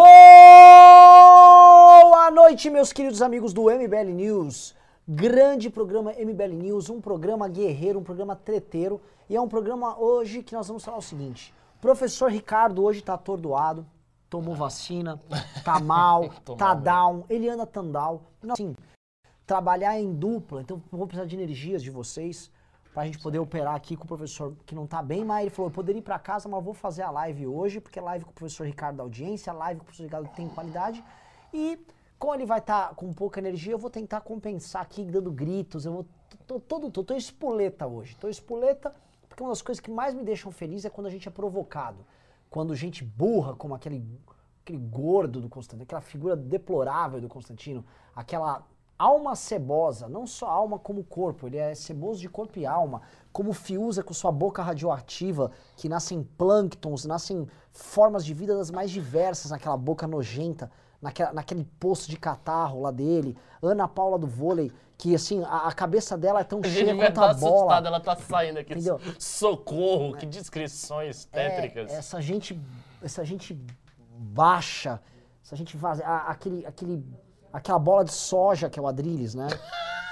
Boa noite, meus queridos amigos do MBL News. Grande programa MBL News, um programa guerreiro, um programa treteiro. E é um programa hoje que nós vamos falar o seguinte: professor Ricardo hoje tá atordoado, tomou vacina, tá mal, tá down, ele anda tandal. Assim, trabalhar em dupla, então vou precisar de energias de vocês pra gente poder operar aqui com o professor que não tá bem, mas ele falou, eu poderia ir pra casa, mas vou fazer a live hoje, porque live com o professor Ricardo da audiência, live com o professor Ricardo tem qualidade, e como ele vai estar com pouca energia, eu vou tentar compensar aqui dando gritos, eu vou, tô, todo, tô, tô espoleta hoje, tô espoleta, porque uma das coisas que mais me deixam feliz é quando a gente é provocado, quando gente burra, como aquele, aquele gordo do Constantino, aquela figura deplorável do Constantino, aquela alma cebosa, não só alma como corpo, ele é ceboso de corpo e alma, como Fiusa com sua boca radioativa, que nascem plânctons, nascem formas de vida das mais diversas naquela boca nojenta, naquela, naquele poço de catarro lá dele, Ana Paula do vôlei, que assim, a, a cabeça dela é tão A cheia quanto a bola. assustada, ela tá saindo aqui. Entendeu? Socorro, que descrições tétricas. É, essa gente, essa gente baixa, essa gente vazia, aquele, aquele, aquela bola de soja que é o Adrilles, né?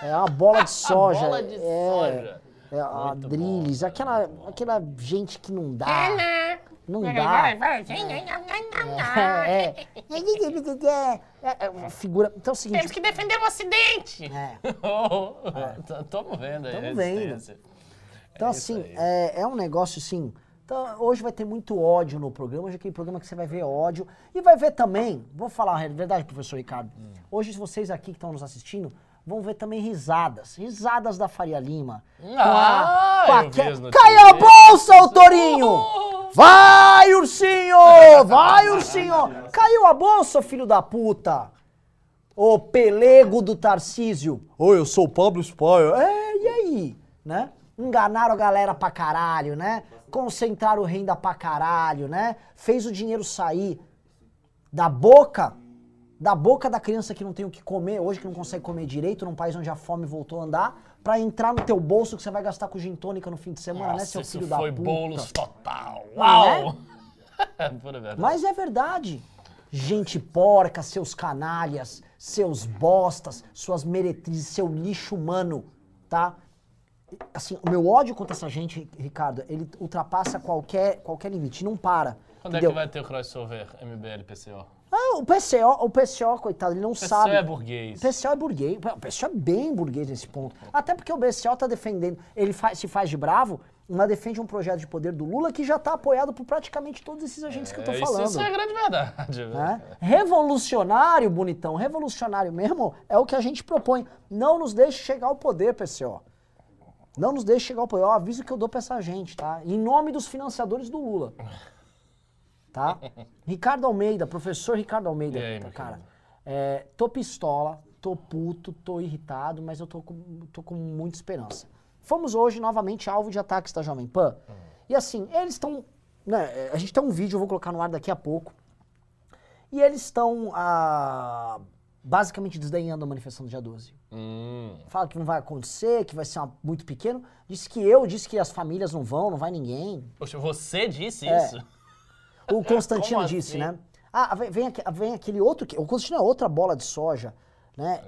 É uma bola de soja. bola de é, soja. É a Muito Adrilles, bom, aquela, aquela gente que não dá. Não dá. É, é. É, é uma figura. Então é o seguinte. Temos que defender o Ocidente. é, Tamo vendo aí. Tamo a vendo. Então, É assim, é, é um negócio assim. Então, hoje vai ter muito ódio no programa. Hoje é aquele programa que você vai ver ódio. E vai ver também, vou falar a verdade, professor Ricardo. Hum. Hoje, vocês aqui que estão nos assistindo, vão ver também risadas. Risadas da Faria Lima. Ah, com a notícias. Caiu a bolsa, ô Torinho! Vai, ursinho! Vai, ursinho! Caiu a bolsa, filho da puta! Ô pelego do Tarcísio. Oi, eu sou o Pablo Spoyer. É, e aí? Né? Enganaram a galera pra caralho, né? Concentraram renda pra caralho, né? Fez o dinheiro sair da boca, da boca da criança que não tem o que comer, hoje que não consegue comer direito, num país onde a fome voltou a andar, pra entrar no teu bolso que você vai gastar com gin tônica no fim de semana, né, Nossa, seu isso filho da foi puta? bolos total. Não Uau! Verdade. Mas é verdade. Gente porca, seus canalhas, seus bostas, suas meretrizes, seu lixo humano, tá? Assim, o meu ódio contra essa gente, Ricardo, ele ultrapassa qualquer, qualquer limite, não para. Quando é entendeu? que vai ter o crossover MBL PCO? Ah, o PCO, o PCO, coitado, ele não PCO sabe. é burguês. O PCO é burguês. O PCO é bem burguês nesse ponto. Até porque o PCO tá defendendo, ele faz- se faz de bravo, mas defende um projeto de poder do Lula que já tá apoiado por praticamente todos esses agentes que eu tô É, falando. isso é a grande verdade. né? Revolucionário, bonitão, revolucionário mesmo é o que a gente propõe. Não nos deixe chegar ao poder, PCO. Não nos deixe chegar ao poder. É o aviso que eu dou pra essa gente, tá? Em nome dos financiadores do Lula. Tá? Ricardo Almeida, professor Ricardo Almeida. Aí, meu cara, é, tô pistola, tô puto, tô irritado, mas eu tô com, tô com muita esperança. Fomos hoje novamente alvo de ataques da Jovem Pan. E assim, eles estão. Né, a gente tem um vídeo, eu vou colocar no ar daqui a pouco. E eles estão ah, basicamente desdenhando a manifestação do dia 12. Hum. Fala que não vai acontecer, que vai ser uma- muito pequeno. Disse que eu, disse que as famílias não vão, não vai ninguém. Poxa, você disse É. isso? O Constantino Como disse, assim? né? Ah, vem, vem, vem aquele outro. O Constantino é outra bola de soja, né?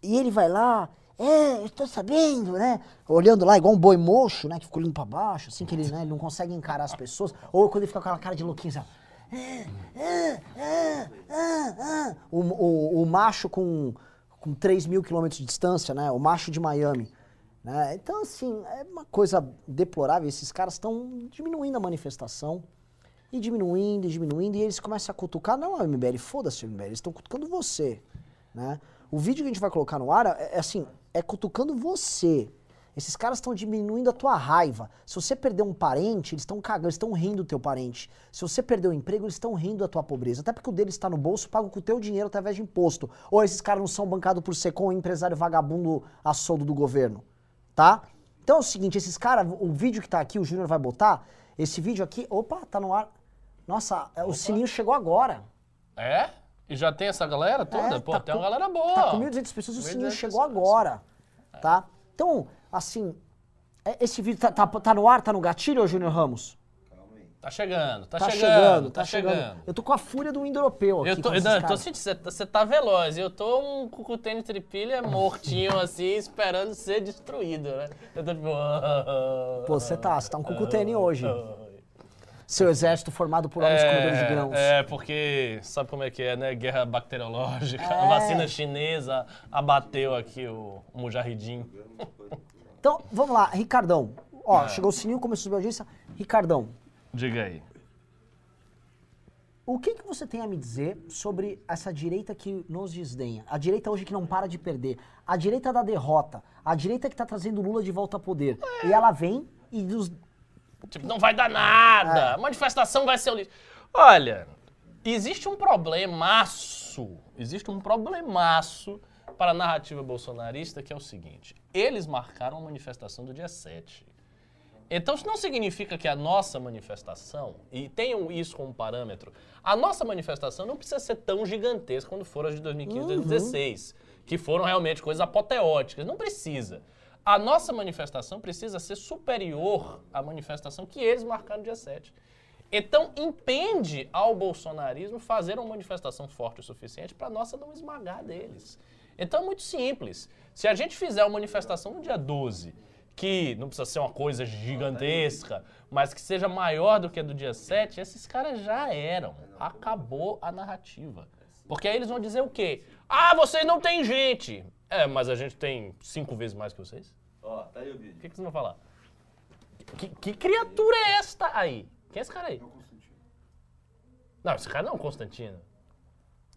E ele vai lá, é, eu tô sabendo, né? Olhando lá, igual um boi mocho, né? Que ficou olhando pra baixo, assim, que ele, né, ele não consegue encarar as pessoas. Ou quando ele fica com aquela cara de louquinho, assim, ó. É, é, é, é, é. O, o, o macho com, com 3 mil quilômetros de distância, né? O macho de Miami. Né? Então, assim, é uma coisa deplorável. Esses caras estão diminuindo a manifestação. E diminuindo, e diminuindo, e eles começam a cutucar, não MBL, foda-se MBL, eles estão cutucando você, né? O vídeo que a gente vai colocar no ar é, é assim, é cutucando você. Esses caras estão diminuindo a tua raiva. Se você perder um parente, eles estão cagando, eles estão rindo do teu parente. Se você perder o emprego, eles estão rindo da tua pobreza. Até porque o deles está no bolso, pago com o teu dinheiro através de imposto. Ou esses caras não são bancados por Secom, um empresário vagabundo a soldo do governo, tá? Então é o seguinte, esses caras, o vídeo que tá aqui, o Júnior vai botar, esse vídeo aqui, opa, tá no ar. Nossa, é, o sininho chegou agora. É? E já tem essa galera toda? É, Pô, tá tem com- uma galera boa. Tá com 1.200 pessoas, o sininho 1.200 chegou pessoas. agora, tá? Então, assim, é- esse vídeo tá, tá, tá no ar, tá no gatilho, ô Júnior Ramos? Calma aí. Tá chegando, tá, Tá chegando, chegando, tá chegando. Eu tô com a fúria do indo-europeu aqui. Eu tô, não, eu tô sentindo, você tá- você tá veloz, eu tô um cucutênis tripilha mortinho assim, esperando ser destruído, né? Eu tô tipo... Pô, você tá, você tá um cucutene hoje. Seu exército formado por homens comedores de grãos. é, porque sabe como é que é, né? Guerra bacteriológica, É. a vacina chinesa abateu aqui o, o mujahidin. Então, vamos lá, Ricardão. É. Ó, chegou o sininho, começou a subir a audiência. Ricardão, Diga aí. o que, que você tem a me dizer sobre essa direita que nos desdenha? A direita hoje que não para de perder. A direita da derrota. A direita que tá trazendo Lula de volta ao poder. E ela vem e dos... Tipo, não vai dar nada. A manifestação vai ser o lixo. Olha, existe um problemaço. Existe um problemaço para a narrativa bolsonarista que é o seguinte: eles marcaram a manifestação do dia 7. Então, isso não significa que a nossa manifestação, e tenham isso como parâmetro, a nossa manifestação não precisa ser tão gigantesca quando foram as de 2015 e 2016, que foram realmente coisas apoteóticas. Não precisa. A nossa manifestação precisa ser superior à manifestação que eles marcaram no dia 7. Então, impende ao bolsonarismo fazer uma manifestação forte o suficiente para a nossa não esmagar deles. Então, é muito simples. Se a gente fizer uma manifestação no dia 12, que não precisa ser uma coisa gigantesca, mas que seja maior do que a do dia 7, esses caras já eram. Acabou a narrativa. Porque aí eles vão dizer o quê? Ah, vocês não têm gente! É, mas a gente tem cinco vezes mais que vocês. Ó, tá aí o O vídeo. que, que vocês vão falar? Que, que criatura é esta aí? Quem é esse cara aí? Não, esse cara não é o Constantino.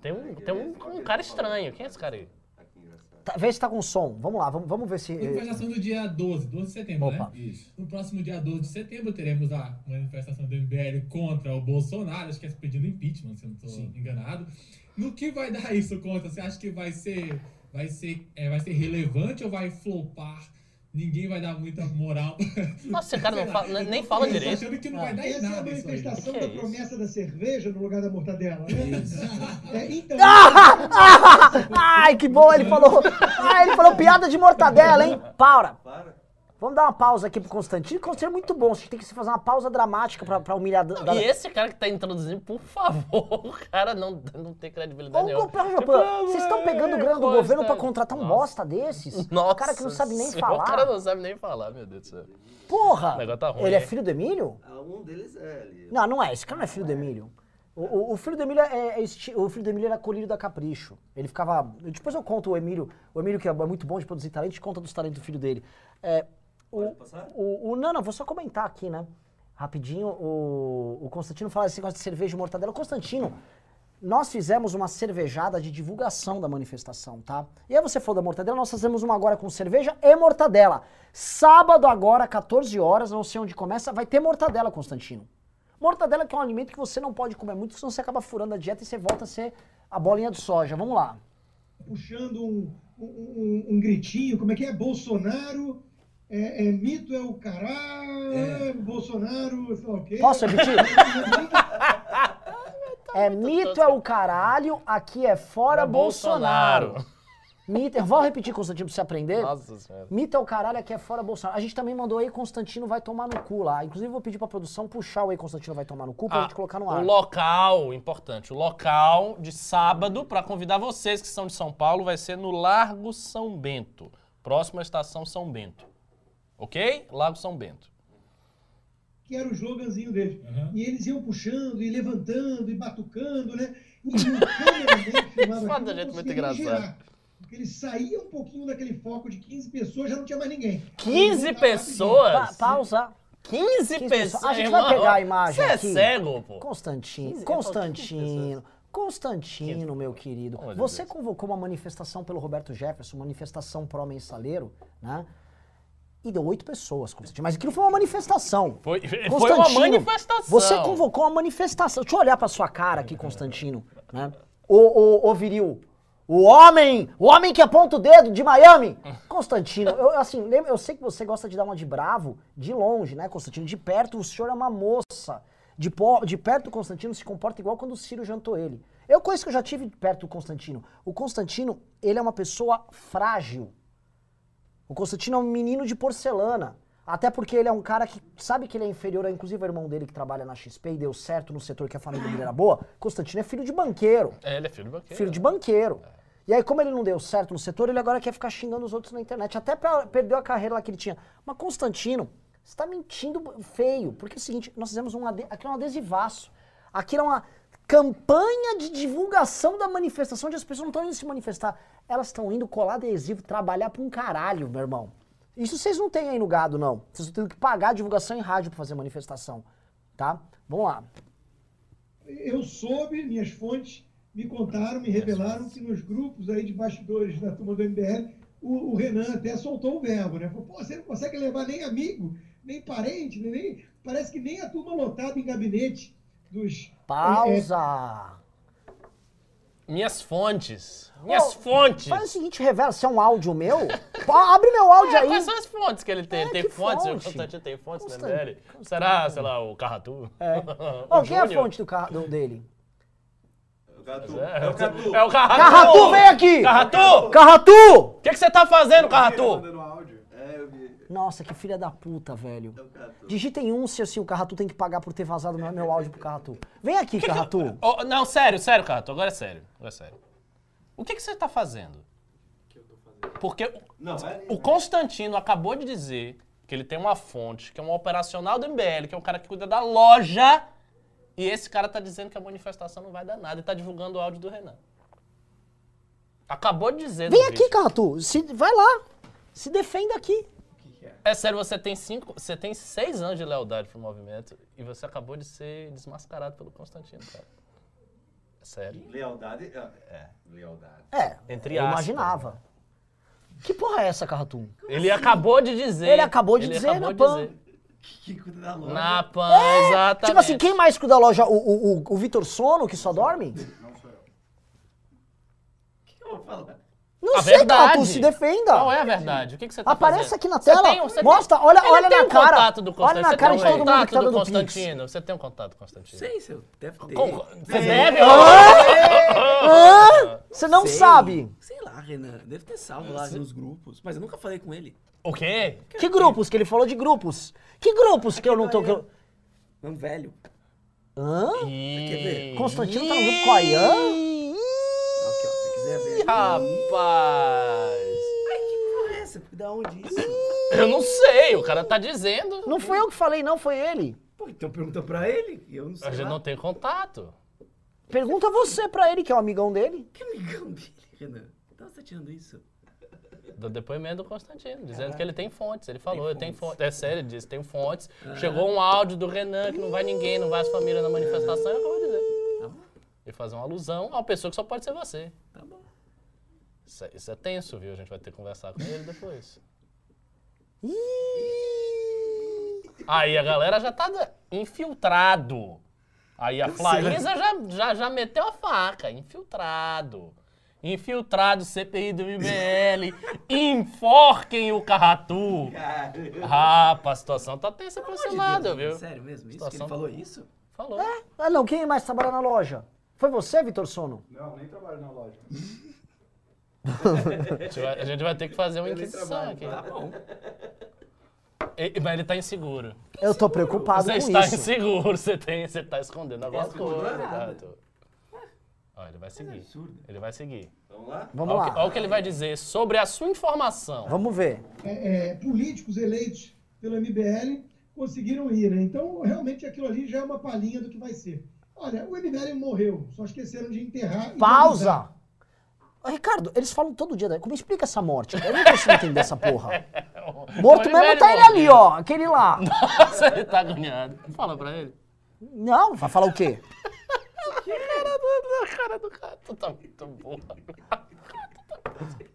Tem um, tem um, um cara estranho. Quem é esse cara aí? Tá, vê se tá com som. Vamos lá, vamos, vamos ver se... Manifestação do dia 12, 12 de setembro, Opa. né? Isso. No próximo dia 12 de setembro teremos a manifestação do MBL contra o Bolsonaro, acho que é pedindo impeachment, se eu não estou enganado. No que vai dar isso contra? Você acha que vai ser, vai ser, é, vai ser relevante ou vai flopar? Ninguém vai dar muita moral. Nossa, esse cara não fala- nem tô- fala direito. achando que não vai dar em Essa é a nada manifestação é da isso? promessa da cerveja no lugar da mortadela, né? É, então, Ai, que bom, ele falou... Ah, ele falou piada de mortadela, hein? Paura. Para. Vamos dar uma pausa aqui pro Constantino. Constantino é muito bom. A gente tem que fazer uma pausa dramática pra, pra humilhar... da- da- E esse cara que tá introduzindo, por favor, o cara não, não tem credibilidade Ô, nenhuma. Pô, Tipo, pô, Vocês estão pegando grana do governo pra contratar um Nossa. bosta desses? Nossa O cara que não sabe nem senhora, O cara falar. não sabe nem falar, meu Deus do céu. Porra! O negócio tá ruim, Ele é filho do Emílio? Ah, um deles é ali. Não, não é. Esse cara não é filho do Emílio. O, o- o filho do Emílio é, é esti- o filho do Emílio era colírio da Capricho. Ele ficava. Depois eu conto o Emílio. O Emílio, que é muito bom de produzir talento, a gente conta dos talentos do filho dele. É, Pode passar? o, o- não, não, vou só comentar aqui, né? Rapidinho, o, o Constantino fala esse negócio de cerveja e mortadela. Constantino, nós fizemos uma cervejada de divulgação da manifestação, tá? E aí você falou da mortadela, nós fazemos uma agora com cerveja e mortadela. Sábado agora, 14 horas, não sei onde começa, vai ter mortadela, Constantino. Mortadela que é um alimento que você não pode comer muito, senão você acaba furando a dieta e você volta a ser a bolinha de soja. Vamos lá. puxando um, um, um- um gritinho, como é que é? Bolsonaro, é, é mito é o caralho, Bolsonaro, sei lá o quê. Posso repetir? É mito é o caralho, aqui é fora Bolsonaro. Bolsonaro. Mito, eu vou repetir, Constantino, pra você aprender. Nossa senhora. Mito é o caralho, aqui é fora Bolsonaro. A gente também mandou aí, Constantino vai tomar no cu lá. Inclusive, eu vou pedir pra produção puxar o aí, Constantino vai tomar no cu, pra Ah, gente colocar no O ar. local, importante, o local de sábado, para convidar vocês que são de São Paulo, vai ser no Largo São Bento. Próxima estação São Bento. Ok? Largo São Bento. que era o sloganzinho deles. Uhum. E eles iam puxando e levantando e batucando, né? E filmava Foda, aquilo, gente, muito engraçado. Porque ele saía um pouquinho daquele foco de 15 pessoas, já não tinha mais ninguém. 15 Ele voltava pessoas? Pa- pausa. 15, 15 pessoas? A gente vai pegar a imagem Você é aqui. cego, pô. Constantino, 15, Constantino, Constantino, meu querido. Você Deus. convocou uma manifestação pelo Roberto Jefferson, manifestação pró-mensaleiro, né? E deu oito pessoas, Constantino. Mas aquilo foi uma manifestação. Foi, foi uma manifestação. Você convocou uma manifestação. Deixa eu olhar pra sua cara aqui, Constantino. Né? Ô, ô, ô, viril. O homem, o homem que aponta o dedo de Miami. Constantino, eu, assim, lembra- eu sei que você gosta de dar uma de bravo de longe, né, Constantino? De perto, o senhor é uma moça. De, po- de perto, o Constantino se comporta igual quando o Ciro jantou ele. Eu conheço que eu já tive perto do Constantino. O Constantino, ele é uma pessoa frágil. O Constantino é um menino de porcelana. Até porque ele é um cara que sabe que ele é inferior, a, inclusive o irmão dele que trabalha na XP e deu certo no setor que a família dele era boa. Constantino é filho de banqueiro. É, ele é filho do banqueiro. Filho de banqueiro. E aí, como ele não deu certo no setor, ele agora quer ficar xingando os outros na internet. Até pra- perdeu a carreira lá que ele tinha. Mas, Constantino, você tá mentindo feio. Porque é o seguinte, nós fizemos um, ade- aqui é um adesivaço. Aqui é uma campanha de divulgação da manifestação, onde as pessoas não estão indo se manifestar. Elas estão indo colar adesivo, trabalhar pra um caralho, meu irmão. Isso vocês não têm aí no gado, não. Vocês estão tendo que pagar a divulgação em rádio pra fazer manifestação. Tá? Vamos lá. Eu soube, minhas fontes me contaram, me revelaram que nos grupos aí de bastidores da turma do MBL, o, o Renan até soltou o verbo, né? Falou, pô, você não consegue levar nem amigo, nem parente, nem, parece que nem a turma lotada em gabinete dos... Pausa. Minhas fontes. Minhas Ô, fontes. Faz o seguinte, revela, se é um áudio meu, pô, abre meu áudio É, aí. quais são as fontes que ele tem? É, Ele tem que fontes? O fonte? Constantino tem fontes no Constan- MBL? Será, sei lá, o Carratu? É. O Ô, quem é a Júnior? fonte do ca- do- dele? O Catu. É, É o Catu. É o Carratu! Carratu, vem aqui! Carratu! Carratu! O que, que você tá fazendo, Carratu? Mandando áudio. É, eu vi. Nossa, que filha da puta, velho. É o. Digitem um se assim, o Carratu tem que pagar por ter vazado meu, meu áudio pro Carratu. Vem aqui, Carratu. Ô, não, sério, sério, Carratu. Agora é sério. Agora é sério. O que, que você tá fazendo? Porque o- Não, vai ali, o né? Constantino acabou de dizer que ele tem uma fonte, que é um operacional do MBL, que é um cara que cuida da loja, e esse cara tá dizendo que a manifestação não vai dar nada e tá divulgando o áudio do Renan. Acabou de dizer. Vem aqui. Carratu. Se, vai lá. Se defenda aqui. É sério, você tem cinco, você tem seis anos de lealdade pro movimento e você acabou de ser desmascarado pelo Constantino, cara. É sério. Lealdade. É, é, lealdade. É, Entre eu aspas, imaginava. Que porra é essa, Carratu? Ele acabou de dizer. Ele acabou de ele dizer acabou na de Pan. dizer. Que cuida da loja. Na Pan, exatamente. Tipo assim, quem mais cuida da loja? O, o, o, o Vitor Sono, que só dorme? O que eu vou falar? Não A sei, verdade. Se defenda. Qual é a verdade? O que, que você tá Aparece fazendo? aqui na Você tela. tem- você tem- Mostra, olha, Ele olha tem na um cara. contato do olha Constantino. na Você cara tem de um todo mundo que contato tá do. Constantino. Você tem um contato do Constantino? Sei, você deve ter. Com- Você deve? Hã? Você não Sei. sabe. Sei lá, Renan. Deve ter salvo lá nos grupos. Mas eu nunca falei com ele. O quê? Que grupos? Que ele falou de grupos. Que grupos que eu não tô... que eu- É um velho. Hã? Quer ver? Constantino tá no grupo com a Ian? Aqui, ó. Se quiser ver. Rapaz. Ai, que porra é essa? Da onde isso? Eu não sei, o cara tá dizendo. Não foi eu que falei, não, foi ele. Pô, então pergunta pra ele. Eu não sei. A gente lá. não tem contato. Pergunta você pra ele, que é o amigão dele. Que amigão dele, Renan. Então você tá tirando isso? Do depoimento do Constantino, dizendo que ele tem fontes. Ele falou, ele tem fontes. fontes. É sério, ele disse, tem fontes. Chegou um áudio do Renan que não vai ninguém, não vai as famílias na manifestação, e acabou de dizer. Tá bom, E fazer uma alusão a uma pessoa que só pode ser você. tá bom. Isso é, isso é tenso, viu? A gente vai ter que conversar com ele depois. Aí a galera já tá infiltrado. Aí a Flaísa já, já, já meteu a faca, infiltrado. Infiltrado, CPI do MBL, enforquem o Carratu. Rapaz, a situação tá tensa pra esse lado, viu? Sério mesmo? Isso? Que Situação- ele falou isso? Falou. Ah, não, quem mais trabalha na loja? Foi você, Vitor Sono? Não, nem trabalho na loja. A gente vai- A gente vai ter que fazer uma inquisição aqui. Tá bom. E- Mas ele tá inseguro. Eu tô preocupado Você com está isso. inseguro, você, tem, você tá escondendo alguma coisa. Carratu. Ó, ele vai seguir. absurdo. Ele vai seguir. Vamos lá? Vamos Olha o, que, olha lá. o que ele vai dizer sobre a sua informação. Vamos ver. é, é, políticos eleitos pelo MBL conseguiram ir, né? Então, realmente, aquilo ali já é uma palhinha do que vai ser. Olha, o MBL morreu, só esqueceram de enterrar. e Pausa! Ricardo, eles falam todo dia. da- Como explica essa morte? Eu não consigo entender essa porra. Morto mesmo tá ele ali, ó. Aquele lá. Nossa, ele tá agoniado. Fala pra ele. Não, vai falar o quê? Cara do, cara do cara tu tá muito boa.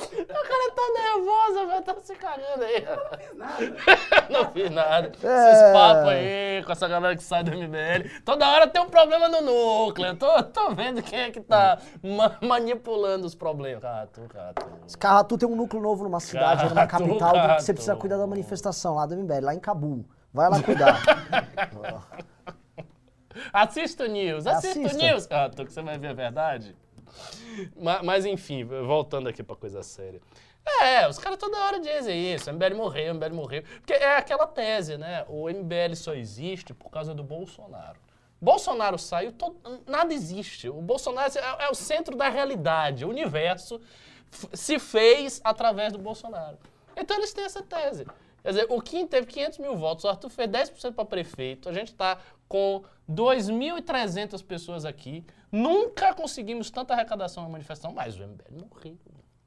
O cara tá nervoso, vai tá se cagando aí. Não fiz nada. Esses papos aí com essa galera que sai do MBL. Toda hora tem um problema no núcleo. Tô, tô vendo quem é que tá ma- manipulando os problemas. Cato, cato. Carratu tem um núcleo novo numa cidade, numa Carratu, capital, que você precisa cuidar da manifestação lá do MBL, lá em Cabul. Vai lá cuidar. Assista o News, assista o News, Cato, que você vai ver a verdade. mas, mas, enfim, voltando aqui pra coisa séria. É, os caras toda hora dizem isso, o MBL morreu, o MBL morreu. Porque é aquela tese, né? O MBL só existe por causa do Bolsonaro. Bolsonaro saiu, todo, nada existe. O Bolsonaro é, é o centro da realidade. O universo se fez através do Bolsonaro. Então eles têm essa tese. Quer dizer, o Kim teve 500 mil votos, o Arthur fez 10% para prefeito, a gente está com 2.300 pessoas aqui, nunca conseguimos tanta arrecadação na manifestação, mas o MBL morreu.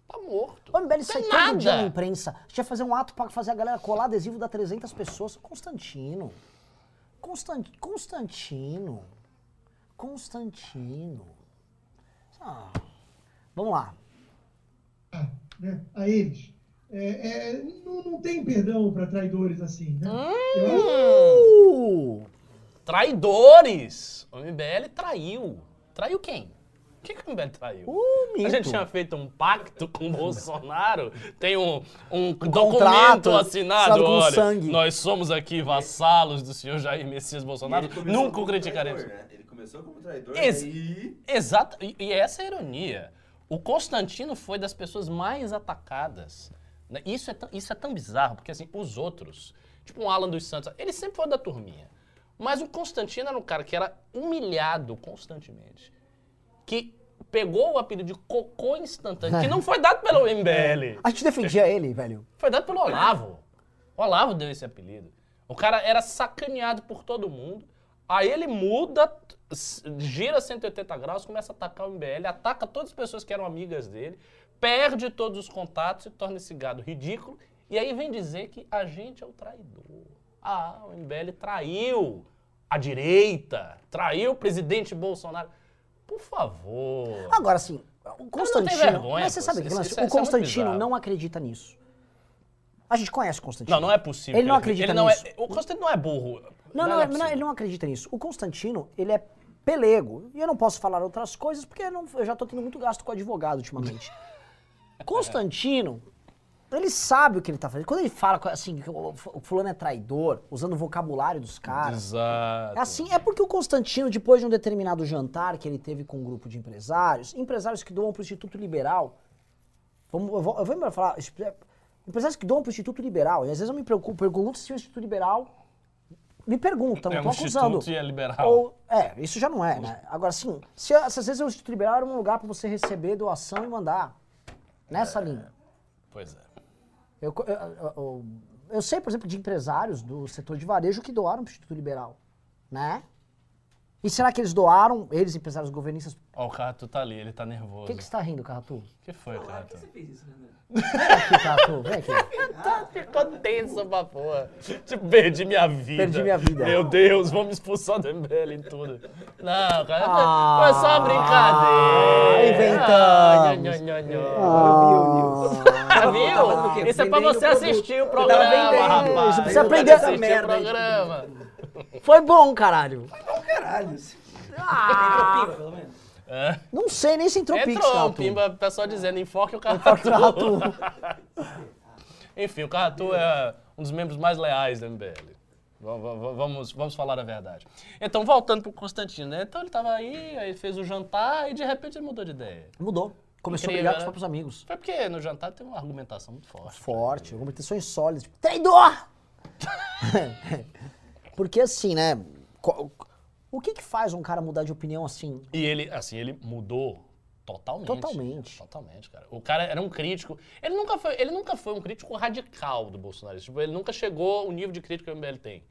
Tá morto. O MBL sai todo nada. dia na imprensa. A gente vai fazer um ato para fazer a galera colar adesivo da 300 pessoas. Constantino. Constan- Constantino. Constantino. Ah, vamos lá. né, a eles. É, é, não, não tem perdão para traidores assim. Né? Hum. Eu acho Uh! Traidores! O MBL traiu. Traiu quem? O que, que o MBL traiu? Uh, A gente tinha feito um pacto com o Bolsonaro, tem um, um, contrato documento assinado, olha, sangue. nós somos aqui vassalos do senhor Jair Messias Bolsonaro, nunca o criticaremos. traidor, né? Ele começou como traidor Ex- e Exato, e, e essa é a ironia. O Constantino foi das pessoas mais atacadas. né? Isso é, tão- isso é tão bizarro, porque assim, os outros, tipo um Alan dos Santos, ele sempre foi da turminha. Mas o Constantino era um cara que era humilhado constantemente. Que pegou o apelido de cocô instantâneo, que não foi dado pelo MBL. A gente defendia ele, velho. Foi dado pelo Olavo. O Olavo deu esse apelido. O cara era sacaneado por todo mundo. Aí ele muda, gira 180 graus, começa a atacar o MBL, ataca todas as pessoas que eram amigas dele, perde todos os contatos e torna esse gado ridículo. E aí vem dizer que a gente é o traidor. Ah, o MBL traiu a direita, traiu o presidente Bolsonaro. Por favor. Agora, assim, o Constantino. vergonha, mas você sabe que lance? isso é- o é Constantino bizarro. não acredita nisso. A gente conhece o Constantino. Não, não é possível. Ele não acredita ele não nisso. É, o Constantino não é burro. Não, não, é não, possível. ele não acredita nisso. O Constantino, ele é pelego. E eu não posso falar outras coisas porque eu, não- eu já tô tendo muito gasto com advogado ultimamente. Constantino, ele sabe o que ele tá fazendo. Quando ele fala assim, que o fulano é traidor, usando o vocabulário dos caras. Exato. É assim, é porque o Constantino, depois de um determinado jantar que ele teve com um grupo de empresários, empresários que doam para o Instituto Liberal, vamos, eu vou, eu vou falar, é, empresários que doam para o Instituto Liberal, e às vezes eu me preocupo, pergunto se o Instituto Liberal me perguntam, É não um tô acusando. instituto e é liberal. Ou, é, isso já não é, né? Agora sim, se, se às vezes o Instituto Liberal era um lugar para você receber doação e mandar. Nessa linha. Pois é. Eu, eu- eu- eu sei, por exemplo, de empresários do setor de varejo que doaram para o Instituto Liberal, né? E será que eles doaram, eles, empresários governistas? Ó, o Carratu tá ali, ele tá nervoso. O que, que você tá rindo, Carratu? O que foi, Carratu? Você fez isso, Renan? Vem aqui, Carratu, vem aqui. Ficou tenso pra porra. Tipo, perdi minha vida. Perdi minha vida. Meu Deus, vamos me expulsar do MBL e tudo. Não, cara, Ah, foi só brincadeira. inventamos. Ah. Ah, o viu? quê? Isso é pra você assistir o programa, rapaz. Isso precisa Tem que aprender essa assistir merda programa. foi bom, caralho. Caralho. Ah, Pinga, pelo menos. É. não sei nem se entrou Pix, Entrou, o Carratu. Pimba, o pessoal dizendo, enfoque o Enfoque Carratu. o Enfim, o Carratu é um dos membros mais leais do MBL. Va- va- va- Vamos, vamos falar a verdade. Então, voltando pro Constantino, né? Então ele tava aí, aí fez o jantar e de repente ele mudou de ideia. Mudou. Começou Incrível, a brigar com os né? próprios amigos. Foi porque no jantar tem uma argumentação muito forte. Forte, argumentações sólidas. Tipo, traidor! Porque assim, né? O que que faz um cara mudar de opinião assim? E ele, assim, ele mudou totalmente. Totalmente. Totalmente, cara. O cara era um crítico. Ele nunca foi, ele nunca foi um crítico radical do Bolsonaro. Tipo, ele nunca chegou ao nível de crítico que o MBL tem.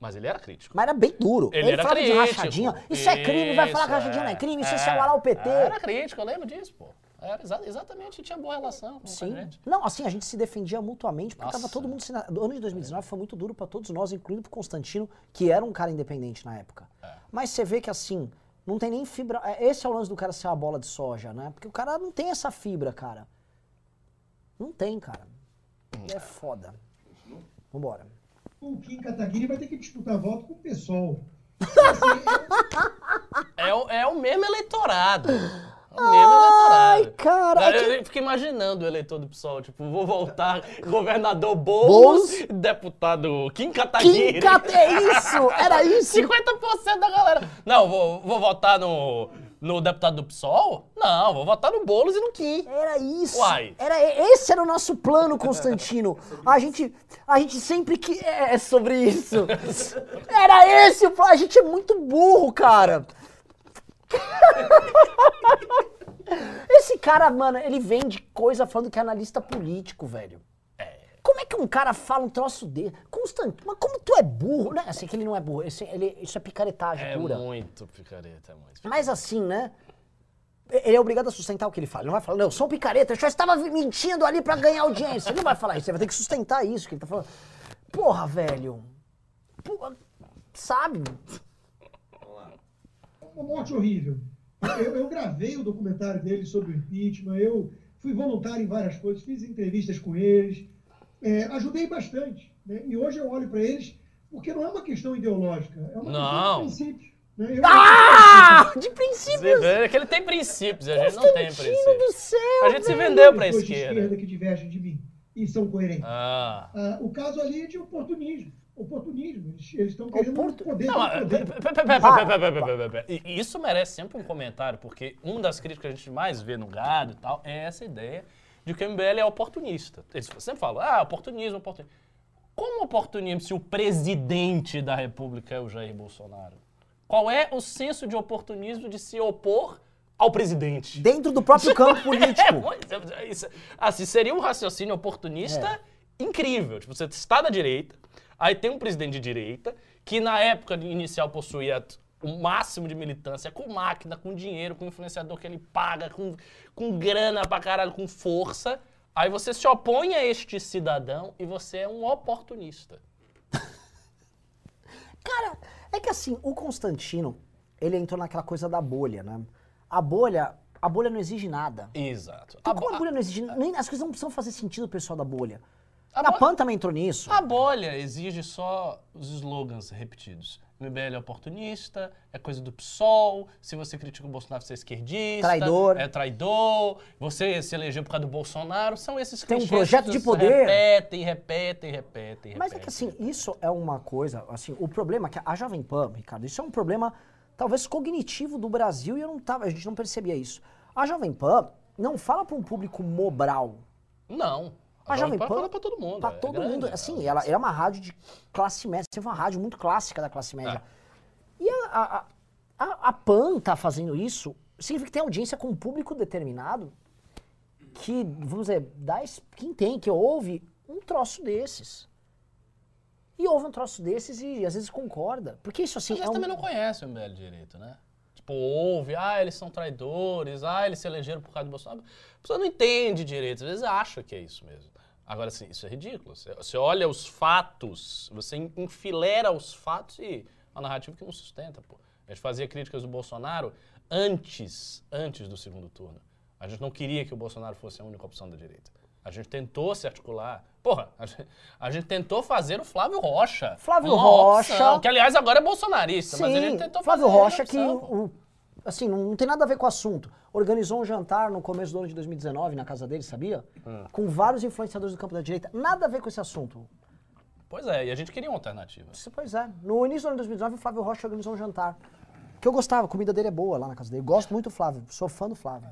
Mas ele era crítico. Mas era bem duro. Ele era falava de crítico. rachadinha. Isso é crime, vai falar que Isso, rachadinha não é crime, isso é é. salvar lá o PT. Era crítico, eu lembro disso, pô. Era exa- exatamente, tinha boa relação com Sim. gente. Não, assim, a gente se defendia mutuamente, porque Nossa. tava todo mundo. O ano de 2019 foi muito duro pra todos nós, incluindo pro Constantino, que era um cara independente na época. É. Mas você vê que assim, não tem nem fibra. é, Esse é o lance do cara ser uma bola de soja, né? Porque o cara não tem essa fibra, cara. Não tem, cara. É foda. Vambora. O Kim Kataguiri vai ter que disputar voto com o PSOL. É o, é o mesmo eleitorado. O mesmo eleitorado. cara, é Eu, eu fico imaginando o eleitor do PSOL, tipo, vou voltar governador Boulos, Boulos. deputado Kim Kataguiri. Kim Cat- é isso! Era isso! 50% da galera. Não, vou, vou votar no, no deputado do PSOL? Não, vou votar no Boulos e no Kim. Era isso. Uai. Era, esse era o nosso plano, Constantino. A gente, a gente sempre que. É, é sobre isso. Era esse o plano. A gente é muito burro, cara. Esse cara, mano, ele vende coisa falando que é analista político, velho. Como é que um cara fala um troço dele? Constante, mas como tu é burro? Né? Assim, que ele não é burro, esse- ele- isso é picaretagem É pura. muito picareta, é muito. Mas assim, né? Ele é obrigado a sustentar o que ele fala. Ele não vai falar, não, eu sou um picareta, eu só estava mentindo ali pra ganhar audiência. Ele não vai falar isso, ele vai ter que sustentar isso que ele tá falando. Porra, velho. Porra, sabe? Uma morte horrível. Eu, eu gravei o documentário dele sobre o impeachment, eu fui voluntário em várias coisas, fiz entrevistas com eles, é, ajudei bastante. né? E hoje eu olho para eles, porque não é uma questão ideológica, é uma Não. questão de princípios. Né? Eu- Ah! De princípio. É que ele tem princípios, e a gente não tem Constantino do princípios. céu. A gente se velho. vendeu pra pessoas de esquerda. esquerda que divergem de mim e são coerentes. Ah. Ah, o caso ali é de oportunismo oportunismo. Eles estão querendo Oportun... poder. Não, poder. Isso merece sempre um comentário, porque uma das críticas que a gente mais vê no gado e tal é essa ideia de que o MBL é oportunista. Eles sempre falam, ah, oportunismo, oportunismo. Como oportunismo se o presidente da República é o Jair Bolsonaro? Qual é o senso de oportunismo de se opor ao presidente? Dentro do próprio campo político. é, assim, seria um raciocínio oportunista é. incrível. Tipo, você está da direita, aí tem um presidente de direita, que na época inicial possuía o máximo de militância com máquina, com dinheiro, com influenciador que ele paga, com, com grana pra caralho, com força. Aí você se opõe a este cidadão e você é um oportunista. Cara, é que assim, o Constantino, ele entrou naquela coisa da bolha, né? A bolha, a bolha não exige nada. Exato. Então, A, como a bo- bolha não exige, nem, as coisas não precisam fazer sentido, pessoal da bolha. A A bo- PAN também entrou nisso. A bolha exige só os slogans repetidos. MBL é oportunista, é coisa do PSOL, se você critica o Bolsonaro, você é esquerdista. Traidor. É traidor, você se elegeu por causa do Bolsonaro, são esses Tem um projeto de poder. Repetem, repetem, repetem, Mas é que repetem. assim, isso é uma coisa, assim, o problema é que a Jovem Pan, Ricardo, isso é um problema talvez cognitivo do Brasil e eu não tava, a gente não percebia isso. A Jovem Pan não fala para um público mobral. Não. A Jovem Pan fala pra todo mundo. Pra é todo grande, mundo. é. Assim, ela é uma rádio de classe média, sempre uma rádio muito clássica da classe média. E a, a, a, a PAN tá fazendo isso, significa que tem audiência com um público determinado que, vamos dizer, dá, quem tem, que ouve um troço desses. E ouve um troço desses e às vezes concorda. Porque isso assim Às é um... também não conhece o MBL direito, né? Tipo, ouve, ah, eles são traidores, ah, eles se elegeram por causa do Bolsonaro. A pessoa não entende direito, às vezes acha que é isso mesmo. Agora, assim, isso é ridículo. Você, olha os fatos, você en- enfilera os fatos e uma narrativa que não sustenta, pô. A gente fazia críticas do Bolsonaro antes, antes do segundo turno. A gente não queria que o Bolsonaro fosse a única opção da direita. A gente tentou se articular. Porra, a gente, a gente tentou fazer o Flávio Rocha. Flávio Rocha. opção, que aliás agora é bolsonarista, mas a gente Sim, tentou Flávio fazer Rocha que, o- assim, não, não tem nada a ver com o assunto. Organizou um jantar no começo do ano de 2019 na casa dele, sabia? Hum. Com vários influenciadores do campo da direita. Nada a ver com esse assunto. Pois é, e a gente queria uma alternativa. Isso, Pois é. No início do ano de 2019, o Flávio Rocha organizou um jantar. Que eu gostava, a comida dele é boa lá na casa dele. Gosto muito do Flávio, sou fã do Flávio.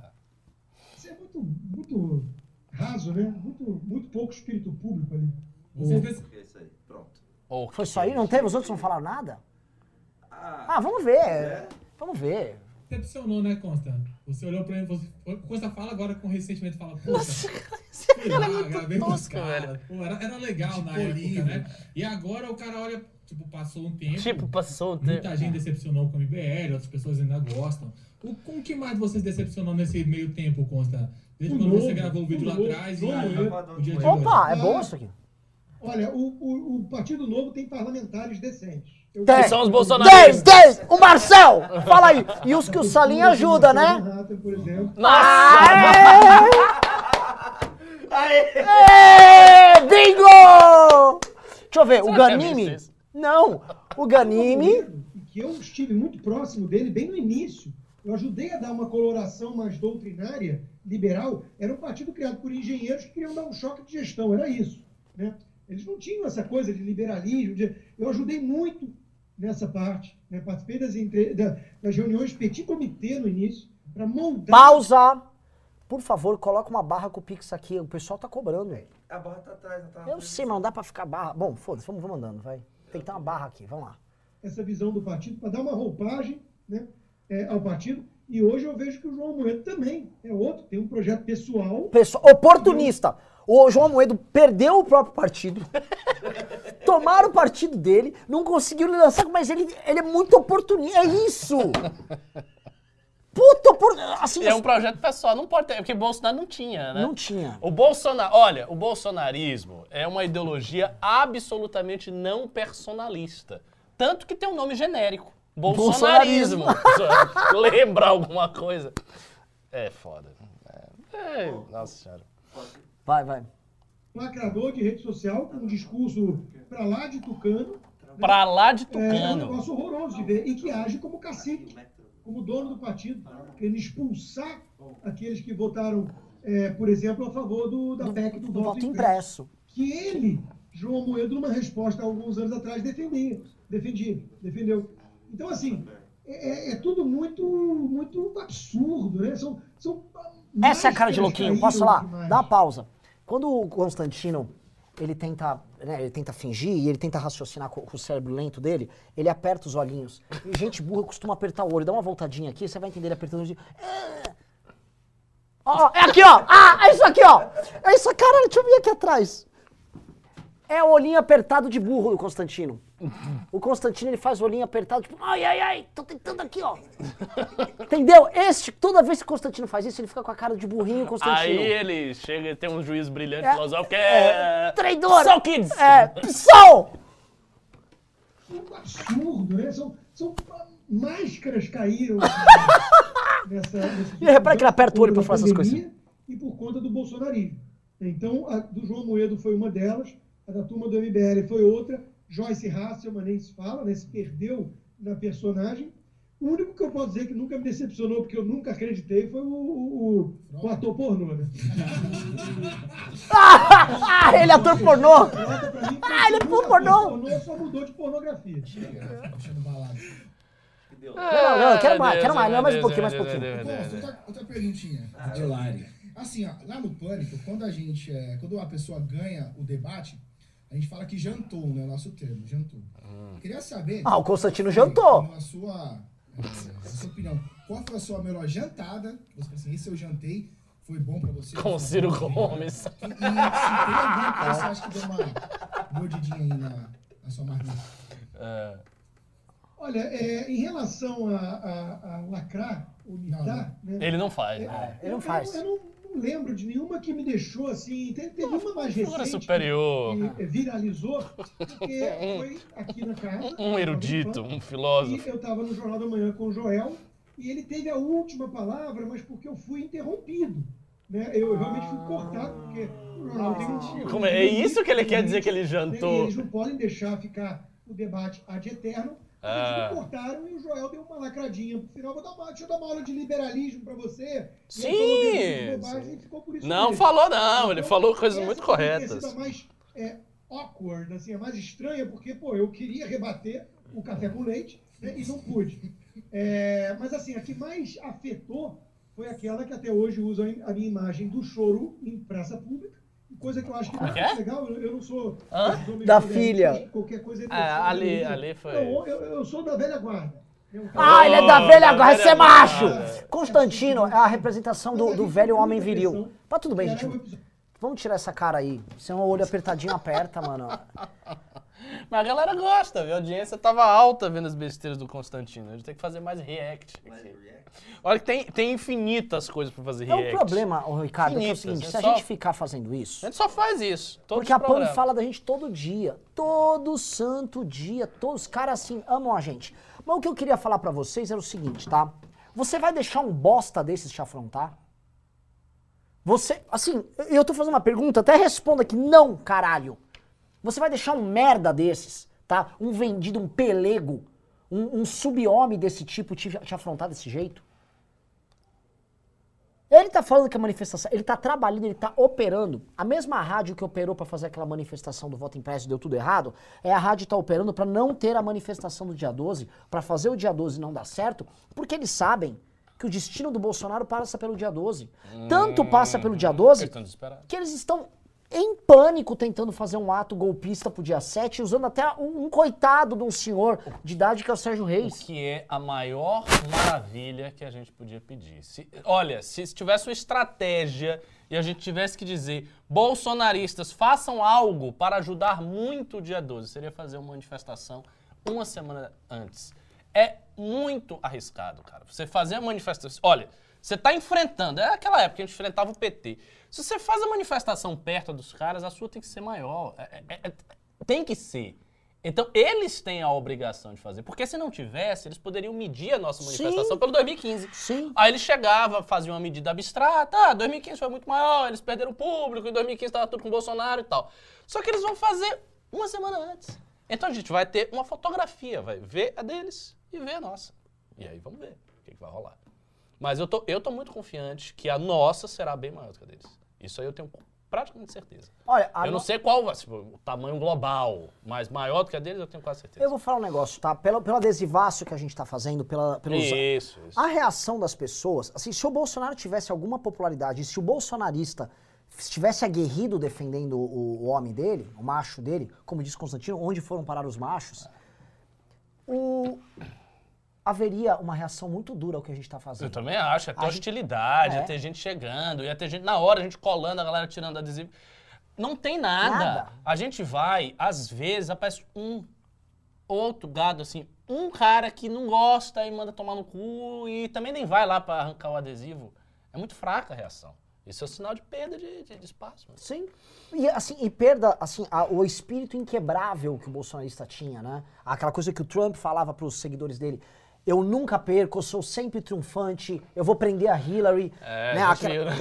Isso é muito, muito raso, né? Muito, muito pouco espírito público ali. Você fez, É isso aí, pronto. Foi só aí? Não teve? Os outros não falaram nada? Ah, Ah, vamos ver. é? Vamos ver. Decepcionou, né, Consta? Você olhou pra ele, você, Consta fala agora com ressentimento, fala, poxa, Esse sei cara lá, é. Pô, era, era legal na época, né? E agora o cara olha, tipo, passou um tempo, Tipo, passou o tempo. muita gente decepcionou com o MBL, outras pessoas ainda gostam. O, com o que mais vocês decepcionou nesse meio tempo, Consta? Desde O quando você novo, gravou o vídeo o lá atrás e o dia de hoje. Opa, é bom isso aqui. Olha, o, o, o Partido Novo tem parlamentares decentes. Tem. Que são os 10, bolsonaristas. 10! O Marcel! Fala aí! E os que o Salim ajuda, né? Manhattan, por exemplo. Nossa! Ê, Bingo! Deixa eu ver, o Ganime. Não, o Ganime. Que eu estive muito próximo dele bem no início. Eu ajudei a dar uma coloração mais doutrinária, liberal. Era um partido criado por engenheiros que queriam dar um choque de gestão, era isso. Né? Eles não tinham essa coisa de liberalismo. de- Eu ajudei muito nessa parte, né? participei das, entre... da- das reuniões petit comitê no início, para moldar. Pausa! Por favor, coloca uma barra com o Pix aqui. O pessoal tá cobrando, velho. A barra tá atrás, não tá? Eu sei, mas não dá pra ficar barra. Bom, foda-se, vamos, vamos andando, vai. Tem que ter uma barra aqui, vamos lá. essa visão do partido, para dar uma roupagem né, é, ao partido. E hoje eu vejo que o João Moedo também é outro, tem um projeto pessoal. Pessoal, oportunista. O João Moedo perdeu o próprio partido. Tomaram o partido dele, não conseguiram lançar, mas ele, ele é muito oportunista. É isso! Puta oportunista. Assim, É um projeto pessoal, não pode ter, porque Bolsonaro não tinha, né? Não tinha. O Bolsonaro, olha, o bolsonarismo é uma ideologia absolutamente não personalista. Tanto que tem um nome genérico. Bolsonarismo. Lembra alguma coisa? É foda. É, é, nossa senhora. Vai, vai. Lacrador de rede social, com um discurso pra lá de tucano. Pra lá de É, é um tucano. negócio horroroso de ver. E que age como cacique, como dono do partido, querendo expulsar aqueles que votaram, é, por exemplo, a favor do, da PEC do, Do voto impresso. que ele, João Moedo, numa resposta há alguns anos atrás, defendia. Defendia, defendeu. Então, assim, é, é tudo muito, muito absurdo, né? São, são Essa é a cara de louquinho. Posso falar? Dá uma pausa. Quando o Constantino ele tenta, né, ele tenta fingir e ele tenta raciocinar com, o cérebro lento dele, ele aperta os olhinhos. E gente burra costuma apertar o olho. Dá uma voltadinha aqui, você vai entender ele apertando os olhos. Ó, ó, é aqui, ó. Ah, é isso aqui, ó. É isso, caralho, deixa eu vir aqui atrás. É o olhinho apertado de burro do Constantino. O Constantino ele faz o olhinho apertado, tipo, ai, ai, ai, tô tentando aqui, ó. Entendeu? Este, toda vez que o Constantino faz isso, ele fica com a cara de burrinho Constantino. Aí ele chega e tem um juiz brilhante É, filosófico que é, é. traidor. Só kids! É, PSOL! um absurdo, né? São, são máscaras caíram nessa, nessa E repara que ele aperta o olho pra falar essas pandemia E por conta do bolsonarismo. Então, a do João Moedo foi uma delas, a da turma do MBL foi outra, Joyce Hasselman nem se fala, né? se perdeu na personagem. O único que eu posso dizer que nunca me decepcionou, porque eu nunca acreditei, foi o, o, o- ator pornô, né? Ah, ele é ator pornô! Mim, Ah, ele é pornô. ator pornô, só mudou de pornografia. Puxando balada. Não, não, eu quero mais, Deus, quero mais, não, mais um pouquinho, mais um pouquinho. Deus, Deus, Bom, Deus. outra, outra perguntinha, Delari. Assim, ó, lá no Pânico, quando a gente, é, quando a pessoa ganha o debate, a gente fala que jantou, né? O nosso termo, jantou. Queria saber. Ah, o Constantino jantou. Na sua, é, na sua opinião, qual foi a sua melhor jantada? Você falou assim, esse eu jantei, foi bom pra você? Com Ciro Gomes. E, se tem alguém que você acha que deu uma mordidinha aí na, na sua marmita? É. Olha, é, em relação a, a- a lacrar, ou mitar, né? Ele não faz, É, né? ele não eu- faz. Eu, eu não, não lembro de nenhuma que me deixou assim. Teve, uma mais recente superior. que eh, viralizou, porque foi aqui na casa. Um erudito, um filósofo. E eu estava no Jornal da Manhã com o Joel, e ele teve a última palavra, mas porque eu fui interrompido. Né? Eu realmente fui cortado, porque o jornal tem um. Como é? É isso que ele quer dizer que ele né? jantou? Eles não podem deixar ficar o debate ad eterno. Ah. Eles me cortaram e o Joel deu uma lacradinha pro final. Vou dar uma, deixa eu dar uma aula de liberalismo pra você. Sim. ele falou bobagem e ficou por isso Não mesmo. falou, não. Ele Então, falou coisas muito corretas. a mais é, awkward, assim, a mais estranha, porque, pô, eu queria rebater o café com leite né, e não pude. É, mas, assim, a que mais afetou foi aquela que até hoje usa a minha imagem do choro em praça pública. Coisa que eu acho que não Como é é que é? legal, eu, não sou. Hã? Da filha. Qualquer coisa é Ah, ali- terceira, ali foi- Não, eu, eu sou da velha guarda. né, Ah, ele é da Oh, velha da agora, velha você é macho! guarda. Constantino é a representação do, do velho homem viril. Mas tudo bem, gente. Vamos tirar essa cara aí. Se é um olho apertadinho, aperta, mano. Mas a galera gosta, viu? A audiência tava alta vendo as besteiras do Constantino. A gente tem que fazer mais react. aqui. Olha que tem, tem infinitas coisas pra fazer É react. o problema, ô, Ricardo, é, que é o Infinitas, seguinte, é se a gente ficar fazendo isso, A gente só faz isso. Porque a PAN fala da gente todo dia, todo santo dia, todos os caras assim amam a gente. Mas o que eu queria falar pra vocês era o seguinte, tá? Você vai deixar um bosta desses te afrontar? Você, assim, eu tô fazendo uma pergunta, até responda aqui, não, caralho. Você vai deixar um merda desses, tá? Um vendido, um pelego, um, um sub-homem desse tipo te, te afrontar desse jeito? Ele, tá falando que a manifestação, ele tá trabalhando, ele tá operando. A mesma rádio que operou pra fazer aquela manifestação do voto impresso e deu tudo errado, é a rádio que tá operando pra não ter a manifestação do dia 12, pra fazer o dia 12 não dar certo, porque eles sabem que o destino do Bolsonaro passa pelo dia 12. Tanto passa pelo dia 12 Eles estão desesperados. que eles estão em pânico tentando fazer um ato golpista pro dia 7, usando até um, um coitado de um senhor de idade que é o Sérgio O Reis. que é a maior maravilha que a gente podia pedir. Se- olha, se tivesse uma estratégia e a gente tivesse que dizer, bolsonaristas, façam algo para ajudar muito o dia 12, seria fazer uma manifestação uma semana antes. É muito arriscado, cara. Você fazer a manifestação. Olha, você está enfrentando. É aquela época que a gente enfrentava o PT. Se você faz a manifestação perto dos caras, a sua tem que ser maior. É- é- é- tem que ser. Então, eles têm a obrigação de fazer. Porque se não tivesse, eles poderiam medir a nossa manifestação Sim. pelo 2015. Sim. Aí eles chegavam, faziam uma medida abstrata. Ah, 2015 foi muito maior, eles perderam o público, em 2015 estava tudo com o Bolsonaro e tal. Só que eles vão fazer uma semana antes. Então a gente vai ter uma fotografia, vai ver a deles e ver a nossa. E aí vamos ver o que, que vai rolar. Mas eu tô, eu tô muito confiante que a nossa será bem maior do que a deles. Isso aí eu tenho praticamente certeza. Olha, eu não no- sei qual ser o tamanho global, mas maior do que a deles eu tenho quase certeza. Eu vou falar um negócio, tá? Pelo, pelo adesivaço que a gente tá fazendo, pela, pelos, Isso, isso. A reação das pessoas, assim, se o Bolsonaro tivesse alguma popularidade, se o bolsonarista estivesse aguerrido defendendo o, o homem dele, o macho dele, como diz Constantino, onde foram parar os machos, o- haveria uma reação muito dura ao que a gente está Eu fazendo. também acho, ia ter A gente- hostilidade, É. ia ter gente chegando, ia ter gente na hora, a gente colando, a galera tirando adesivo. Não tem nada. Nada. A gente vai, às vezes, aparece um outro gado, assim, um cara que não gosta e manda tomar no cu e também nem vai lá pra arrancar o adesivo. É muito fraca a reação. Isso é um sinal de perda de, de- de espaço. mano. Sim. E assim, e perda, assim, a- o espírito inquebrável que o bolsonarista tinha, né? Aquela coisa que o Trump falava para os seguidores dele. Eu nunca perco, eu sou sempre triunfante, eu vou prender a Hillary. É, né? Aquela-?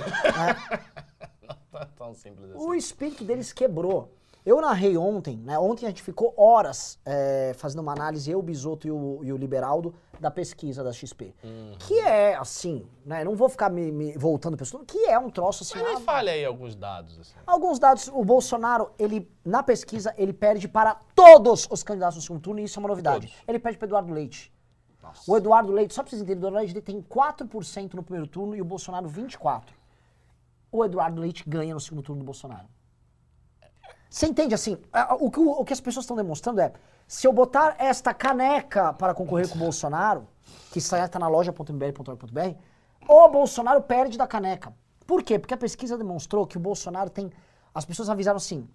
Não tá tão simples assim. O espírito deles quebrou. Eu narrei ontem, né? Ontem a gente ficou horas é, fazendo uma análise, eu, o Bisoto e o, e o Liberaldo, da pesquisa da XP. Uhum. Que é, assim, né? Não vou ficar me, me voltando pra isso, que é um troço assim. Mas me ah, fale aí alguns dados. Assim. Alguns dados, o Bolsonaro, ele, na pesquisa, ele perde para todos os candidatos no segundo turno, e isso é uma novidade. Todos. Ele perde para Eduardo Leite. Nossa. O Eduardo Leite, só pra vocês entenderem, o Eduardo Leite tem 4% no primeiro turno e o Bolsonaro 24%. O Eduardo Leite ganha no segundo turno do Bolsonaro. Você entende assim? O que, o- que as pessoas estão demonstrando é: se eu botar esta caneca para concorrer com o Bolsonaro, que está tá na loja.mbl.org.br, o Bolsonaro perde da caneca. Por quê? Porque a pesquisa demonstrou que o Bolsonaro tem. As pessoas avisaram assim: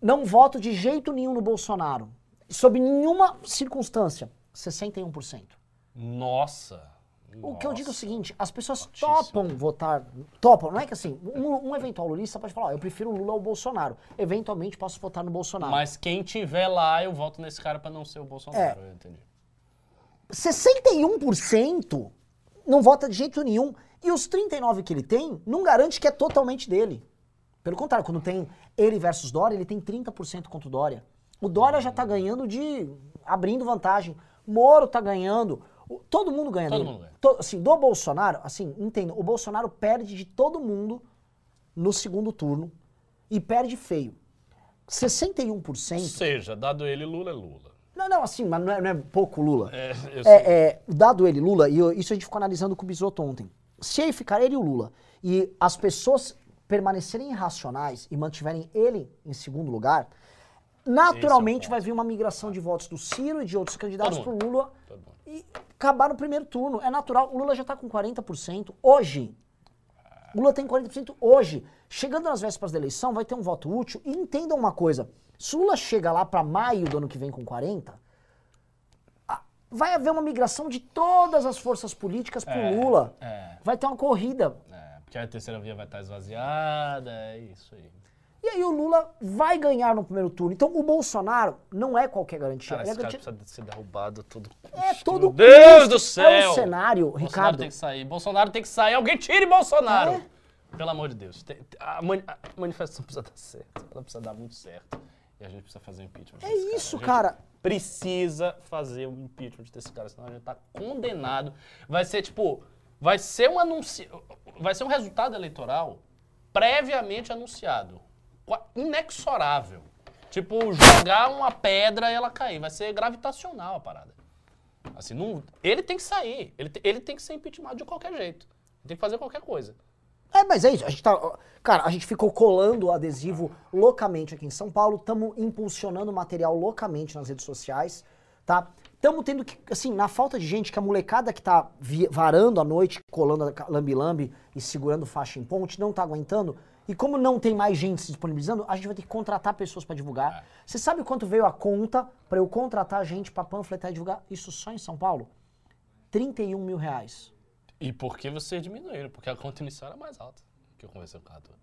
não voto de jeito nenhum no Bolsonaro. Sob nenhuma circunstância. 61%. Nossa. O que eu digo é o seguinte, as pessoas Altíssimo. topam votar, topam, não é que assim, um, um eventual lulista pode falar, ó, eu prefiro o Lula ao Bolsonaro, eventualmente posso votar no Bolsonaro. Mas quem tiver lá, eu voto nesse cara pra não ser o Bolsonaro, É. eu entendi. 61% não vota de jeito nenhum, e os 39 que ele tem, não garante que é totalmente dele. Pelo contrário, quando tem ele versus Dória, ele tem 30% contra o Dória. O Dória já tá ganhando de, abrindo vantagem, Moro tá ganhando, todo mundo ganha Todo dele. mundo ganha. To- assim, do Bolsonaro, assim, entendo, o Bolsonaro perde de todo mundo no segundo turno e perde feio. 61%. Ou seja, dado ele, Lula é Lula. Não, não, assim, mas não é, não é pouco Lula. É. É, é, dado ele, Lula, e eu- isso a gente ficou analisando com o Bisotto ontem. Se ele ficar ele e o Lula, e as pessoas permanecerem irracionais e mantiverem ele em segundo lugar, naturalmente ponto. vai vir uma migração de votos do Ciro e de outros candidatos pro mundo. Lula e acabar no primeiro turno. É natural. O Lula já tá com 40% hoje. O Lula tem 40% hoje. Chegando nas vésperas da eleição, vai ter um voto útil. E entendam uma coisa: se o Lula chega lá para maio do ano que vem com 40%, a- vai haver uma migração de todas as forças políticas pro É, Lula. é. Vai ter uma corrida. É, porque a terceira via vai estar esvaziada, é isso aí. E aí o Lula vai ganhar no primeiro turno. Então o Bolsonaro não é qualquer garantia. Cara, Ele é esse cara garantia- precisa ser derrubado todo É todo Meu Deus custo. do céu! É um cenário, Bolsonaro Ricardo. tem que sair. Bolsonaro tem que sair. Alguém tire Bolsonaro! É. Pelo amor de Deus. A, mani- a manifestação precisa dar certo. Ela precisa dar muito certo. E a gente precisa fazer o impeachment. É isso, A gente cara. Precisa fazer o impeachment desse cara, senão a gente tá condenado. Vai ser tipo vai ser um anunci... vai ser um resultado eleitoral previamente anunciado, inexorável. Tipo, jogar uma pedra e ela cair, vai ser gravitacional a parada. Assim, não, ele tem que sair, ele, ele tem que ser impeachment de qualquer jeito. Tem que fazer qualquer coisa. É, mas é isso. A gente tá. Cara, a gente ficou colando o adesivo loucamente aqui em São Paulo. Estamos impulsionando material loucamente nas redes sociais, tá? Estamos tendo que, assim, na falta de gente, que a molecada que tá varando à noite, colando lambi-lambi e segurando faixa em ponte, não tá aguentando. E como não tem mais gente se disponibilizando, a gente vai ter que contratar pessoas para divulgar. Você sabe quanto veio a conta para eu contratar gente para panfletar e divulgar? Isso só em São Paulo? 31 mil reais. E por que vocês diminuíram? Porque a conta inicial era mais alta que eu conversei com o Arthur.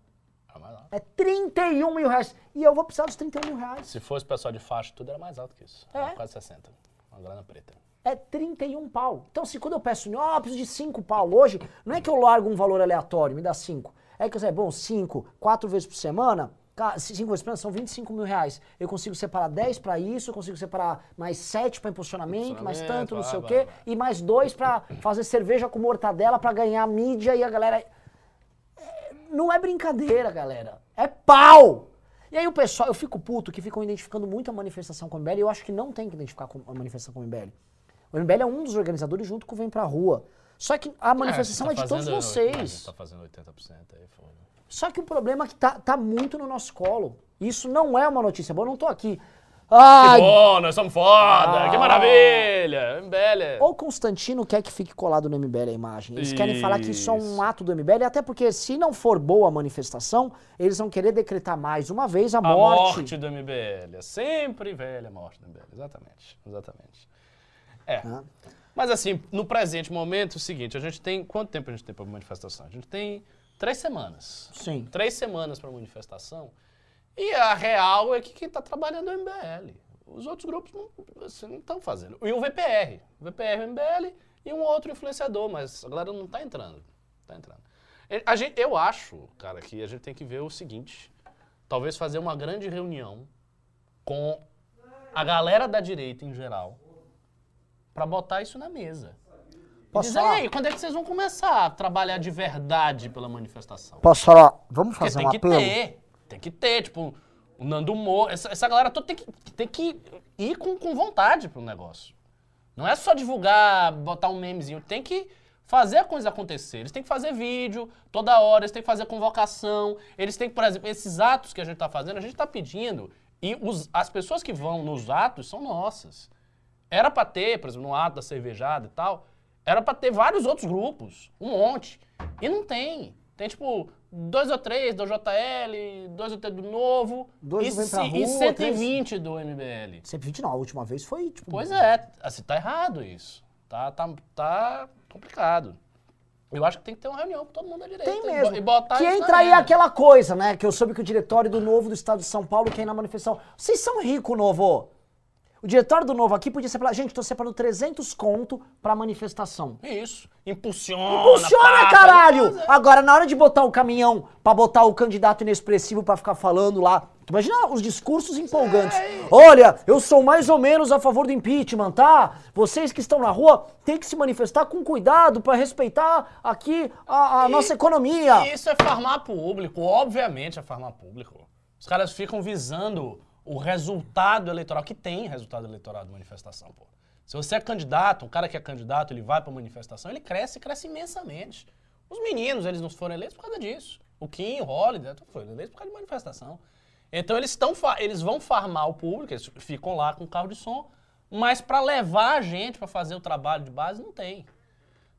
Era mais alta. É 31 mil reais. E eu vou precisar dos 31 mil reais. Se fosse pessoal de faixa, tudo era mais alto que isso. É? Era quase 60. Uma grana preta. É 31 pau. Então, se quando eu peço, ó, oh, preciso de 5 pau hoje, não é que eu largo um valor aleatório, me dá 5. É que eu sei, bom, 5, 4 vezes por semana, 5 vezes por semana são 25 mil reais. Eu consigo separar 10 para isso, eu consigo separar mais 7 para impulsionamento, mais tanto, não sei o quê, e mais 2 para fazer cerveja com mortadela para ganhar mídia e a galera. É, Não é brincadeira, galera. É pau! E aí o pessoal, eu fico puto que ficam identificando muito a manifestação com o MBL e eu acho que não tem que identificar a manifestação com o MBL. O MBL é um dos organizadores junto com o Vem Pra Rua. Só que a manifestação é, tá de todos fazendo- vocês. Tá fazendo 80% aí, foda. Só que o problema é que tá, tá muito no nosso colo. Isso não é uma notícia boa. Eu não tô aqui. Ai, Que bom, nós somos foda, que Ah. maravilha. MBL é... ou Constantino quer que fique colado no MBL a imagem. Eles querem falar que isso é um Isso. ato do MBL, até porque se não for boa a manifestação, eles vão querer decretar mais uma vez a, A morte. morte do MBL. É sempre velha a morte do MBL. Exatamente, exatamente. É. Ah. Mas assim, no presente momento, é o seguinte, a gente tem... Quanto tempo a gente tem pra manifestação? A gente tem três semanas. Sim. Três semanas pra manifestação. E a real é que quem tá trabalhando é o MBL. Os outros grupos não assim, estão fazendo. E o VPR. O VPR, o MBL e um outro influenciador, mas a galera não tá entrando. Tá entrando. A gente, eu acho, cara, que a gente tem que ver o seguinte. Talvez fazer uma grande reunião com a galera da direita em geral pra botar isso na mesa. E Posso dizer, falar? "E aí, quando é que vocês vão começar a trabalhar de verdade pela manifestação? Posso falar? Vamos Porque fazer tem um que apelo? ter. Tem que ter, tipo, o Nando Moura. Essa, essa galera toda tem que, tem que ir com, com vontade pro negócio. Não é só divulgar, botar um memezinho. Tem que fazer a coisa acontecer. Eles têm que fazer vídeo toda hora, eles têm que fazer convocação. Eles têm que, por exemplo, esses atos que a gente tá fazendo, a gente tá pedindo. E os- as pessoas que vão nos atos são nossas. Era pra ter, por exemplo, no ato da cervejada e tal, era pra ter vários outros grupos, um monte. E não tem. Tem tipo dois ou três do JL, dois ou três do Novo Dois e, Rua, e 120 do MBL. 120 não, a última vez foi tipo. Pois é, assim, tá errado isso. Tá, tá, tá complicado. Eu acho que tem que ter uma reunião com todo mundo da direita. Tem mesmo. E botar que entra aí aquela coisa, né? Que eu soube que o diretório do Novo do Estado de São Paulo quer ir na manifestação. Vocês são ricos, Novo. O diretório do Novo aqui podia separar. Gente, tô separando 300 conto pra manifestação. Isso. Impulsiona. Pá, caralho! é. Agora, na hora de botar o caminhão pra botar o candidato inexpressivo pra ficar falando lá, imagina os discursos empolgantes. Olha, eu sou mais ou menos a favor do impeachment, tá? Vocês que estão na rua têm que se manifestar com cuidado pra respeitar aqui a, a E- nossa economia. Isso é farmar público, obviamente é farmar público. Os caras ficam visando o resultado eleitoral, que tem resultado eleitoral de manifestação, pô. Se você é candidato, um cara que é candidato, ele vai pra manifestação, ele cresce, cresce imensamente. Os meninos, eles não foram eleitos por causa disso. O Kim, o Holiday, tudo foram eleitos por causa de manifestação. Então eles, tão, eles vão farmar o público, eles ficam lá com carro de som, mas pra levar a gente pra fazer o trabalho de base, não tem.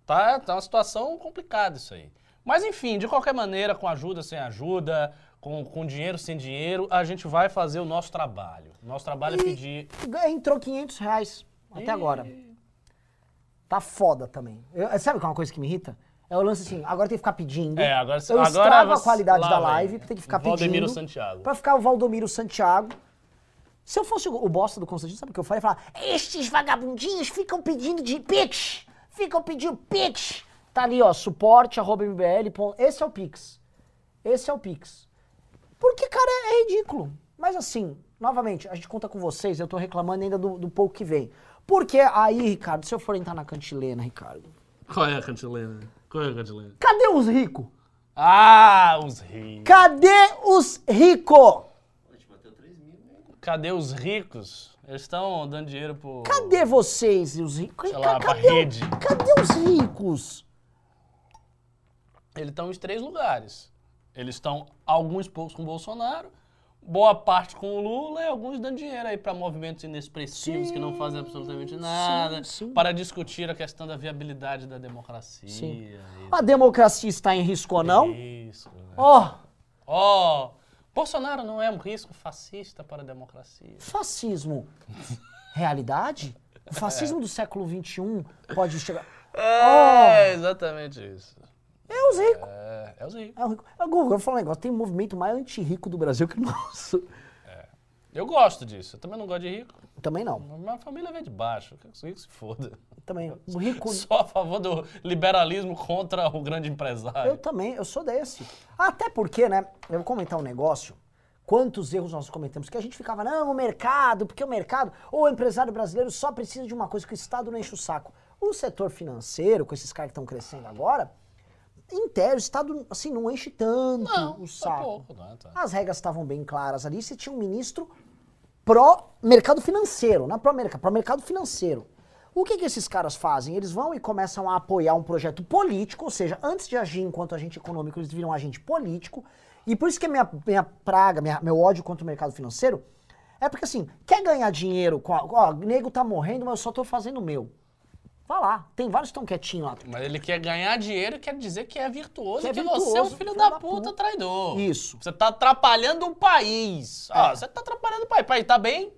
Tá, tá uma situação complicada isso aí. Mas enfim, de qualquer maneira, com ajuda, sem ajuda, com, com dinheiro, sem dinheiro, a gente vai fazer o nosso trabalho. Nosso trabalho é pedir. Entrou 500 reais até agora. Tá foda também. Eu- sabe qual é uma coisa que me irrita? É o lance assim, agora tem que ficar pedindo. É, agora Eu agora estrago a qualidade da live, tem que ficar Valdemiro pedindo. Santiago. Pra ficar o Valdomiro Santiago. Se eu fosse o bosta do Constantino, sabe o que eu faria? Eu falar, estes vagabundinhos ficam pedindo de Pix, ficam pedindo Pix. Tá ali, ó, suporte, arroba mbl. Esse é o Pix. Esse é o Pix. Porque, cara, é, é ridículo. Mas assim, novamente, a gente conta com vocês, eu tô reclamando ainda do, do pouco que vem. Porque aí, Ricardo, se eu for entrar na cantilena, Ricardo, Qual é a cantilena? Coisa, Cadilene. Cadê os ricos? Ah, os ricos. Cadê os ricos? A gente bateu 3 mil, né? Cadê os ricos? Eles estão dando dinheiro pro. Cadê vocês, os ricos? Sei lá, pra cadê, rede. cadê os ricos? Eles estão em três lugares. Eles estão, alguns poucos com o Bolsonaro, boa parte com o Lula e alguns dando dinheiro aí para movimentos inexpressivos que não fazem absolutamente nada, sim. para discutir a questão da viabilidade da democracia. Sim. A democracia está em risco ou não? Isso. né? Ó, Ó, Bolsonaro não é um risco fascista para a democracia. fascismo. Realidade? O fascismo do século XXI pode chegar. É, exatamente isso. É os ricos. É, é os ricos. É o rico. Agora, eu vou falar um negócio. Tem um movimento mais anti-rico do Brasil que o nosso. Eu gosto disso. Eu também não gosto de rico. Também não. Minha família vem de baixo. Que os ricos se foda. Também. O rico. Sou a favor do liberalismo contra o grande empresário. Eu também, eu sou desse. Até porque, né? Eu vou comentar um negócio. Quantos erros nós cometemos? Que a gente ficava, não, o mercado, porque o mercado, ou o empresário brasileiro só precisa de uma coisa, que o Estado não enche o saco. O setor financeiro, com esses caras que estão crescendo agora, em tese, o Estado, assim, não enche tanto Não, o tá saco. pouco, não é? Tá. As regras estavam bem claras ali. Você tinha um ministro pró-mercado financeiro, não é pró-mercado, pró-mercado financeiro. O que, que esses caras fazem? Eles vão e começam a apoiar um projeto político, ou seja, antes de agir enquanto agente econômico, eles viram agente político. E por isso que a minha, minha praga, minha- meu ódio contra o mercado financeiro, é porque assim, quer ganhar dinheiro com a, ó, o nego tá morrendo, mas eu só tô fazendo o meu. Vai lá, tem vários que estão quietinhos lá. Mas ele quer ganhar dinheiro e quer dizer que é virtuoso Que é que você é um filho da da puta, puta. traidor. Isso. Você tá atrapalhando o país. Ah, É. você tá atrapalhando o país. O país tá bem?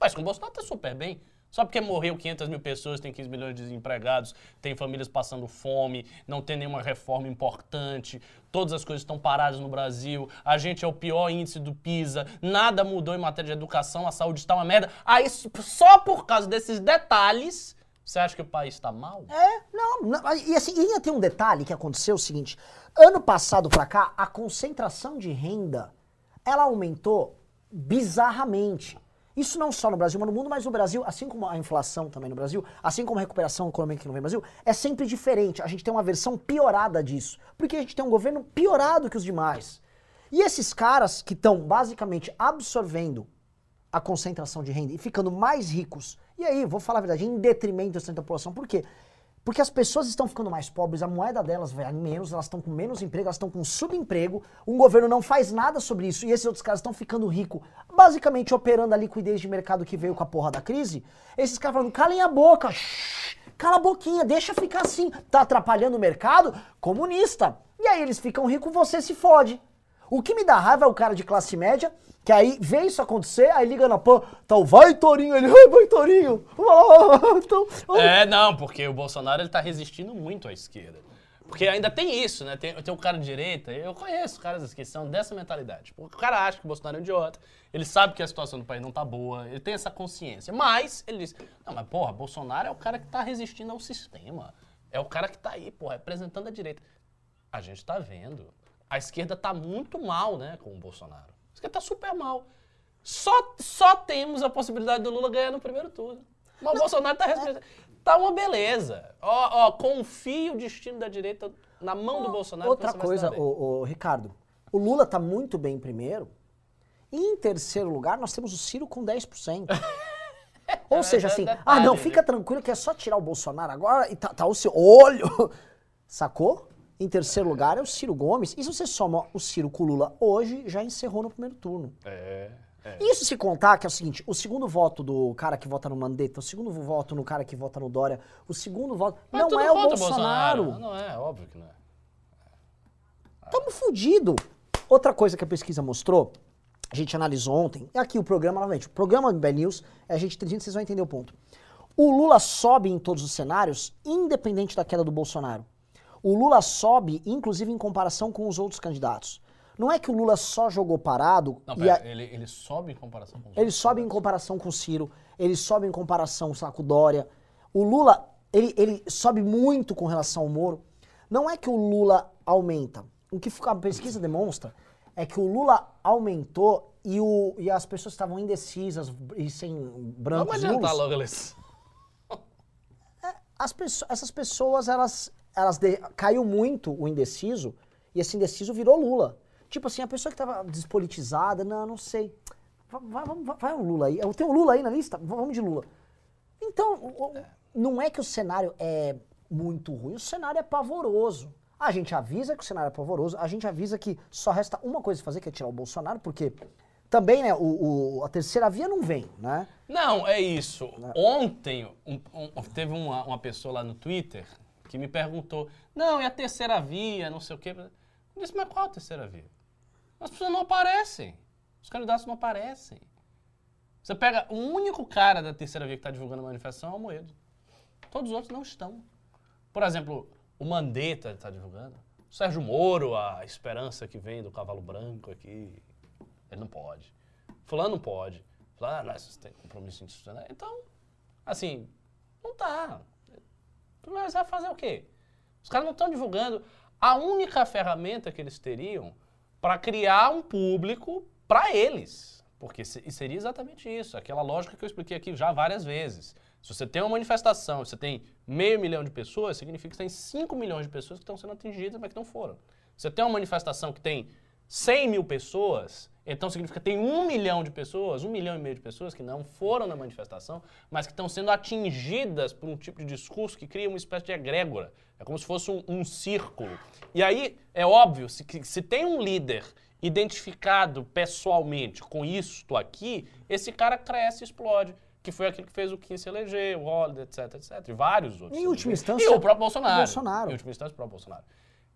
Mas com o Bolsonaro tá super bem. Só porque morreu 500 mil pessoas, tem 15 milhões de desempregados, tem famílias passando fome, não tem nenhuma reforma importante, todas as coisas estão paradas no Brasil, a gente é o pior índice do PISA, nada mudou em matéria de educação, a saúde está uma merda. Aí, só por causa desses detalhes, você acha que o país está mal? É, não, não, e assim, ainda tem um detalhe que aconteceu o seguinte, ano passado pra cá, a concentração de renda, ela aumentou bizarramente. Isso não só no Brasil, mas no mundo, mas no Brasil, assim como a inflação também no Brasil, assim como a recuperação econômica no Brasil, é sempre diferente. A gente tem uma versão piorada disso, porque a gente tem um governo piorado que os demais. E esses caras que estão basicamente absorvendo a concentração de renda e ficando mais ricos. E aí, vou falar a verdade, em detrimento da população. Por quê? Porque as pessoas estão ficando mais pobres, a moeda delas vai menos, elas estão com menos emprego, elas estão com subemprego, o governo não faz nada sobre isso e esses outros caras estão ficando ricos, basicamente operando a liquidez de mercado que veio com a porra da crise. Esses caras falando, calem a boca, shh, cala a boquinha, deixa ficar assim, tá atrapalhando o mercado? Comunista. E aí eles ficam ricos, você se fode. O que me dá raiva é o cara de classe média, que aí vê isso acontecer, aí liga na PAN, tal, vai Torinho, ele, ai, vai Torinho. Então, É, não, porque o Bolsonaro ele tá resistindo muito à esquerda. Porque ainda tem isso, né? Tem, tem um cara de direita, eu conheço caras que são dessa mentalidade. O cara acha que o Bolsonaro é um idiota, ele sabe que a situação do país não tá boa, ele tem essa consciência. Mas ele diz: não, mas porra, Bolsonaro é o cara que tá resistindo ao sistema. É o cara que tá aí, porra, representando a direita. A gente tá vendo. A esquerda tá muito mal, né, com o Bolsonaro. A esquerda tá super mal. Só, só temos a possibilidade do Lula ganhar no primeiro turno. Mas o Bolsonaro tá representando. Tá uma beleza. Ó, ó, confie o destino da direita na mão do Bolsonaro. Outra coisa, ô, ô, Ricardo, o Lula tá muito bem em primeiro, e em terceiro lugar nós temos o Ciro com 10%. Ou seja, é assim, ah não, né? fica tranquilo que é só tirar o Bolsonaro agora e tá, tá o seu olho. Sacou? Em terceiro lugar é o Ciro Gomes. E se você soma o Ciro com o Lula hoje, já encerrou no primeiro turno. É, é. Isso se contar que é o seguinte, o segundo voto do cara que vota no Mandetta, o segundo voto no cara que vota no Dória, o segundo voto Mas não tudo é o contra Bolsonaro. Não é, óbvio que não é. Tamo fudido. Outra coisa que a pesquisa mostrou, a gente analisou ontem, é aqui o programa, novamente, o programa do News, é a gente vocês vão entender o ponto. O Lula sobe em todos os cenários, independente da queda do Bolsonaro. O Lula sobe, inclusive, em comparação com os outros candidatos. Não é que o Lula só jogou parado Não, pera, a- ele, ele sobe em comparação com os ele sobe em comparação com o Ciro, ele sobe em comparação com o Dória. O Lula, ele, ele sobe muito com relação ao Moro. Não é que o Lula aumenta. O que a pesquisa demonstra é que o Lula aumentou e, o, e as pessoas estavam indecisas e sem Vamos brancos adiantar nulos. logo eles. As pesso- essas pessoas, elas elas de- caiu muito o indeciso e esse indeciso virou Lula. Tipo assim, a pessoa que tava despolitizada, não, não sei. Vai, vai, vai o Lula aí. Tem o Lula aí na lista? Vamos de Lula. Então, o- não é que o cenário é muito ruim, o cenário é pavoroso. A gente avisa que o cenário é pavoroso, a gente avisa que só resta uma coisa a fazer, que é tirar o Bolsonaro, porque também, né, o, o- a terceira via não vem, né? Não, é isso. Ontem um- um- teve uma, uma pessoa lá no Twitter que me perguntou: não, e a terceira via, não sei o quê. Eu disse, mas qual a terceira via? As pessoas não aparecem. Os candidatos não aparecem. Você pega o único cara da terceira via que está divulgando a manifestação é o Moedo. Todos os outros não estão. Por exemplo, o Mandetta está divulgando. O Sérgio Moro, a esperança que vem do cavalo branco aqui, ele não pode. Fulano não pode. Fulano, ah, vocês têm compromisso institucional. Então, assim, não tá. Mas vai fazer o quê? Os caras não estão divulgando. A única ferramenta que eles teriam para criar um público para eles. Porque se- seria exatamente isso, aquela lógica que eu expliquei aqui já várias vezes. Se você tem uma manifestação, você tem meio milhão de pessoas, significa que você tem 5 milhões de pessoas que estão sendo atingidas, mas que não foram. Você tem uma manifestação que tem 100 mil pessoas, então significa que tem um milhão de pessoas, um milhão e meio de pessoas que não foram na manifestação, mas que estão sendo atingidas por um tipo de discurso que cria uma espécie de egrégora. É como se fosse um, um círculo. E aí, é óbvio, se, que- se tem um líder identificado pessoalmente com isto aqui, esse cara cresce e explode. Que foi aquele que fez o Kim se eleger, o Holliday, etc, etc. E vários outros. Em última instância, E o próprio Bolsonaro. Bolsonaro. Em última instância, o próprio Bolsonaro.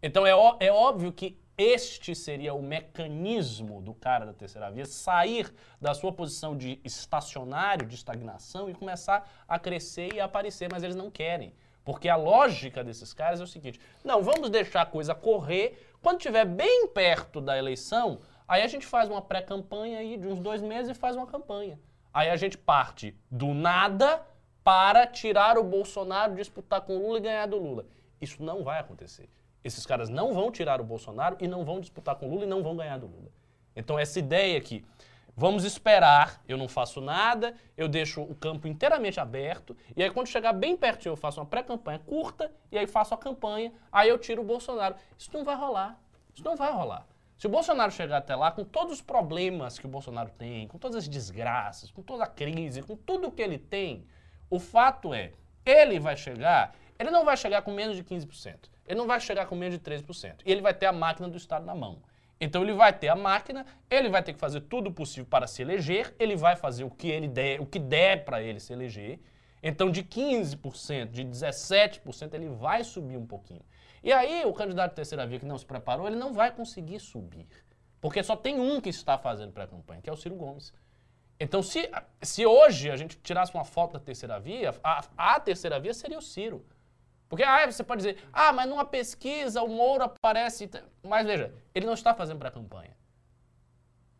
Então é, ó- é óbvio que este seria o mecanismo do cara da terceira via sair da sua posição de estacionário, de estagnação e começar a crescer e aparecer, mas eles não querem. Porque a lógica desses caras é o seguinte: não, vamos deixar a coisa correr. Quando estiver bem perto da eleição, aí a gente faz uma pré-campanha aí de uns dois meses e faz uma campanha. Aí a gente parte do nada para tirar o Bolsonaro, disputar com o Lula e ganhar do Lula. Isso não vai acontecer. Esses caras não vão tirar o Bolsonaro e não vão disputar com o Lula e não vão ganhar do Lula. Então essa ideia que vamos esperar, eu não faço nada, eu deixo o campo inteiramente aberto, e aí quando chegar bem pertinho eu faço uma pré-campanha curta, e aí faço a campanha, aí eu tiro o Bolsonaro. Isso não vai rolar. Isso não vai rolar. Se o Bolsonaro chegar até lá com todos os problemas que o Bolsonaro tem, com todas as desgraças, com toda a crise, com tudo que ele tem, o fato é, ele vai chegar, ele não vai chegar com menos de 15%. Ele não vai chegar com menos de 13%. E ele vai ter a máquina do Estado na mão. Então ele vai ter a máquina, ele vai ter que fazer tudo o possível para se eleger, ele vai fazer o que ele der, o que der para ele se eleger. Então de 15%, de 17%, ele vai subir um pouquinho. E aí o candidato terceira via que não se preparou, ele não vai conseguir subir. Porque só tem um que está fazendo pré-campanha, que é o Ciro Gomes. Então, se, se hoje a gente tirasse uma foto da terceira via, a, a terceira via seria o Ciro. Porque ah, você pode dizer, ah, mas numa pesquisa o Moro aparece. Mas veja, ele não está fazendo pré-campanha.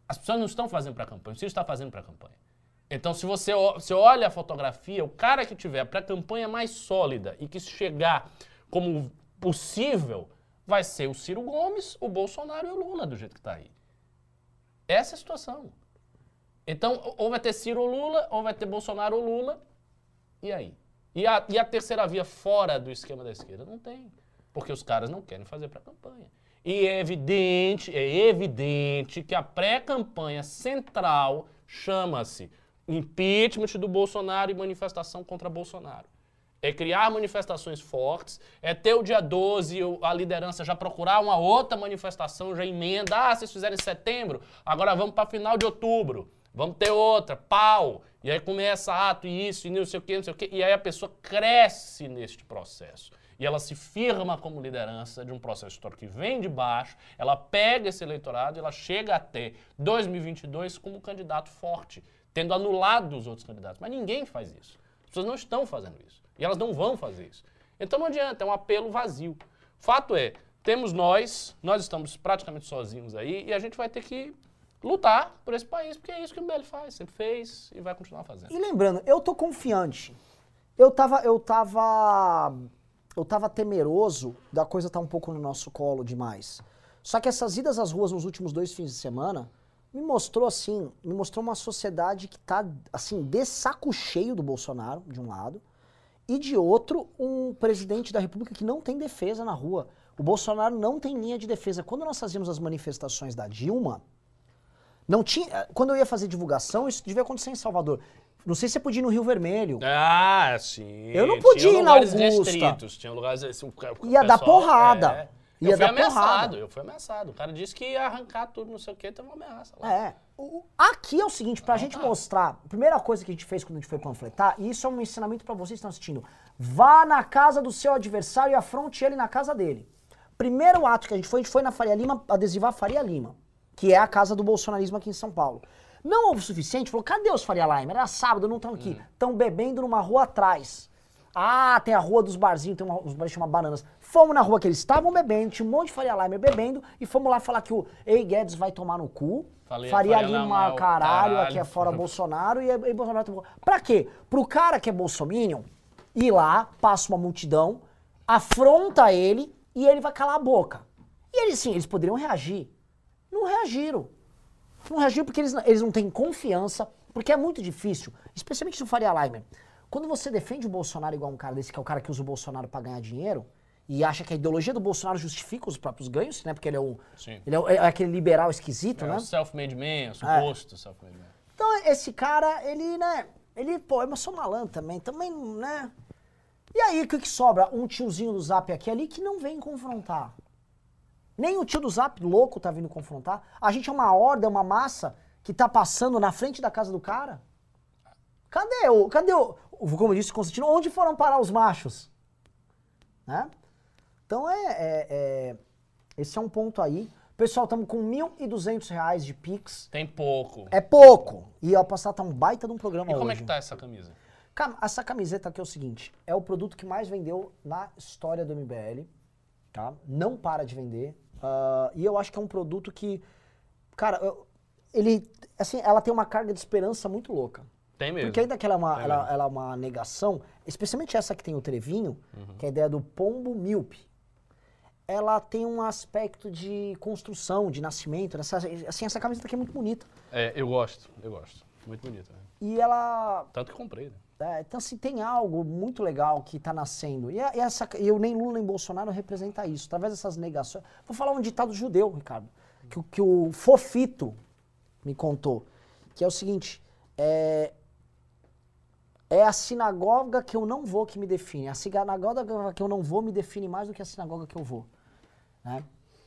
As pessoas não estão fazendo pré-campanha, o Ciro está fazendo pré-campanha. Então, se você, você olha a fotografia, o cara que tiver a pré-campanha mais sólida e que chegar como possível, vai ser o Ciro Gomes, o Bolsonaro e o Lula, do jeito que está aí. Essa é a situação. Então, ou vai ter Ciro ou Lula, ou vai ter Bolsonaro ou Lula, e aí? E a, e a terceira via fora do esquema da esquerda? Não tem. Porque os caras não querem fazer pré-campanha. E é evidente, é evidente que a pré-campanha central chama-se impeachment do Bolsonaro e manifestação contra Bolsonaro. É criar manifestações fortes, é ter o dia 12 o- a liderança já procurar uma outra manifestação, já emenda. Ah, vocês fizeram em setembro, agora vamos para final de outubro. Vamos ter outra, pau. E aí começa ato e isso, e não sei o quê, não sei o quê. E aí a pessoa cresce neste processo. E ela se firma como liderança de um processo histórico que vem de baixo, ela pega esse eleitorado e ela chega até 2022 como candidato forte, tendo anulado os outros candidatos. Mas ninguém faz isso. As pessoas não estão fazendo isso. E elas não vão fazer isso. Então não adianta, é um apelo vazio. Fato é, temos nós, nós estamos praticamente sozinhos aí, e a gente vai ter que lutar por esse país, porque é isso que o MBL faz, sempre fez e vai continuar fazendo. E lembrando, eu tô confiante. Eu tava, eu tava, eu tava temeroso da coisa estar um pouco no nosso colo demais. Só que essas idas às ruas nos últimos dois fins de semana me mostrou assim, me mostrou uma sociedade que tá assim de saco cheio do Bolsonaro de um lado e de outro, um presidente da República que não tem defesa na rua. O Bolsonaro não tem linha de defesa. Quando nós fazíamos as manifestações da Dilma, não tinha. Quando eu ia fazer divulgação, isso devia acontecer em Salvador. Não sei se você podia ir no Rio Vermelho. Ah, sim. Eu não podia tinha ir na Augusta. restritos, Tinha lugares assim, o Ia dar pessoal- porrada. é. Ia eu fui dar ameaçado, porrada. eu fui ameaçado. O cara disse que ia arrancar tudo, não sei o quê, teve uma ameaça lá. É. O- aqui é o seguinte, pra gente mostrar, a primeira coisa que a gente fez quando a gente foi panfletar, e isso é um ensinamento pra vocês que estão assistindo. Vá na casa do seu adversário e afronte ele na casa dele. Primeiro ato que a gente foi, a gente foi na Faria Lima adesivar a Faria Lima, que é a casa do bolsonarismo aqui em São Paulo. Não houve o suficiente, falou, cadê os Faria Lima? Era sábado, não estão aqui. Estão bebendo numa rua atrás. Ah, tem a rua dos barzinhos, tem uma, uns bares que chamam Bananas. Fomos na rua que eles estavam bebendo, tinha um monte de Faria Limer bebendo, e fomos lá falar que o Ei Guedes vai tomar no cu. Falei, Faria Faria Lima Lima, é caralho, caralho. aqui é fora Bolsonaro, e, e Bolsonaro... tá- Pra quê? Pro cara que é bolsominion, ir lá, passa uma multidão, afronta ele, e ele vai calar a boca. E eles, sim, eles poderiam reagir. Não reagiram. Não reagiram porque eles, não- eles não têm confiança, porque é muito difícil, especialmente se o Faria Limer. Quando você defende o Bolsonaro igual um cara desse, que é o cara que usa o Bolsonaro pra ganhar dinheiro, e acha que a ideologia do Bolsonaro justifica os próprios ganhos, né? Porque ele é, um, Sim. ele é, o- é aquele liberal esquisito, É né? o self-made man, o suposto self-made man. Então, esse cara, ele, né? Ele, pô, eu sou malandro também, também, né? E aí, o que, que sobra? Um tiozinho do Zap aqui ali que não vem confrontar. Nem o tio do Zap louco tá vindo confrontar. A gente é uma horda, é uma massa que tá passando na frente da casa do cara. Cadê o. Cadê o. Como disse Constantino, onde foram parar os machos? Né? Então é, é- é- Esse é um ponto aí. Pessoal, estamos com 1.200 reais de Pix. Tem pouco. É pouco. E ao passar tá um baita de um programa E como hoje. é que tá essa camisa? Cam- Essa camiseta aqui é o seguinte, é o produto que mais vendeu na história do MBL, tá? Não para de vender. Ah, e eu acho que é um produto que, cara, ele, assim, ela tem uma carga de esperança muito louca. Tem mesmo. Porque ainda que ela é, uma, É ela, ela é uma negação, especialmente essa que tem o trevinho, que é a ideia do pombo míope, ela tem um aspecto de construção, de nascimento, essa, assim, essa camiseta aqui é muito bonita. É, eu gosto, eu gosto. Muito bonito. né? E ela Tanto que comprei, né? É, então, assim, tem algo muito legal que está nascendo. E, a- e essa, eu nem Lula nem Bolsonaro representa isso. Através dessas negações. Vou falar um ditado judeu, Ricardo, que, o- que o Fofito me contou. Que é o seguinte: é, é a sinagoga que eu não vou que me define. A sinagoga que eu não vou me define mais do que a sinagoga que eu vou. Né?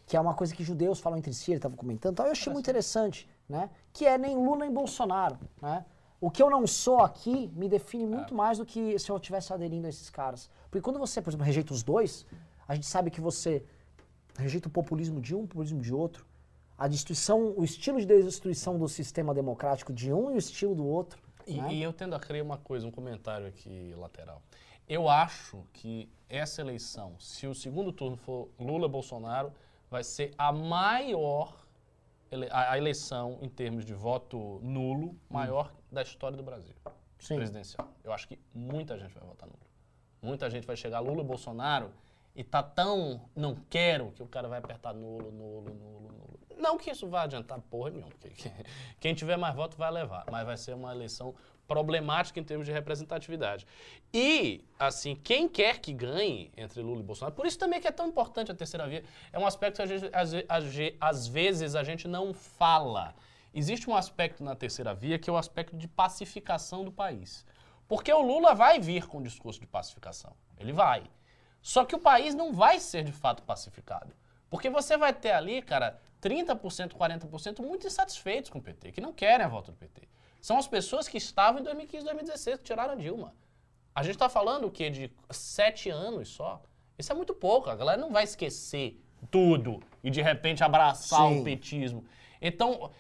Que é uma coisa que judeus falam entre si, ele estava comentando. Então, eu achei muito interessante, né? Que é nem Lula nem Bolsonaro, né? O que eu não sou aqui me define muito mais do que se eu estivesse aderindo a esses caras. Porque quando você, por exemplo, rejeita os dois, a gente sabe que você rejeita o populismo de um, o populismo de outro, a destruição, o estilo de destruição do sistema democrático de um e o estilo do outro. E, né? e eu tendo a crer uma coisa, um comentário aqui lateral. Eu acho que essa eleição, se o segundo turno for Lula-Bolsonaro, vai ser a maior ele- a, a eleição em termos de voto nulo maior da história do Brasil. Sim. Presidencial. Eu acho que muita gente vai votar nulo. Muita gente vai chegar Lula e Bolsonaro e tá tão não quero que o cara vai apertar nulo, nulo, nulo, nulo. Não que isso vá adiantar porra nenhuma. porque quem tiver mais voto vai levar, mas vai ser uma eleição problemática em termos de representatividade. E, assim, quem quer que ganhe entre Lula e Bolsonaro, por isso também que é tão importante a terceira via, é um aspecto que às vezes a gente não fala. Existe um aspecto na terceira via que é o aspecto de pacificação do país. Porque o Lula vai vir com o discurso de pacificação. Ele vai. Só que o país não vai ser de fato pacificado. Porque você vai ter ali, cara, 30%, 40% muito insatisfeitos com o PT, que não querem a volta do PT. São as pessoas que estavam em 2015, 2016, que tiraram a Dilma. A gente está falando o quê? De sete anos só? Isso é muito pouco. A galera não vai esquecer tudo e de repente abraçar Sim. o petismo. Então,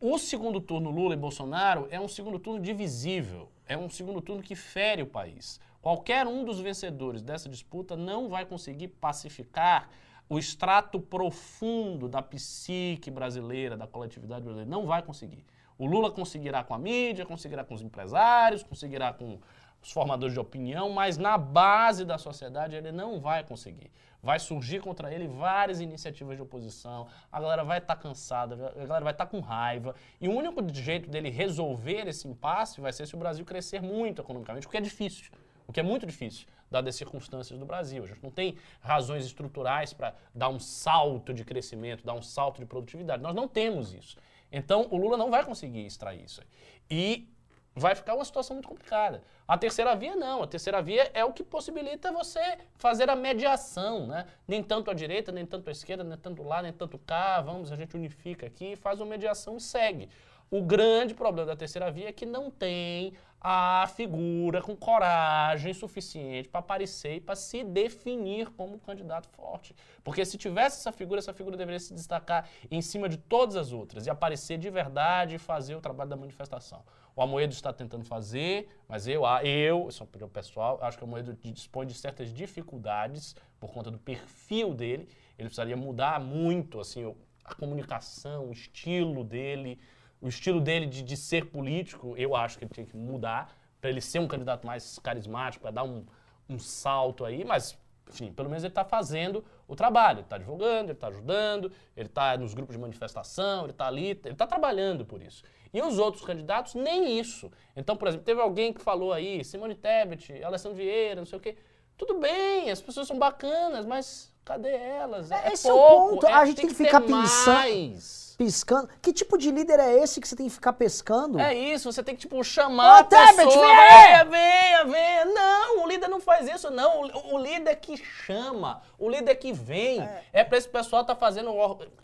o segundo turno Lula e Bolsonaro é um segundo turno divisível. É um segundo turno que fere o país. Qualquer um dos vencedores dessa disputa não vai conseguir pacificar o extrato profundo da psique brasileira, da coletividade brasileira. Não vai conseguir. O Lula conseguirá com a mídia, conseguirá com os empresários, conseguirá com os formadores de opinião, mas na base da sociedade ele não vai conseguir. Vai surgir contra ele várias iniciativas de oposição, a galera vai estar cansada, a galera vai estar com raiva, e o único jeito dele resolver esse impasse vai ser se o Brasil crescer muito economicamente, porque é difícil. O que é muito difícil, dadas as circunstâncias do Brasil. A gente não tem razões estruturais para dar um salto de crescimento, dar um salto de produtividade. Nós não temos isso. Então, o Lula não vai conseguir extrair isso. E vai ficar uma situação muito complicada. A terceira via não, a terceira via é o que possibilita você fazer a mediação, né? Nem tanto à direita, nem tanto à esquerda, nem tanto lá, nem tanto cá, vamos, a gente unifica aqui, faz uma mediação e segue. O grande problema da terceira via é que não tem a figura com coragem suficiente para aparecer e para se definir como um candidato forte. Porque se tivesse essa figura, essa figura deveria se destacar em cima de todas as outras e aparecer de verdade e fazer o trabalho da manifestação. O Amoedo está tentando fazer, mas eu, eu, é uma opinião pessoal, acho que o Amoedo dispõe de certas dificuldades por conta do perfil dele. Ele precisaria mudar muito assim, a comunicação, o estilo dele, o estilo dele de, de ser político, eu acho que ele tinha que mudar para ele ser um candidato mais carismático, para dar um, um salto aí, mas, enfim, pelo menos ele está fazendo o trabalho, ele está divulgando, ele está ajudando, ele está nos grupos de manifestação, ele está ali, ele está trabalhando por isso. E os outros candidatos, nem isso. Então, por exemplo, teve alguém que falou aí, Simone Tebet, Alessandro Vieira, não sei o quê. Tudo bem, as pessoas são bacanas, mas cadê elas? É, é esse pouco, é o ponto. é, a gente tem que, ficar ter pensando, mais. piscando. Que tipo de líder é esse que você tem que ficar pescando? É isso, você tem que, tipo, chamar Ô, a pessoa. Tebet, vem! venha, venha, venha. Não, o líder não faz isso, não. O, o líder que chama, o líder que vem. É, é pra esse pessoal tá fazendo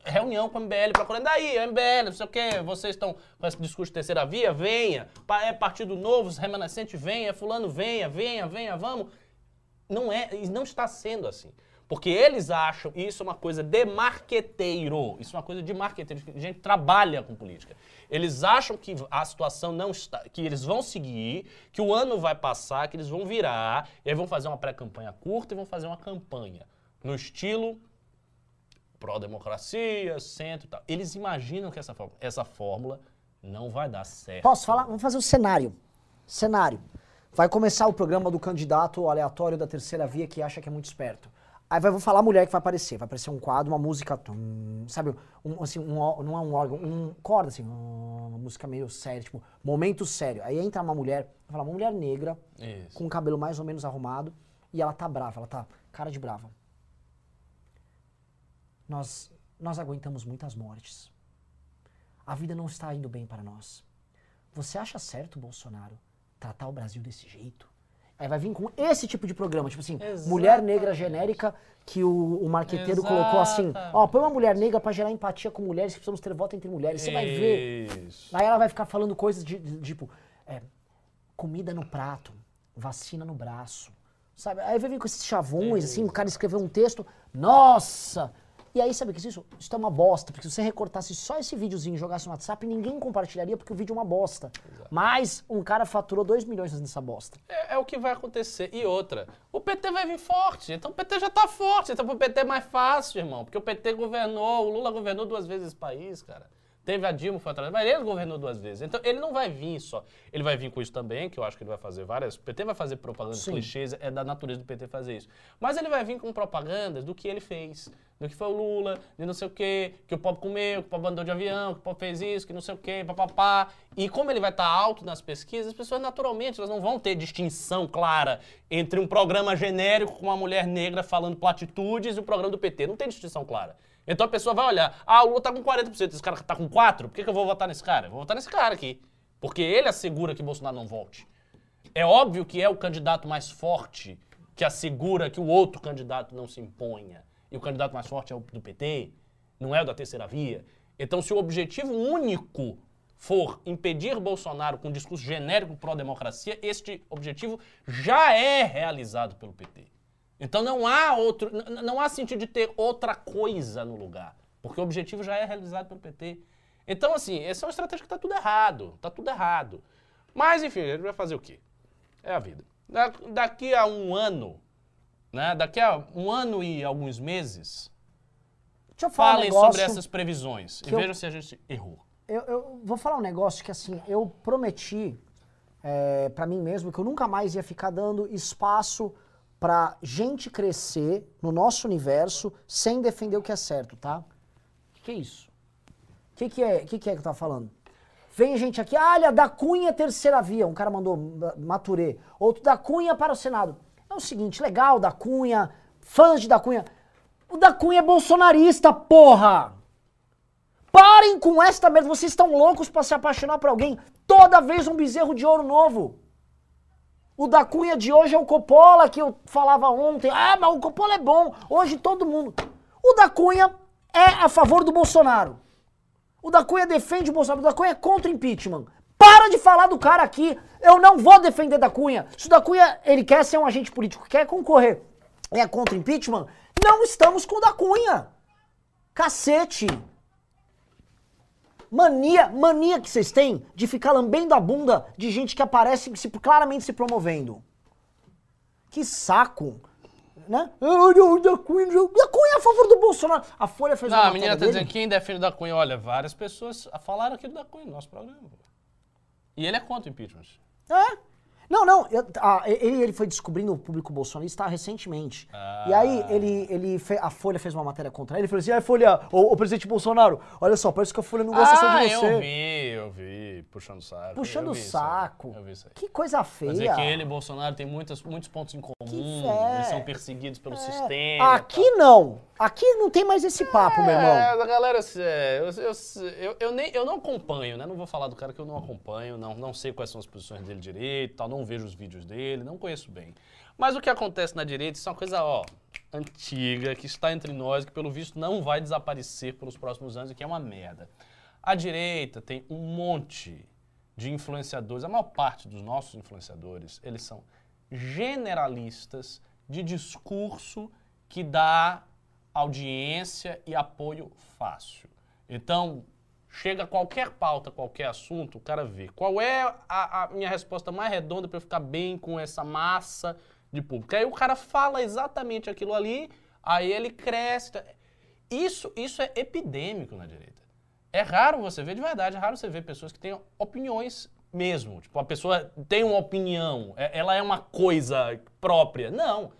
reunião com o MBL, procurando aí, MBL, não sei o quê, vocês estão com esse discurso de terceira via, venha. É Partido Novo, remanescente, venha. Fulano, venha, venha, venha, vamos. Não é, não está sendo assim. Porque eles acham, isso é uma coisa de marqueteiro, isso é uma coisa de marqueteiro, a gente trabalha com política. Eles acham que a situação não está, que eles vão seguir, que o ano vai passar, que eles vão virar, e aí vão fazer uma pré-campanha curta e vão fazer uma campanha no estilo pró-democracia, centro e tal. Eles imaginam que essa, essa fórmula não vai dar certo. Posso falar? Vamos fazer um cenário. Cenário. Vai começar o programa do candidato aleatório da terceira via que acha que é muito esperto. Aí vai, vou falar a mulher que vai aparecer. Vai aparecer um quadro, uma música, tum, sabe? Um, assim, um, não é um órgão, um corda, assim, uma música meio séria, tipo, momento sério. Aí entra uma mulher, vai falar, uma mulher negra, Isso. com o cabelo mais ou menos arrumado, e ela tá brava, ela tá cara de brava. Nós, nós aguentamos muitas mortes. A vida não está indo bem para nós. Você acha certo, Bolsonaro, tratar o Brasil desse jeito? Aí vai vir com esse tipo de programa, tipo assim, Exatamente. mulher negra genérica, que o, o marqueteiro Exatamente. colocou assim, ó, põe uma mulher negra para gerar empatia com mulheres, que precisamos ter voto entre mulheres. Você vai ver. Aí ela vai ficar falando coisas de, de, tipo, é, comida no prato, vacina no braço. Sabe? Aí vai vir com esses chavões, assim, o cara escreveu um texto, nossa! E aí, sabe o que é isso? Isso é uma bosta, porque se você recortasse só esse videozinho e jogasse no WhatsApp, ninguém compartilharia porque o vídeo é uma bosta. Exato. Mas um cara faturou 2 milhões nessa bosta. É, é, o que vai acontecer. E outra, o PT vai vir forte, então o PT já tá forte, então pro PT é mais fácil, irmão, porque o PT governou, o Lula governou duas vezes esse país, cara. Teve a Dilma, foi atrás, mas ele governou duas vezes. Então ele não vai vir só. Ele vai vir com isso também, que eu acho que ele vai fazer várias. O PT vai fazer propagandas clichês, é da natureza do PT fazer isso. Mas ele vai vir com propagandas do que ele fez. Do que foi o Lula, de não sei o quê, que o pobre comeu, que o pobre andou de avião, que o pobre fez isso, que não sei o quê, papapá. E como ele vai estar alto nas pesquisas, as pessoas naturalmente elas não vão ter distinção clara entre um programa genérico com uma mulher negra falando platitudes e o programa do PT. Não tem distinção clara. Então a pessoa vai olhar, ah, o Lula tá com 40%, esse cara tá com 4%, por que, que eu vou votar nesse cara? Eu vou votar nesse cara aqui. Porque ele assegura que Bolsonaro não volte. É óbvio que é o candidato mais forte que assegura que o outro candidato não se imponha. E o candidato mais forte é o do PT, não é o da terceira via. Então, se o objetivo único for impedir Bolsonaro com um discurso genérico pró-democracia, este objetivo já é realizado pelo PT. Então não há outro, não há sentido de ter outra coisa no lugar, porque o objetivo já é realizado pelo PT. Então assim, essa é uma estratégia que está tudo errado, está tudo errado. Mas enfim, ele vai fazer o quê? É a vida. Da, daqui a um ano, né? Daqui a um ano e alguns meses, falem um sobre essas previsões e vejam eu, se a gente errou. Eu, eu, vou falar um negócio que assim, eu prometi é, para mim mesmo que eu nunca mais ia ficar dando espaço para gente crescer no nosso universo sem defender o que é certo, tá? O que, é isso? O que, que, é, que, que é que eu tava falando? Vem gente aqui, olha, da Cunha terceira via. Um cara mandou ma- Maturê. Outro da Cunha para o Senado. É o seguinte, legal, da Cunha, fãs de da Cunha. O da Cunha é bolsonarista, porra! Parem com esta merda, vocês estão loucos pra se apaixonar por alguém. Toda vez um bezerro de ouro novo. O da Cunha de hoje é o Coppola, que eu falava ontem. Ah, mas o Coppola é bom. Hoje todo mundo. O da Cunha é a favor do Bolsonaro. O da Cunha defende o Bolsonaro. O da Cunha é contra o impeachment. Para de falar do cara aqui. Eu não vou defender da Cunha. Se o da Cunha ele quer ser um agente político, quer concorrer, é contra o impeachment, não estamos com o da Cunha. Cacete. Mania, mania que vocês têm de ficar lambendo a bunda de gente que aparece se, claramente se promovendo. Que saco. Né? Da Cunha, da Cunha é a favor do Bolsonaro. A Folha fez Não, uma a menina tá dele. dizendo quem defende da Cunha. Olha, várias pessoas falaram aqui do da Cunha no nosso programa. E ele é contra o impeachment. É. Não, não, eu- ah, ele, ele foi descobrindo o público bolsonarista recentemente. E aí ele, ele fe- a Folha fez uma matéria contra ele, ele falou assim, ah, Folha, ô, ô, presidente Bolsonaro, olha só, parece que a Folha não gosta só ah, de você. eu vi, eu vi. Puxando o saco. Puxando eu o saco. Eu vi isso aí. Que coisa feia. Dizer que ele e Bolsonaro têm muitas, muitos pontos em comum. Eles são perseguidos pelo É. sistema. Aqui não. Aqui não tem mais esse papo, meu irmão. É, galera, é, eu, eu, eu, eu nem, eu não acompanho, né? Não vou falar do cara que eu não acompanho, não, não sei quais são as posições dele direito, tal, não vejo os vídeos dele, não conheço bem. Mas o que acontece na direita, isso é uma coisa, ó, antiga, que está entre nós, que pelo visto não vai desaparecer pelos próximos anos e que é uma merda. A direita tem um monte de influenciadores, a maior parte dos nossos influenciadores, eles são generalistas de discurso que dá audiência e apoio fácil. Então, chega qualquer pauta, qualquer assunto, o cara vê. Qual é a, a minha resposta mais redonda para eu ficar bem com essa massa de público? Aí o cara fala exatamente aquilo ali, aí ele cresce. Isso, isso é epidêmico na direita. É raro você ver, de verdade, é raro você ver pessoas que têm opiniões mesmo. Tipo, a pessoa tem uma opinião, é- ela é uma coisa própria. Não.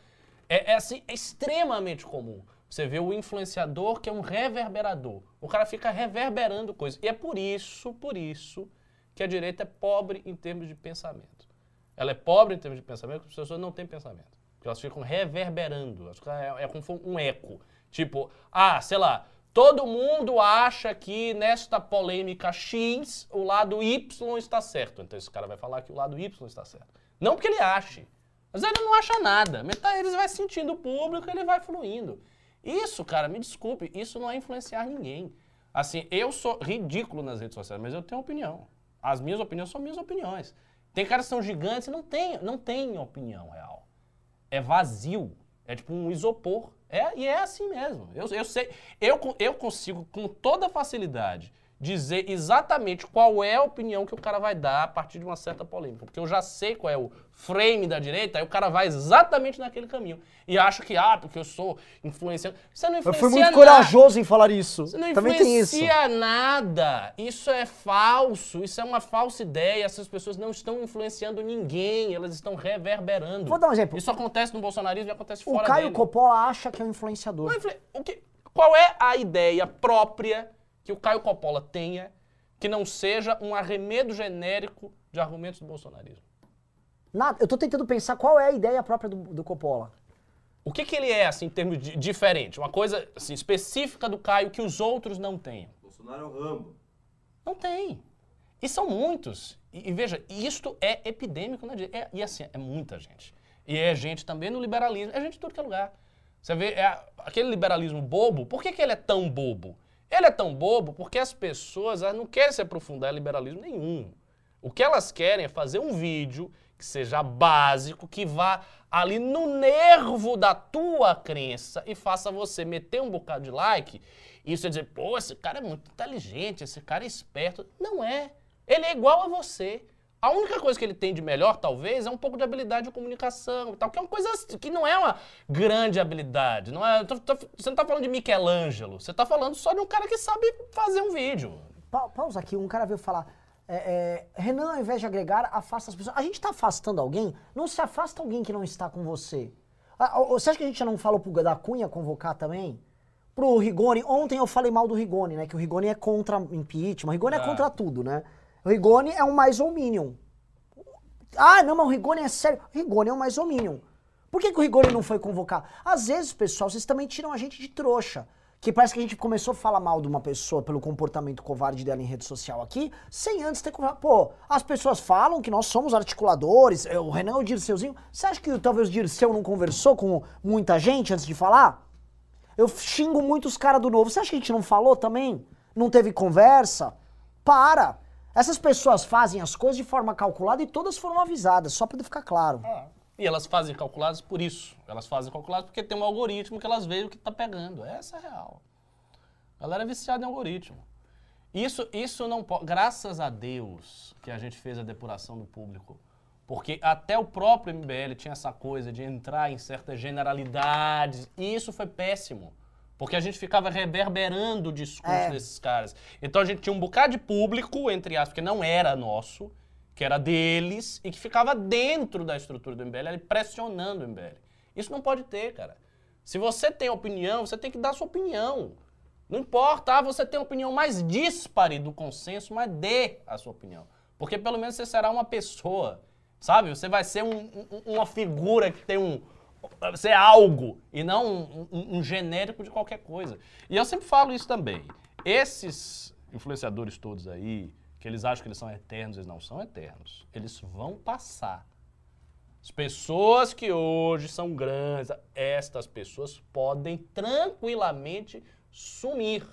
É, é assim, é extremamente comum. Você vê o influenciador que é um reverberador. O cara fica reverberando coisas. E é por isso, por isso, que a direita é pobre em termos de pensamento. Ela é pobre em termos de pensamento porque as pessoas não têm pensamento. Porque elas ficam reverberando. É, é como um eco. Tipo, ah, sei lá, todo mundo acha que nesta polêmica X o lado Y está certo. Então esse cara vai falar que o lado Y está certo. Não porque ele ache. Mas ele não acha nada. Metade eles vai sentindo o público, ele vai fluindo. Isso, cara, me desculpe, isso não é influenciar ninguém. Assim, eu sou ridículo nas redes sociais, mas eu tenho opinião. As minhas opiniões são minhas opiniões. Tem caras que são gigantes e não tem, não tem opinião real. É vazio. É tipo um isopor. É, e é assim mesmo. Eu, eu sei. Eu, eu consigo, com toda facilidade, dizer exatamente qual é a opinião que o cara vai dar a partir de uma certa polêmica. Porque eu já sei qual é o frame da direita, aí o cara vai exatamente naquele caminho. E acha que, ah, porque eu sou influenciando. Você não Eu influencia fui muito nada. corajoso em falar isso. Você não Também tem isso. influencia nada. Isso é falso. Isso é uma falsa ideia. Essas pessoas não estão influenciando ninguém. Elas estão reverberando. Vou dar um exemplo. Isso acontece no bolsonarismo e acontece O fora Caio dele. Coppola acha que é um influenciador. Influ- o que- Qual é a ideia própria que o Caio Coppola tenha que não seja um arremedo genérico de argumentos do bolsonarismo? Nada. Eu tô tentando pensar qual é a ideia própria do, do Coppola. O que, que ele é, assim, em termos de diferente? Uma coisa assim, específica do Caio que os outros não tenham. Bolsonaro é o Rambo. Não tem. E são muitos. E, e veja, isto é epidêmico na direita. É- e assim, é muita gente. E é gente também no liberalismo. É gente de tudo que é lugar. Você vê, é aquele liberalismo bobo, por que, que ele é tão bobo? Ele é tão bobo porque as pessoas não querem se aprofundar em liberalismo nenhum. O que elas querem é fazer um vídeo que seja básico, que vá ali no nervo da tua crença e faça você meter um bocado de like e você dizer, pô, esse cara é muito inteligente, esse cara é esperto. Não é. Ele é igual a você. A única coisa que ele tem de melhor, talvez, é um pouco de habilidade de comunicação e tal, que é uma coisa que não é uma grande habilidade. Não é, tô- tô- você não tá falando de Michelangelo, você tá falando só de um cara que sabe fazer um vídeo. Pa- pausa aqui, um cara veio falar. é, é, Renan, ao invés de agregar, afasta as pessoas. A gente tá afastando alguém? Não se afasta alguém que não está com você. Ah, Você acha que a gente já não falou pro da Cunha convocar também? Pro Rigoni. Ontem eu falei mal do Rigoni, né? Que o Rigoni é contra impeachment. O Rigoni é Ah. contra tudo, né? Rigoni é um mais ou minion. Ah, não, mas o Rigoni é sério. O Rigoni é um mais ou minion. Por que, que o Rigoni não foi convocado? Às vezes, pessoal, vocês também tiram a gente de trouxa. Que parece que a gente começou a falar mal de uma pessoa pelo comportamento covarde dela em rede social aqui, sem antes ter conversado. Pô, as pessoas falam que nós somos articuladores, eu- o Renan é o Dirceuzinho. Você acha que talvez o Dirceu não conversou com muita gente antes de falar? Eu xingo muito os caras do novo. Você acha que a gente não falou também? Não teve conversa? Para! Essas pessoas fazem as coisas de forma calculada e todas foram avisadas, só pra ficar claro. E elas fazem calculadas por isso. Elas fazem calculadas porque tem um algoritmo que elas veem o que tá pegando. Essa é a real. A galera é viciada em algoritmo. Isso, isso não pode. Graças a Deus que a gente fez a depuração do público. Porque até o próprio MBL tinha essa coisa de entrar em certas generalidades. E isso foi péssimo. Porque a gente ficava reverberando o discurso É. desses caras. Então a gente tinha um bocado de público, entre aspas, que não era nosso, que era deles, e que ficava dentro da estrutura do MBL, pressionando o MBL. Isso não pode ter, cara. Se você tem opinião, você tem que dar sua opinião. Não importa, ah, você tem uma opinião mais díspare do consenso, mas dê a sua opinião. Porque pelo menos você será uma pessoa, sabe? Você vai ser um- um- uma figura que tem um. É algo e não um, um- um genérico de qualquer coisa. E eu sempre falo isso também. Esses influenciadores todos aí, que eles acham que eles são eternos, eles não são eternos. Eles vão passar. As pessoas que hoje são grandes, estas pessoas podem tranquilamente sumir.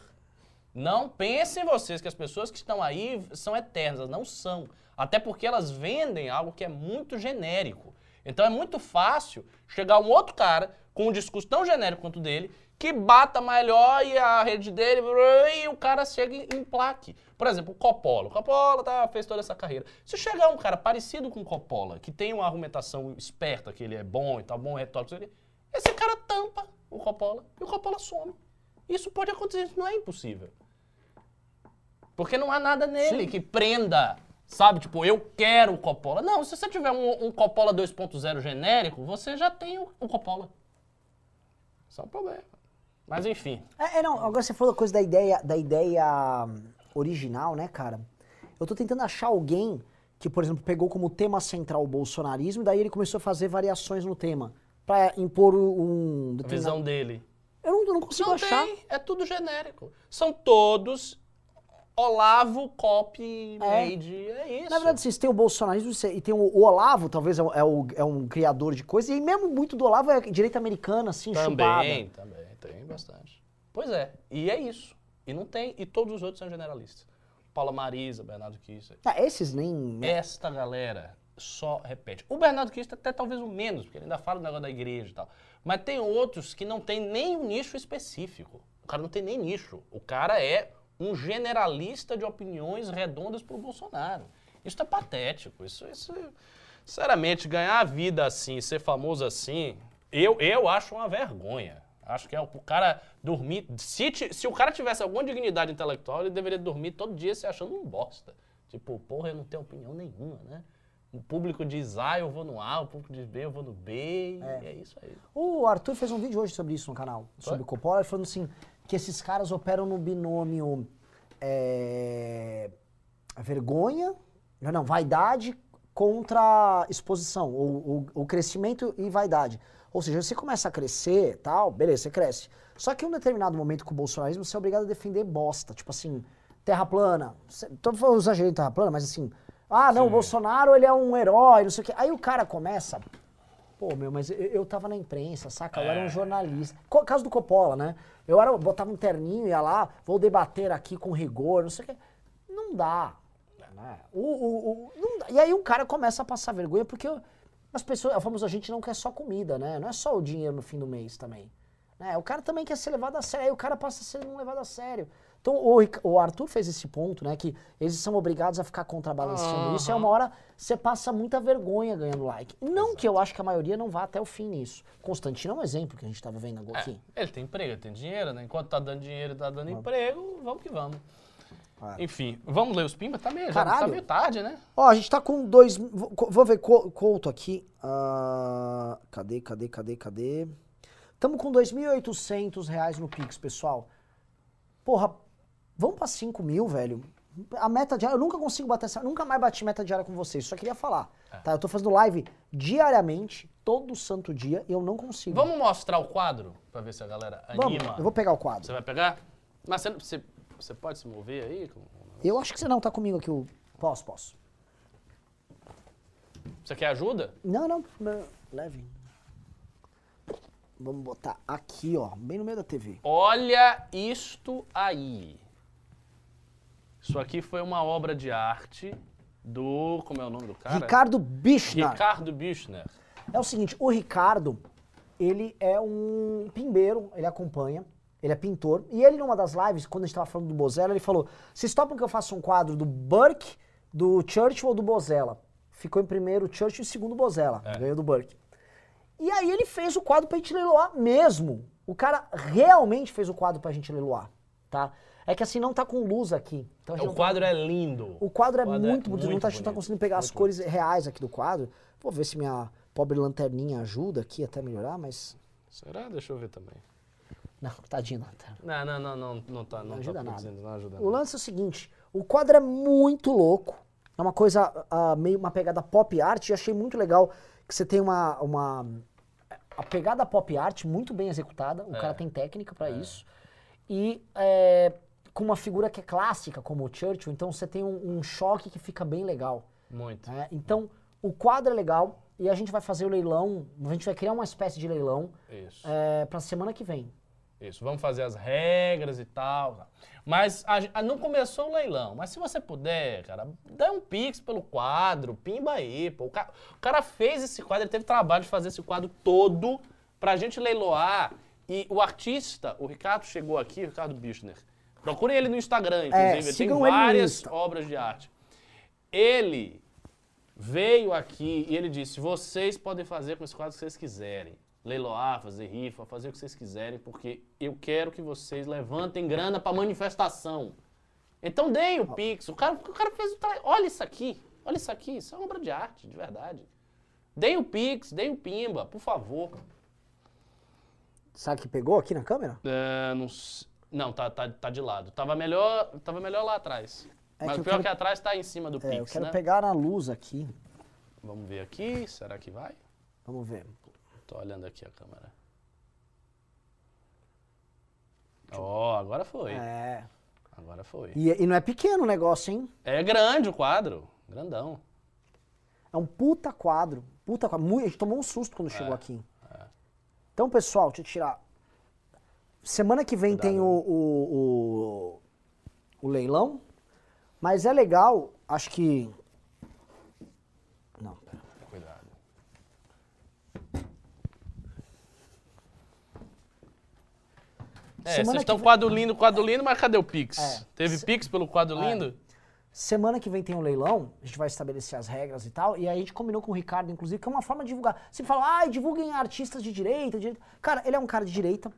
Não pensem vocês que as pessoas que estão aí são eternas, não são. Até porque elas vendem algo que é muito genérico. Então é muito fácil chegar um outro cara com um discurso tão genérico quanto o dele, que bata melhor e a rede dele, e o cara chega em plaque. Por exemplo, o Coppola. O Coppola tá, fez toda essa carreira. Se chegar um cara parecido com o Coppola, que tem uma argumentação esperta, que ele é bom e tal, bom retórico, esse cara tampa o Coppola e o Coppola some. Isso pode acontecer, isso não é impossível. Porque não há nada nele que prenda, sabe? Tipo, eu quero o Coppola. Não, se você tiver um, um Coppola 2.0 genérico, você já tem o, o Coppola. Isso é um problema. Mas enfim. É, é, não, agora você falou a coisa da ideia, da ideia hum, original, né, cara? Eu tô tentando achar alguém que, por exemplo, pegou como tema central o bolsonarismo e daí ele começou a fazer variações no tema pra impor um A determinado... visão dele. Eu não, eu não consigo Não achar. tem, é tudo genérico. São todos Olavo, copy, É. made, é isso. Na verdade, vocês têm o bolsonarismo e tem o, o Olavo, talvez é, é o- é um criador de coisas, e mesmo muito do Olavo é direita americana, assim, chupada. Também, também, tem bastante. Pois é, e é isso. E não tem, e todos os outros são generalistas. Paula Marisa, Bernardo Kisser. Ah, esses nem... Esta galera só repete. O Bernardo Kisser até talvez o menos, porque ele ainda fala do negócio da igreja e tal. Mas tem outros que não tem nem um nicho específico. O cara não tem nem nicho. O cara é um generalista de opiniões redondas pro Bolsonaro. Isso é patético. Isso, isso, sinceramente, ganhar a vida assim, ser famoso assim, eu, eu acho uma vergonha. Acho que é o o cara dormir. Se, se o cara tivesse alguma dignidade intelectual, ele deveria dormir todo dia se achando um bosta. Tipo, porra, eu não tenho opinião nenhuma, né? O público diz A, eu vou no A, o público diz B, eu vou no B, e é isso aí. O Arthur fez um vídeo hoje sobre isso no canal, sobre o Coppola, falando assim, que esses caras operam no binômio é, vergonha, não, não, vaidade contra exposição, ou, ou- ou crescimento e vaidade. Ou seja, você começa a crescer tal, beleza, você cresce. Só que em um determinado momento com o bolsonarismo, você é obrigado a defender bosta, tipo assim, terra plana. Tô falando exagerando em terra plana, mas assim, ah, não, o Bolsonaro ele é um herói, não sei o quê. Aí o cara começa, Pô, meu, mas eu, eu tava na imprensa, saca? Eu era um jornalista. Co- Caso do Coppola, né? Eu era, botava um terninho, ia lá, vou debater aqui com rigor, não sei o quê. Não dá. né? O, o- o- não dá. E aí o cara começa a passar vergonha, porque as pessoas, a famosa gente não quer só comida, né? Não é só o dinheiro no fim do mês também. Né? O cara também quer ser levado a sério, aí o cara passa a ser não levado a sério. Então o, o Arthur fez esse ponto, né? Que eles são obrigados a ficar contrabalanceando isso, e é uma hora você passa muita vergonha ganhando like. Não que eu acho que a maioria não vá até o fim nisso. Constantino é um exemplo que a gente tava vendo agora aqui. É, ele tem emprego, ele tem dinheiro, né? Enquanto tá dando dinheiro e tá dando emprego, vamos que vamos. Ah. Enfim, vamos ler os pimbas? Tá meio, já Caralho. tá meio tarde, né? Ó, a gente tá com dois. Vou, ver co- Couto aqui. Ah, cadê, cadê, cadê, cadê? Tamo com 2.800 reais no Pix, pessoal. Porra, vamos pra 5 mil, velho. A meta diária, eu nunca consigo bater essa. Nunca mais bati meta diária com vocês. Só queria falar. Tá? Eu tô fazendo live diariamente, todo santo dia, e eu não consigo. Vamos mostrar o quadro pra ver se a galera Vamos, anima. eu vou pegar o quadro. Você vai pegar? Mas você, você, você pode se mover aí? Eu acho que você não tá comigo aqui. O... Posso, posso. Você quer ajuda? Não. não, Leve. Vamos botar aqui, ó, bem no meio da TV. Olha isto aí. Isso aqui foi uma obra de arte do. Como é o nome do cara? Ricardo Bichner. Ricardo Büchner. É o seguinte, o Ricardo, ele é um pimbeiro, ele acompanha, ele é pintor. E ele, numa das lives, quando a gente tava falando do Bozella, ele falou: vocês topam que eu faça um quadro do Burke, do Churchill ou do Bozella? Ficou em primeiro Churchill e segundo Bozella. Ganhou do Burke. E aí ele fez o quadro pra gente leiloar mesmo. O cara realmente fez o quadro pra gente leiloar, tá? É que assim, não tá com luz aqui. Então gente O não tá- quadro é lindo. o quadro é O quadro é muito bonito, não muito tá, a gente não tá bonito, conseguindo pegar as muito cores reais aqui do quadro. Vou ver se minha pobre lanterninha ajuda aqui até melhorar, mas. Será? Deixa eu ver também. Não, tadinho lanterna. Não, não, não, não, não tá, não Não tá ajuda nada. produzindo, não ajuda O nada. lance é o seguinte: o quadro é muito louco. É uma coisa ah, meio uma pegada pop art. E achei muito legal que você tem uma. uma a pegada pop art muito bem executada. O É. cara tem técnica pra isso. E é, com uma figura que é clássica, como o Churchill, então você tem um- um choque que fica bem legal. Muito. né? Então, o quadro é legal e a gente vai fazer o leilão, a gente vai criar uma espécie de leilão é, para semana que vem. Isso, vamos fazer as regras e tal. Mas a a- não começou o leilão. Mas se você puder, cara, dá um pix pelo quadro, pimba aí. Pô. O, ca- o cara fez esse quadro, ele teve trabalho de fazer esse quadro todo pra gente leiloar. E o artista, o Ricardo chegou aqui, o Ricardo Bichner. Procurem ele no Instagram, inclusive. ele tem É, sigam ele no várias obras de arte. Ele veio aqui e ele disse: vocês podem fazer com esse quadro o que vocês quiserem. Leiloar, fazer rifa, fazer o que vocês quiserem, porque eu quero que vocês levantem grana pra manifestação. Então deem o Pix. O cara, o cara fez o tra... Olha isso aqui. Olha isso aqui. Isso é uma obra de arte, de verdade. Deem o Pix, deem o Pimba, por favor. Sabe que pegou aqui na câmera? É, não, s- não tá, tá, tá de lado. Tava melhor, tava melhor lá atrás. É Mas que o pior quero- que atrás tá em cima do É, Pix, eu quero né? pegar na luz aqui. Vamos ver aqui. Será que vai? Vamos ver. Tô olhando aqui a câmera. Ó, agora foi. É. Agora foi. E, e não é pequeno o negócio, hein? É grande o quadro. Grandão. É um puta quadro. Puta quadro. A gente tomou um susto quando É, chegou aqui. Então, pessoal, deixa eu tirar. Semana que vem tem o, o, o, o leilão. Mas é legal, acho que. Não, pera. Cuidado. É, Semana vocês estão vem- quadro lindo, quadro lindo, mas cadê o Pix? É. Teve Pix pelo quadro É. lindo? Semana que vem tem um leilão, a gente vai estabelecer as regras e tal, e aí a gente combinou com o Ricardo, inclusive, que é uma forma de divulgar. Você fala, ai, divulguem artistas de direita, de direita. Cara, ele é um cara de direita,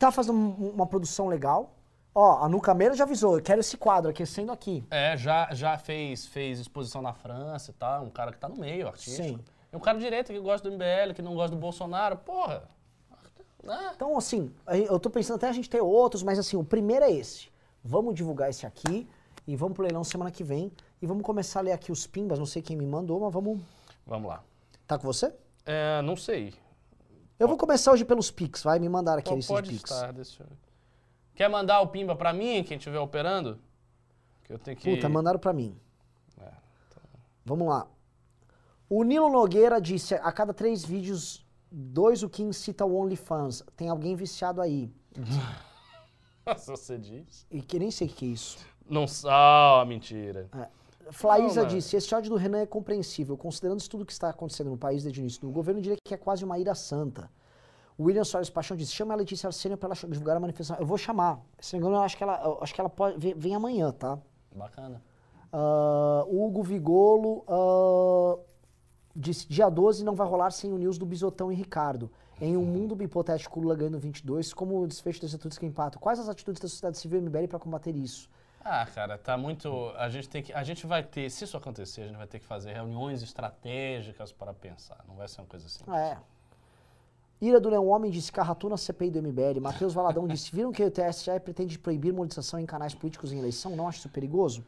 tá fazendo um- uma produção legal. Ó, a Nuca Meira já avisou, eu quero esse quadro aquecendo aqui. É, já, já fez, fez exposição na França e tal. Um cara que tá no meio, artístico. Sim. E um cara de direita que gosta do MBL, que não gosta do Bolsonaro. Porra. Né? Então, assim, eu tô pensando até a gente ter outros, mas assim, o primeiro é esse. Vamos divulgar esse aqui e vamos pro leilão semana que vem. E vamos começar a ler aqui os pimbas, não sei quem me mandou, mas vamos. Vamos lá. Tá com você? É, não sei. Eu vou começar hoje pelos Pix, vai? Me mandaram aqui esses pode Pix. estar, deixa eu... Quer mandar o Pimba pra mim, quem estiver operando? Que eu tenho que... Puta, mandaram pra mim. É, Vamos lá. O Nilo Nogueira disse: a cada três vídeos, dois o Kim cita o OnlyFans. Tem alguém viciado aí. Nossa, você diz. E que nem sei o que é isso. Não... Ah, mentira. Flaísa disse: esse ódio do Renan é compreensível, considerando tudo que está acontecendo no país desde o início. O governo diria que é quase uma ira santa. O William Soares Paixão disse: chama a Letícia Arsênio para ela divulgar a manifestação. Eu vou chamar. Se não me engano, eu acho que ela, acho que ela pode, vem, vem amanhã, tá? Bacana. Ah, Hugo Vigolo ah, disse: dia 12 não vai rolar sem o news do Bisotão e Ricardo. Em um mundo hipotético, Lula ganhando 22, como o desfecho das atitudes que empatam? Quais as atitudes da sociedade civil e MBL para combater isso? Ah, cara, tá muito. A gente tem que. A gente vai ter, se isso acontecer, a gente vai ter que fazer reuniões estratégicas para pensar. Não vai ser uma coisa assim. É. Ira do Leão Homem disse Carratuna CPI do MBL. Matheus Valadão disse: Viram que o TSE pretende proibir monetização em canais políticos em eleição? Não acha isso perigoso?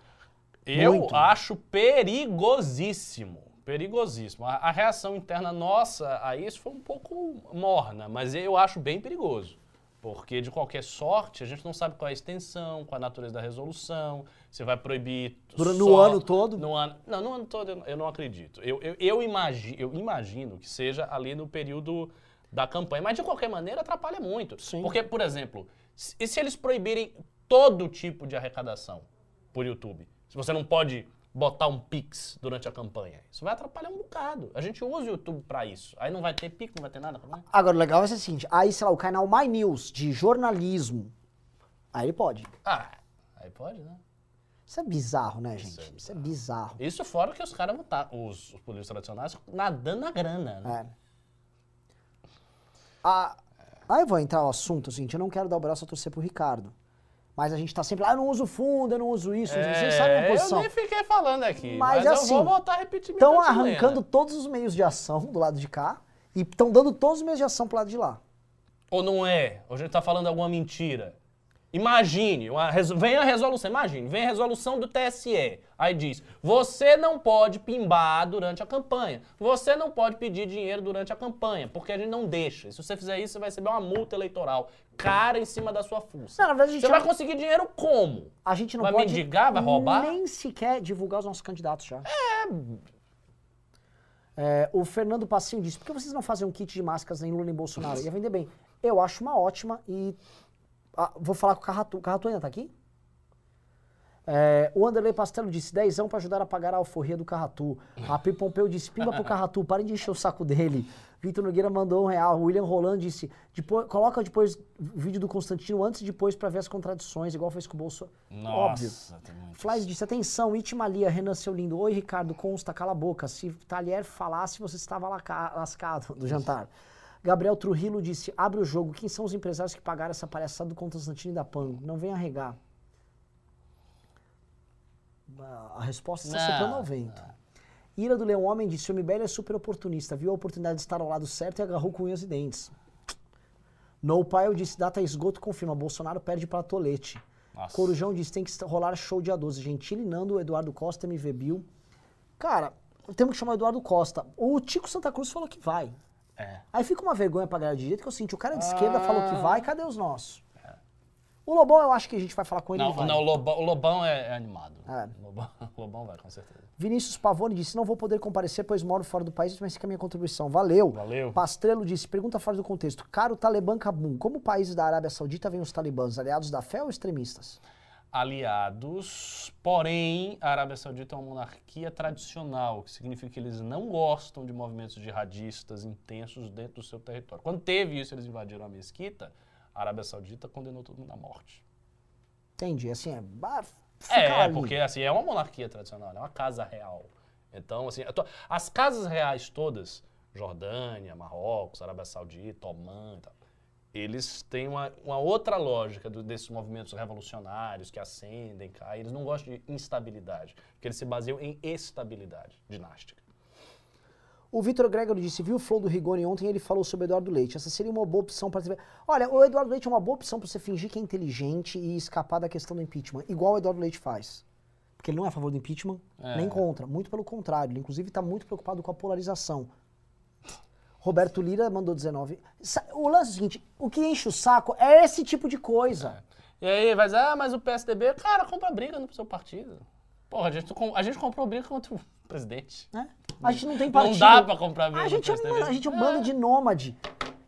Eu Muito. acho perigosíssimo. Perigosíssimo. A, a reação interna nossa a isso foi um pouco morna, mas eu acho bem perigoso. Porque, de qualquer sorte, a gente não sabe qual é a extensão, qual a natureza da resolução, se vai proibir. No só- ano todo? No ano, não, no ano todo eu, eu não acredito. Eu, eu, eu, imagi, eu imagino que seja ali no período da campanha. Mas, de qualquer maneira, atrapalha muito. Sim. Porque, por exemplo, se- e se eles proibirem todo tipo de arrecadação por YouTube? Se você não pode botar um Pix durante a campanha, isso vai atrapalhar um bocado. A gente usa o YouTube pra isso. Aí não vai ter Pix, não vai ter nada. né? Agora, o legal vai ser o seguinte: aí, sei lá, o canal My News de jornalismo. Aí ele pode. Ah, aí pode, né? Isso é bizarro, né, gente? é Isso é bizarro. Isso fora que os caras vão estar, os, os políticos tradicionais, nadando na grana, né? É. Ah, aí eu vou entrar no assunto, assim, eu não quero dar o braço a torcer pro Ricardo. Mas a gente tá sempre lá, eu não uso fundo, eu não uso isso, vocês sabem a É, eu posição. nem fiquei falando aqui, Mas, mas, assim, eu vou voltar a repetir Estão arrancando todos os meios de ação do lado de cá e estão dando todos os meios de ação pro lado de lá. Ou não é? Ou a gente tá falando alguma mentira? Imagine, uma vem a resolução, imagine, vem a resolução do TSE. Aí diz: você não pode pimbar durante a campanha. Você não pode pedir dinheiro durante a campanha, porque a gente não deixa. E se você fizer isso, você vai receber uma multa eleitoral cara em cima da sua fuça. Não, na verdade, a gente você já- vai conseguir dinheiro como? A gente não Vai pode mendigar, vai roubar? nem sequer divulgar os nossos candidatos já. É, o Fernando Passinho disse, por que vocês não fazem um kit de máscaras nem Lula nem Bolsonaro? Ia vender bem. Eu acho uma ótima e... ah, vou falar com o Carratu. O Carratu ainda tá aqui? É, o Anderley Pastelo disse, dezão pra ajudar a pagar a alforria do Carratu. A Pi Pompeu disse, pimba pro Carratu, parem de encher o saco dele. Vitor Nogueira mandou um real. O William Roland disse, depois, coloca depois o vídeo do Constantino antes e depois pra ver as contradições, igual fez com o Bolso. Óbvio. muito Flávio disse, atenção, Itimalia, Renan, seu lindo. Oi, Ricardo, consta, cala a boca. Se Talher falasse, você estava laca- lascado do jantar. Gabriel Trujillo disse, abre o jogo. Quem são os empresários que pagaram essa palhaçada do Constantino e da Pan? Não venha regar. A resposta está Não, soprando ao vento. Ira do Leão Homem disse, o MBL é super oportunista. Viu a oportunidade de estar ao lado certo e agarrou com unhas e dentes. No Pile disse, data esgoto confirma. Bolsonaro perde para Tolete. Nossa. Corujão disse, tem que rolar show dia 12. Gentili, Nando, Eduardo Costa, MV Bill. Cara, temos que chamar o Eduardo Costa. O Tico Santa Cruz falou que vai. É. Aí fica uma vergonha pra galera de direita que eu senti. O cara de esquerda falou que vai, cadê os nossos? O Lobão, eu acho que a gente vai falar com ele. Não, vai. não, o Lobão, o Lobão é, é animado. É. O Lobão, o Lobão vai, com certeza. Vinícius Pavone disse: Não vou poder comparecer, pois moro fora do país, mas fica a minha contribuição. Valeu. Valeu. Pastrelo disse: Pergunta fora do contexto. Caro Talibã Kabum, como países da Arábia Saudita veem os talibãs? Aliados da fé ou extremistas? Aliados, porém a Arábia Saudita é uma monarquia tradicional, o que significa que eles não gostam de movimentos jihadistas intensos dentro do seu território. Quando teve isso, eles invadiram a mesquita, a Arábia Saudita condenou todo mundo à morte. Entendi. Assim, é. É, ali. porque assim, é uma monarquia tradicional, é uma casa real. Então, assim, tô- as casas reais todas, Jordânia, Marrocos, Arábia Saudita, Omã e tal, eles têm uma, uma outra lógica do- desses movimentos revolucionários que ascendem, caem. Eles não gostam de instabilidade, porque eles se baseiam em estabilidade dinástica. O Vitor Gregory disse: Viu o flow do Rigoni ontem? Ele falou sobre o Eduardo Leite. Essa seria uma boa opção para. Olha, o Eduardo Leite é uma boa opção para você fingir que é inteligente e escapar da questão do impeachment, igual o Eduardo Leite faz. Porque ele não é a favor do impeachment, É. nem contra. Muito pelo contrário. Ele, inclusive, está muito preocupado com a polarização. Roberto Lira mandou 19. Sa- O lance é o seguinte: o que enche o saco é esse tipo de coisa. E aí vai dizer, ah, mas o PSDB, cara, compra briga no seu partido. Porra, a gente, a gente comprou briga contra o presidente. né? A gente não tem Não partido. dá pra comprar briga A gente, é, a gente é um bando de nômade.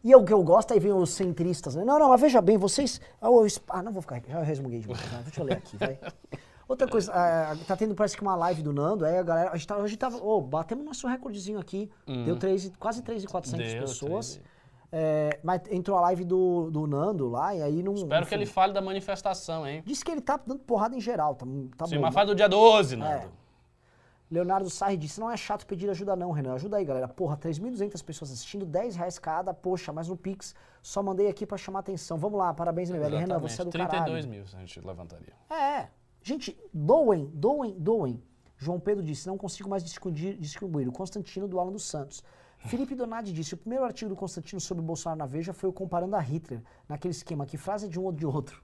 E é o que eu gosto, aí vem os centristas, né? Não, não, mas veja bem, vocês. Ah, Ah, não vou ficar aqui, já resmunguei demais. né? Deixa eu ler aqui, vai. Outra coisa, ah, tá tendo parece que uma live do Nando, aí a galera. A gente tá, hoje tava. Ô, batemos nosso recordezinho aqui. Deu três, quase 3.400 Deu, pessoas. três É, mas entrou a live do, do Nando lá, e aí não. Espero que enfim. ele fale da manifestação, hein? Disse que ele tá dando porrada em geral, tá, tá Sim, bom. mas faz do dia 12, Nando. É. Leonardo Sarri disse, não é chato pedir ajuda não, Renan. Ajuda aí, galera. Porra, 3.200 pessoas assistindo, 10 reais cada. Poxa, mas no Pix só mandei aqui pra chamar atenção. Vamos lá, parabéns, meu velho. Renan, você é do 32 caralho. mil a gente levantaria. É, gente, doem, doem, doem. João Pedro disse, não consigo mais distribuir, distribuir. O Constantino do Alan dos Santos. Felipe Donadi disse: o primeiro artigo do Constantino sobre o Bolsonaro na Veja foi o comparando a Hitler, naquele esquema que frase é de um ou de outro.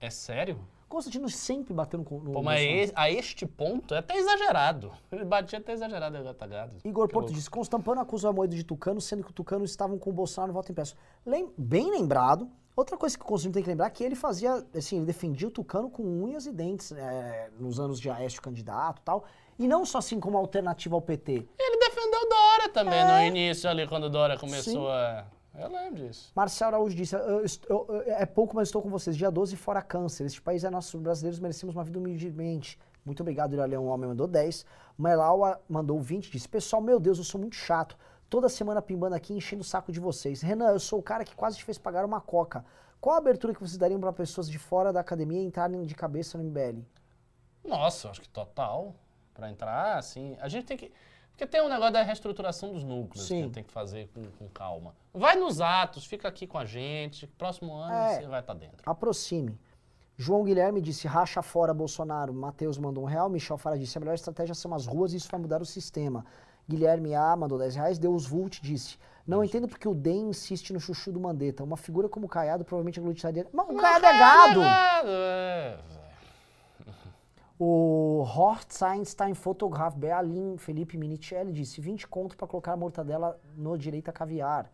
É sério? Constantino sempre bateu no, no Pô, mas Bolsonaro. a este ponto é até exagerado. Ele batia até exagerado em Gatagado. Igor Porto disse: Constampano acusa o Amoedo de Tucano, sendo que o Tucano estavam com o Bolsonaro no voto impresso. Lem- bem lembrado. Outra coisa que o Constantino tem que lembrar é que ele fazia, assim, ele defendia o Tucano com unhas e dentes é, nos anos de Aécio candidato e tal. E não só assim como alternativa ao PT. Ele defendeu Dória também no início ali, quando Dória começou Sim. a... Eu lembro disso. Marcel Araújo disse: "Eu eu- eu- é pouco, mas estou com vocês. Dia 12, fora câncer. Este país é nosso. Brasileiros merecemos uma vida humildemente. Muito obrigado, Ira Leão. O homem mandou 10. Melaua mandou 20. Disse: Pessoal, meu Deus, eu sou muito chato. Toda semana pimbando aqui, enchendo o saco de vocês. Renan, eu sou o cara que quase te fez pagar uma coca. Qual a abertura que vocês dariam para pessoas de fora da academia entrarem de cabeça no MBL? Nossa, eu acho que total. Pra entrar, assim. A gente tem que. Porque tem um negócio da reestruturação dos núcleos que a Sim. gente tem que fazer com, com calma. Vai nos atos, fica aqui com a gente. Próximo ano É. você vai estar dentro. Aproxime. João Guilherme disse: racha fora Bolsonaro. Matheus mandou um real. Michel Fara disse: a melhor estratégia são as ruas e isso vai mudar o sistema. Guilherme A mandou 10 reais. Deus Vult disse: Não entendo porque o DEM insiste no chuchu do Mandetta. Uma figura como o Caiado provavelmente aglutinaria. Mas o Caiado é gado! É. O Hort Einstein Fotograf Berlin Felipe Minicelli disse 20 conto para colocar a mortadela no direita caviar.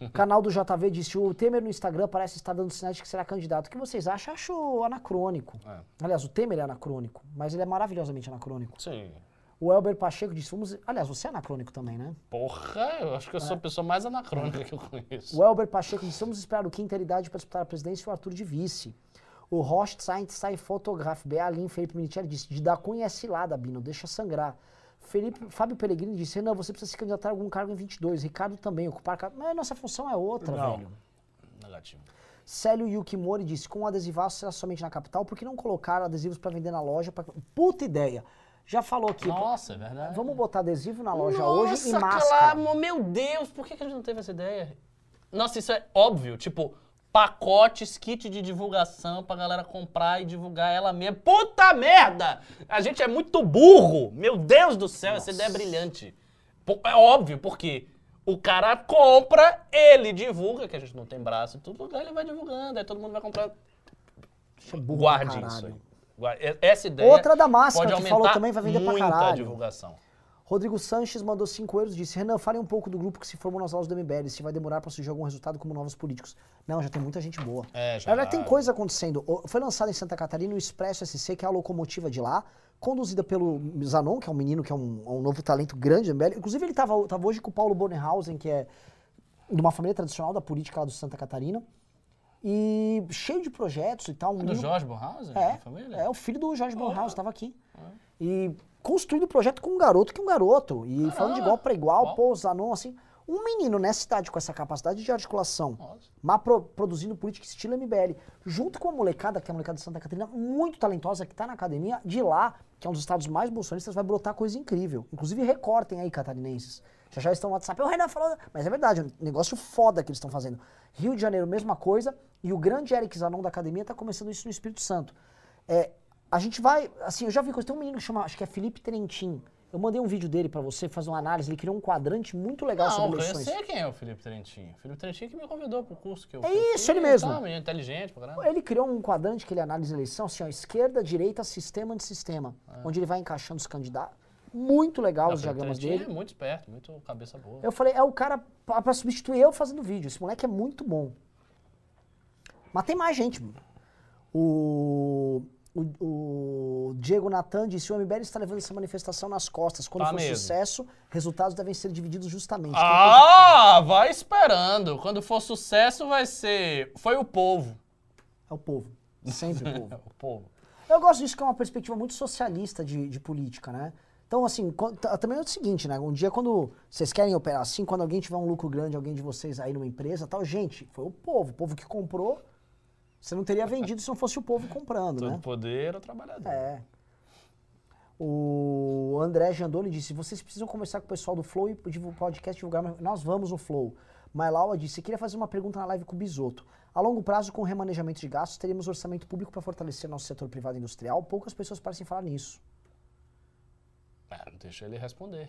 O canal do JV disse o Temer no Instagram parece estar dando sinais de que será candidato. O que vocês acham? Acho anacrônico. É. Aliás, o Temer é anacrônico, mas ele é maravilhosamente anacrônico. Sim. O Elber Pacheco disse, vamos... aliás, você é anacrônico também, né? Porra, eu acho que eu sou a pessoa mais anacrônica que eu conheço. O Elber Pacheco disse, vamos esperar o quinta idade para disputar a presidência e o Arthur de vice. O Rothstein sai fotograf Bealin Felipe Minitieri disse, de dar cunha é cilada, Bino, deixa sangrar. Felipe, Fábio Pellegrini disse, não, você precisa se candidatar a algum cargo em 22. Ricardo também, ocupar cargo. Mas nossa função é outra, Não. velho. Negativo. Célio Yukimori disse, com o adesivaço será somente na capital, por que não colocar adesivos para vender na loja? Pra... Puta ideia. Já falou aqui. Nossa, é verdade. Vamos botar adesivo na loja Nossa, hoje e máscara. claro, meu Deus, por que a gente não teve essa ideia? Nossa, isso é óbvio, tipo, pacotes, kit de divulgação pra galera comprar e divulgar ela mesma. Puta merda! A gente é muito burro! Meu Deus do céu, essa ideia é brilhante. É óbvio, porque o cara compra, ele divulga, que a gente não tem braço em todo lugar, ele vai divulgando, aí todo mundo vai comprar. É Guarde isso aí. Essa ideia Outra da máscara que falou também vai vender pra caralho. divulgação. Rodrigo Sanches mandou 5 euros disse: Renan, fale um pouco do grupo que se formou nas aulas do MBL, se vai demorar para surgir algum resultado como novos políticos. Não, já tem muita gente boa. É, já. Na verdade, tem coisa acontecendo. Foi lançado em Santa Catarina o Expresso SC, que é a locomotiva de lá, conduzida pelo Zanon, que é um menino que é um, um novo talento grande do MBL. Inclusive, ele estava tava hoje com o Paulo Bornhausen, que é de uma família tradicional da política lá do Santa Catarina. E cheio de projetos e tal. um Do menino- Jorge Bornhausen? é, é o filho do Jorge Bornhausen, estava aqui. E construindo o projeto com um garoto que é um garoto. E falando de igual para igual, Uau. pô, assim. Um menino nessa idade com essa capacidade de articulação, mas pro- produzindo política estilo MBL, junto com a molecada, que é a molecada de Santa Catarina, muito talentosa, que tá na academia, de lá, que é um dos estados mais bolsonistas, vai brotar coisa incrível. Inclusive, recortem aí, catarinenses. Já já estão no WhatsApp. O Renan falou. Mas é verdade, é um negócio foda que eles estão fazendo. Rio de Janeiro, mesma coisa. E o grande Eric Zanon da academia tá começando isso no Espírito Santo. É, a gente vai. Assim, eu já vi coisa. Tem um menino que chama, acho que é Felipe Trentin. Eu mandei um vídeo dele pra você fazer uma análise. Ele criou um quadrante muito legal Não, sobre eu eleições. sei quem é o Felipe Trentin. O Felipe Trentin que me convidou pro curso que eu É eu isso, ele mesmo. Tá, menino inteligente pra caramba. Ele criou um quadrante que ele analisa a eleição, assim, ó, esquerda, direita, sistema de sistema. Onde ele vai encaixando os candidatos. Muito legal Não, os diagramas dele. é muito esperto, muito cabeça boa. Eu falei, é o cara pra, pra substituir eu fazendo vídeo. Esse moleque é muito bom. Mas tem mais gente. O, o, o Diego Natan disse: o MBL está levando essa manifestação nas costas. Quando Tá for mesmo. sucesso, resultados devem ser divididos justamente. Ah, vai esperando. Quando for sucesso vai ser... Foi o povo. É o povo. Sempre o povo. O povo. Eu gosto disso que é uma perspectiva muito socialista de, de política, né? Então, assim, ta- também é o seguinte, né? Um dia quando vocês querem operar assim, quando alguém tiver um lucro grande, alguém de vocês aí numa empresa tal, gente, foi o povo. O povo que comprou, você não teria vendido se não fosse o povo comprando, Todo né? poder ao trabalhador. É. O André Jandoni disse: vocês precisam conversar com o pessoal do Flow e divul- podcast divulgar. Nós vamos no Flow. Mailaua disse: queria fazer uma pergunta na live com o Bisoto. A longo prazo, com o remanejamento de gastos, teríamos orçamento público para fortalecer nosso setor privado industrial. Poucas pessoas parecem falar nisso. É, deixa ele responder.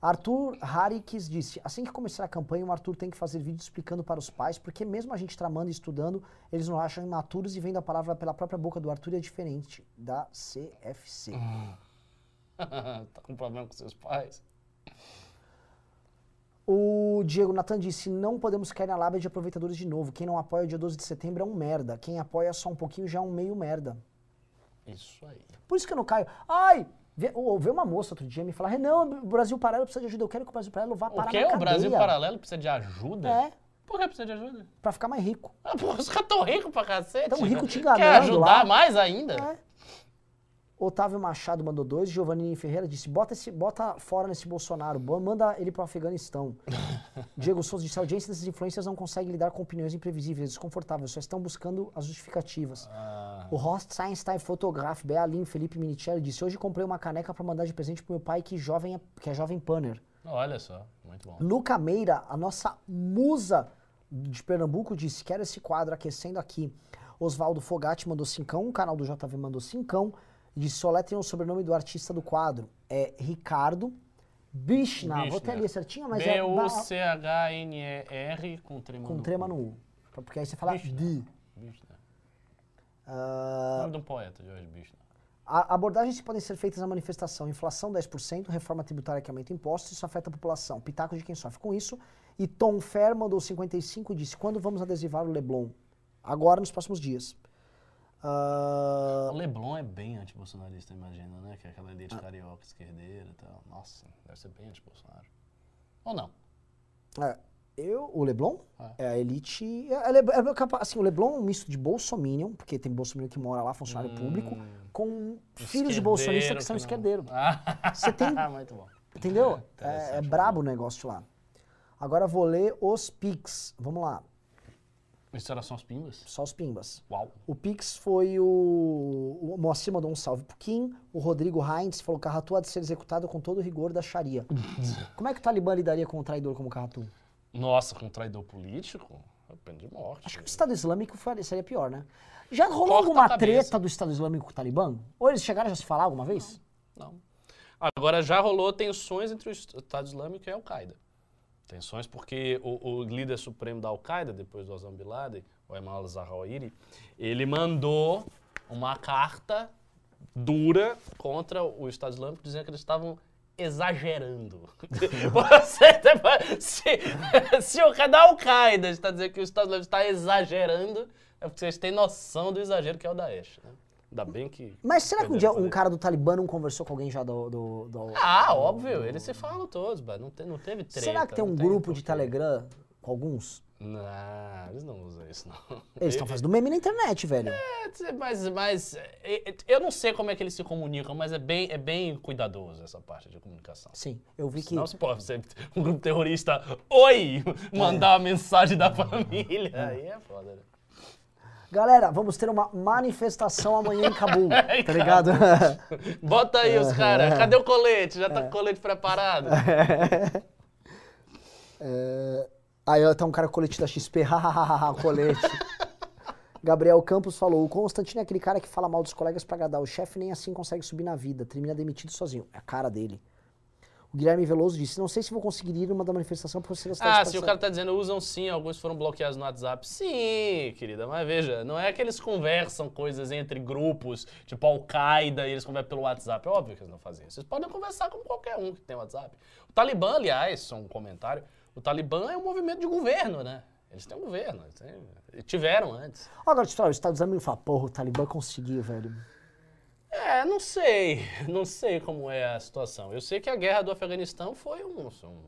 Arthur Harikes disse: assim que começar a campanha, o Arthur tem que fazer vídeo explicando para os pais, porque mesmo a gente tramando e estudando, eles não acham imaturos e vendo a palavra pela própria boca do Arthur é diferente da CFC. tá com problema com seus pais? O Diego Natan disse: não podemos cair na lábia de aproveitadores de novo. Quem não apoia o dia 12 de setembro é um merda. Quem apoia só um pouquinho já é um meio merda. Isso aí. Por isso que eu não caio. Ai! Vê, ou- uma moça outro dia me falar: Renan, o Brasil Paralelo precisa de ajuda. Eu quero que o Brasil Paralelo vá O parar que? na O Brasil cadeia. Paralelo precisa de ajuda? É, Por que precisa de ajuda? pra ficar mais rico. Ah, pô, os caras tão ricos pra cacete. Tão rico te Quer enganando ajudar lá. mais ainda? É. Otávio Machado mandou dois. Giovanni Ferreira disse: bota, esse, bota fora nesse Bolsonaro, bo- manda ele pro Afeganistão. Diego Souza disse: a audiência desses influencers não consegue lidar com opiniões imprevisíveis, desconfortáveis, só estão buscando as justificativas. Ah, O Horst Einstein Photograph, Bealim Felipe Minicelli disse: hoje comprei uma caneca pra mandar de presente pro meu pai que, jovem, é- que é jovem panner. olha só, muito bom. Luca Meira, a nossa musa de Pernambuco, disse: Quero esse quadro aquecendo aqui. Oswaldo Fogatti mandou cincão, o canal do JV mandou cincão. E disse: Soletrem o sobrenome do artista do quadro. É Ricardo Bichna. Vou ter ali certinho, mas é. B-U-C-H-N-E-R com trema Com trema no U. Porque aí você fala Bichna. de. Ah, Nome de um poeta, Jorge Bicho. né? a- abordagens que podem ser feitas na manifestação: inflação 10%, reforma tributária que aumenta impostos, isso afeta a população. Pitaco de quem sofre com isso. E Tom Fer mandou 55 e disse: Quando vamos adesivar o Leblon? Agora, nos próximos dias. Ah, O Leblon é bem anti-bolsonarista, imagina, né? Que é aquela elite carioca, esquerdeira e tal. Nossa, deve ser bem anti-Bolsonaro. Ou não? é, eu, o Leblon Ah. é a elite. É, é, é capa- assim, o Leblon é um misto de bolsominion, porque tem bolsominion que mora lá, funcionário público, com filhos de bolsonistas que são Esquerdeiro esquerdeiros. Ah, Você tem muito bom. Entendeu? É, é brabo o negócio lá. Agora vou ler os Pix. Vamos lá, Isso era só os pimbas? só os Pimbas. Uau. O Pix foi o. O Moacir mandou um salve pro Kim. O Rodrigo Heinz falou: Carratu há de ser executado com todo o rigor da Sharia. Como é que o Talibã lidaria com um traidor como Carratu? Nossa, com um traidor político? É pena de morte. Acho que o Estado Islâmico seria pior, né? Já rolou Corta alguma treta do Estado Islâmico com o Talibã? Ou eles chegaram a já se falar alguma vez? Não. Agora já rolou tensões entre o Estado Islâmico e a Al-Qaeda. Tensões porque o, o líder supremo da Al-Qaeda, depois do Osama Bin Laden, o Ayman al-Zawahiri, ele mandou uma carta dura contra o Estado Islâmico, dizendo que eles estavam exagerando. Você, se, se o cara da Al-Qaeda está dizendo que o Estado Islâmico está exagerando, é porque vocês têm noção do exagero que é o Daesh. Né? Ainda bem que... Mas será que um dia um cara do Talibã não conversou com alguém já do. do, do- Ah, óbvio, eles se falam todos, mas não, te- não teve treta. Será que tem um grupo de. Telegram com alguns? Não, eles não usam isso, não. Eles estão fazendo meme na internet, velho. É, Mas, mas é, é, eu não sei como é que eles se comunicam, mas é bem, é bem cuidadoso essa parte de comunicação. Sim, eu vi que. Não se pode ser um grupo terrorista, oi, mandar uma mensagem da família. Aí é foda, né? Galera, vamos ter uma manifestação amanhã em Cabul, tá ligado? Bota aí os caras, cadê o colete? Já tá É. com o colete preparado? É, Aí ó, tá um cara com colete da XP, hahaha, colete. Gabriel Campos falou: o Constantino é aquele cara que fala mal dos colegas pra agradar o chefe, nem assim consegue subir na vida, termina demitido sozinho. É a cara dele. O Guilherme Veloso disse: não sei se vou conseguir ir numa da manifestação por ser Ah, se o participação." cara tá dizendo usam sim, alguns foram bloqueados no WhatsApp. Sim, querida, mas veja, não é que eles conversam coisas entre grupos, tipo Al-Qaeda, e eles conversam pelo WhatsApp. É óbvio que eles não fazem isso. Eles podem conversar com qualquer um que tem WhatsApp. O Talibã, aliás, só um comentário, o Talibã é um movimento de governo, né? Eles têm um governo, eles têm- tiveram antes. Agora, te falar, o Estado Islâmico fala: porra, o Talibã conseguiu, velho. É, não sei, não sei como é a situação. Eu sei que a guerra do Afeganistão foi um- um-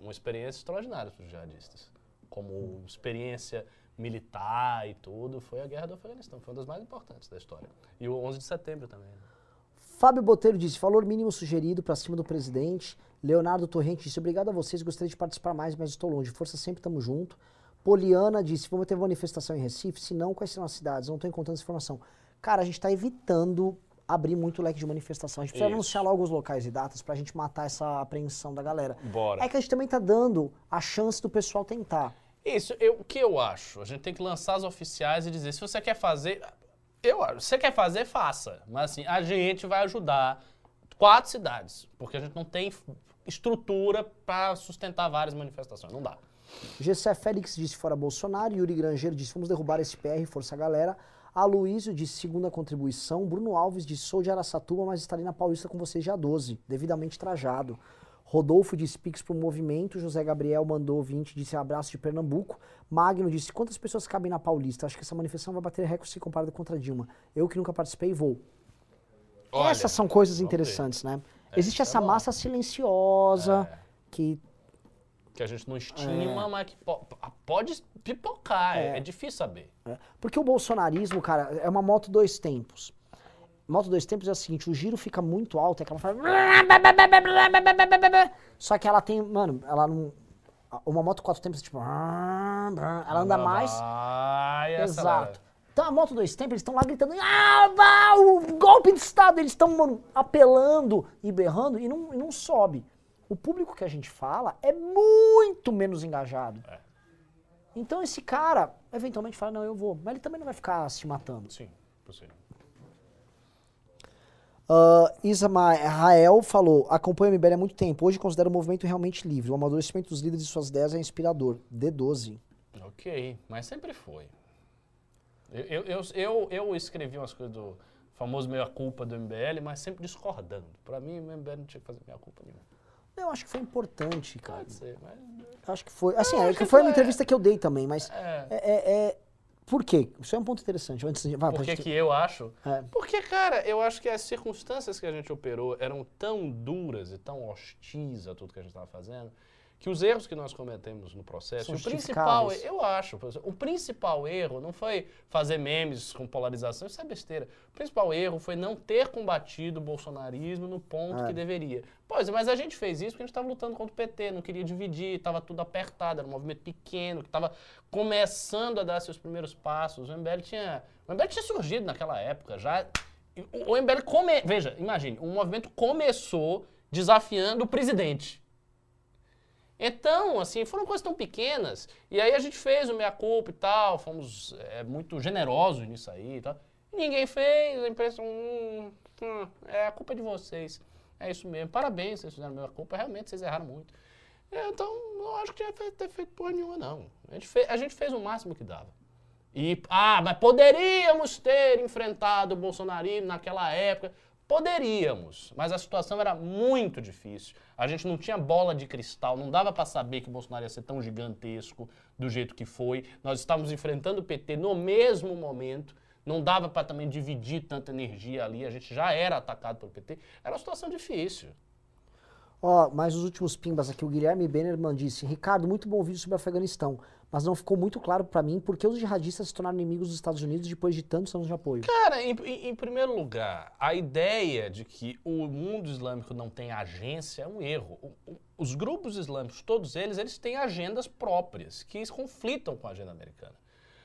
uma experiência extraordinária para os jihadistas. Como experiência militar e tudo, foi a guerra do Afeganistão. Foi uma das mais importantes da história. E o 11 de setembro também. né? Fábio Botelho disse: valor mínimo sugerido pra cima do presidente. Leonardo Torrente disse: obrigado a vocês, gostaria de participar mais, mas estou longe. Força sempre, tamo junto. Poliana disse: vamos ter manifestação em Recife? Se não, quais serão as cidades? Não tô encontrando essa informação. Cara, a gente tá evitando abrir muito o leque de manifestação. A gente precisa Isso. anunciar logo os locais e datas pra gente matar essa apreensão da galera. Bora. É que a gente também tá dando a chance do pessoal tentar. Isso, eu- o que eu acho? A gente tem que lançar as oficiais e dizer, se você quer fazer, eu acho, se você quer fazer, faça. Mas assim, a gente vai ajudar quatro cidades, porque a gente não tem estrutura para sustentar várias manifestações. Não dá. Gessé Félix disse fora Bolsonaro. Yuri Grangeiro disse vamos derrubar esse PR, força galera. Aloysio disse segunda contribuição. Bruno Alves disse sou de Araçatuba, mas estarei na Paulista com vocês dia 12, devidamente trajado. Rodolfo disse Pix pro movimento. José Gabriel mandou 20, disse abraço de Pernambuco. Magno disse quantas pessoas cabem na Paulista? Acho que essa manifestação vai bater recorde se comparada contra Dilma. Eu que nunca participei, vou. Olha, Essas são coisas vamos ver. interessantes, né? É, Existe é essa massa silenciosa É. que Que a gente não estima, mas que po- pode pipocar. É, É. é difícil saber. É, Porque o bolsonarismo, cara, é uma moto dois tempos. Moto dois tempos é o seguinte, o giro fica muito alto, é aquela faz... Só que ela tem, mano, ela não... Uma moto quatro tempos, tipo... Ela anda mais... Exato. Então a moto dois tempos, eles estão lá gritando, ah, o golpe de Estado, eles estão, mano, apelando e berrando e não, e não sobe. O público que a gente fala é muito menos engajado. É. Então esse cara, eventualmente, fala, não, eu vou. Mas ele também não vai ficar se matando. Sim, possível. Uh, Ismael falou, acompanho o MBL há muito tempo, hoje considero o movimento realmente livre. O amadurecimento dos líderes e suas ideias é inspirador. D12. Ok, mas sempre foi. Eu, eu, eu, eu, escrevi umas coisas do famoso meia-culpa do MBL, mas sempre discordando. Pra mim, o MBL não tinha que fazer meia-culpa nenhuma. Eu acho que foi importante, cara. Pode ser, mas... Acho que foi. Assim, é que foi uma foi- entrevista que eu dei também, mas. É. É, é- é- Por quê? Isso é um ponto interessante. Antes de. Vai, Por que gente- que eu acho? É. Porque, cara, eu acho que as circunstâncias que a gente operou eram tão duras e tão hostis a tudo que a gente estava fazendo, que os erros que nós cometemos no processo, o principal, eu acho, o principal erro não foi fazer memes com polarização, isso é besteira. O principal erro foi não ter combatido o bolsonarismo no ponto É. que deveria. Pois, mas a gente fez isso porque a gente estava lutando contra o PT, não queria dividir, estava tudo apertado, era um movimento pequeno, que estava começando a dar seus primeiros passos. O MBL tinha, o MBL tinha surgido naquela época, já o, MBL come, veja, imagine, o movimento começou desafiando o presidente. Então, assim, foram coisas tão pequenas. E aí a gente fez o meia-culpa e tal, fomos é, muito generosos nisso aí e tal. Ninguém fez, a imprensa, hum, hum, é a culpa é de vocês. É isso mesmo. Parabéns, vocês fizeram meia-culpa, realmente vocês erraram muito. É, então, não acho que fe- ter feito porra nenhuma, não. A gente, fe- a gente fez o máximo que dava. E, ah, mas poderíamos ter enfrentado o bolsonarismo naquela época. Poderíamos, mas a situação era muito difícil. A gente não tinha bola de cristal, não dava para saber que o Bolsonaro ia ser tão gigantesco do jeito que foi. Nós estávamos enfrentando o PT no mesmo momento. Não dava para também dividir tanta energia ali. A gente já era atacado pelo PT. Era uma situação difícil. Ó, mais os últimos pimbas aqui. O Guilherme Bennerman disse: Ricardo, muito bom vídeo sobre Afeganistão, mas não ficou muito claro pra mim por que os jihadistas se tornaram inimigos dos Estados Unidos depois de tantos anos de apoio. Cara, em, em- primeiro lugar, a ideia de que o mundo islâmico não tem agência é um erro. O- o- os grupos islâmicos, todos eles, eles têm agendas próprias que conflitam com a agenda americana.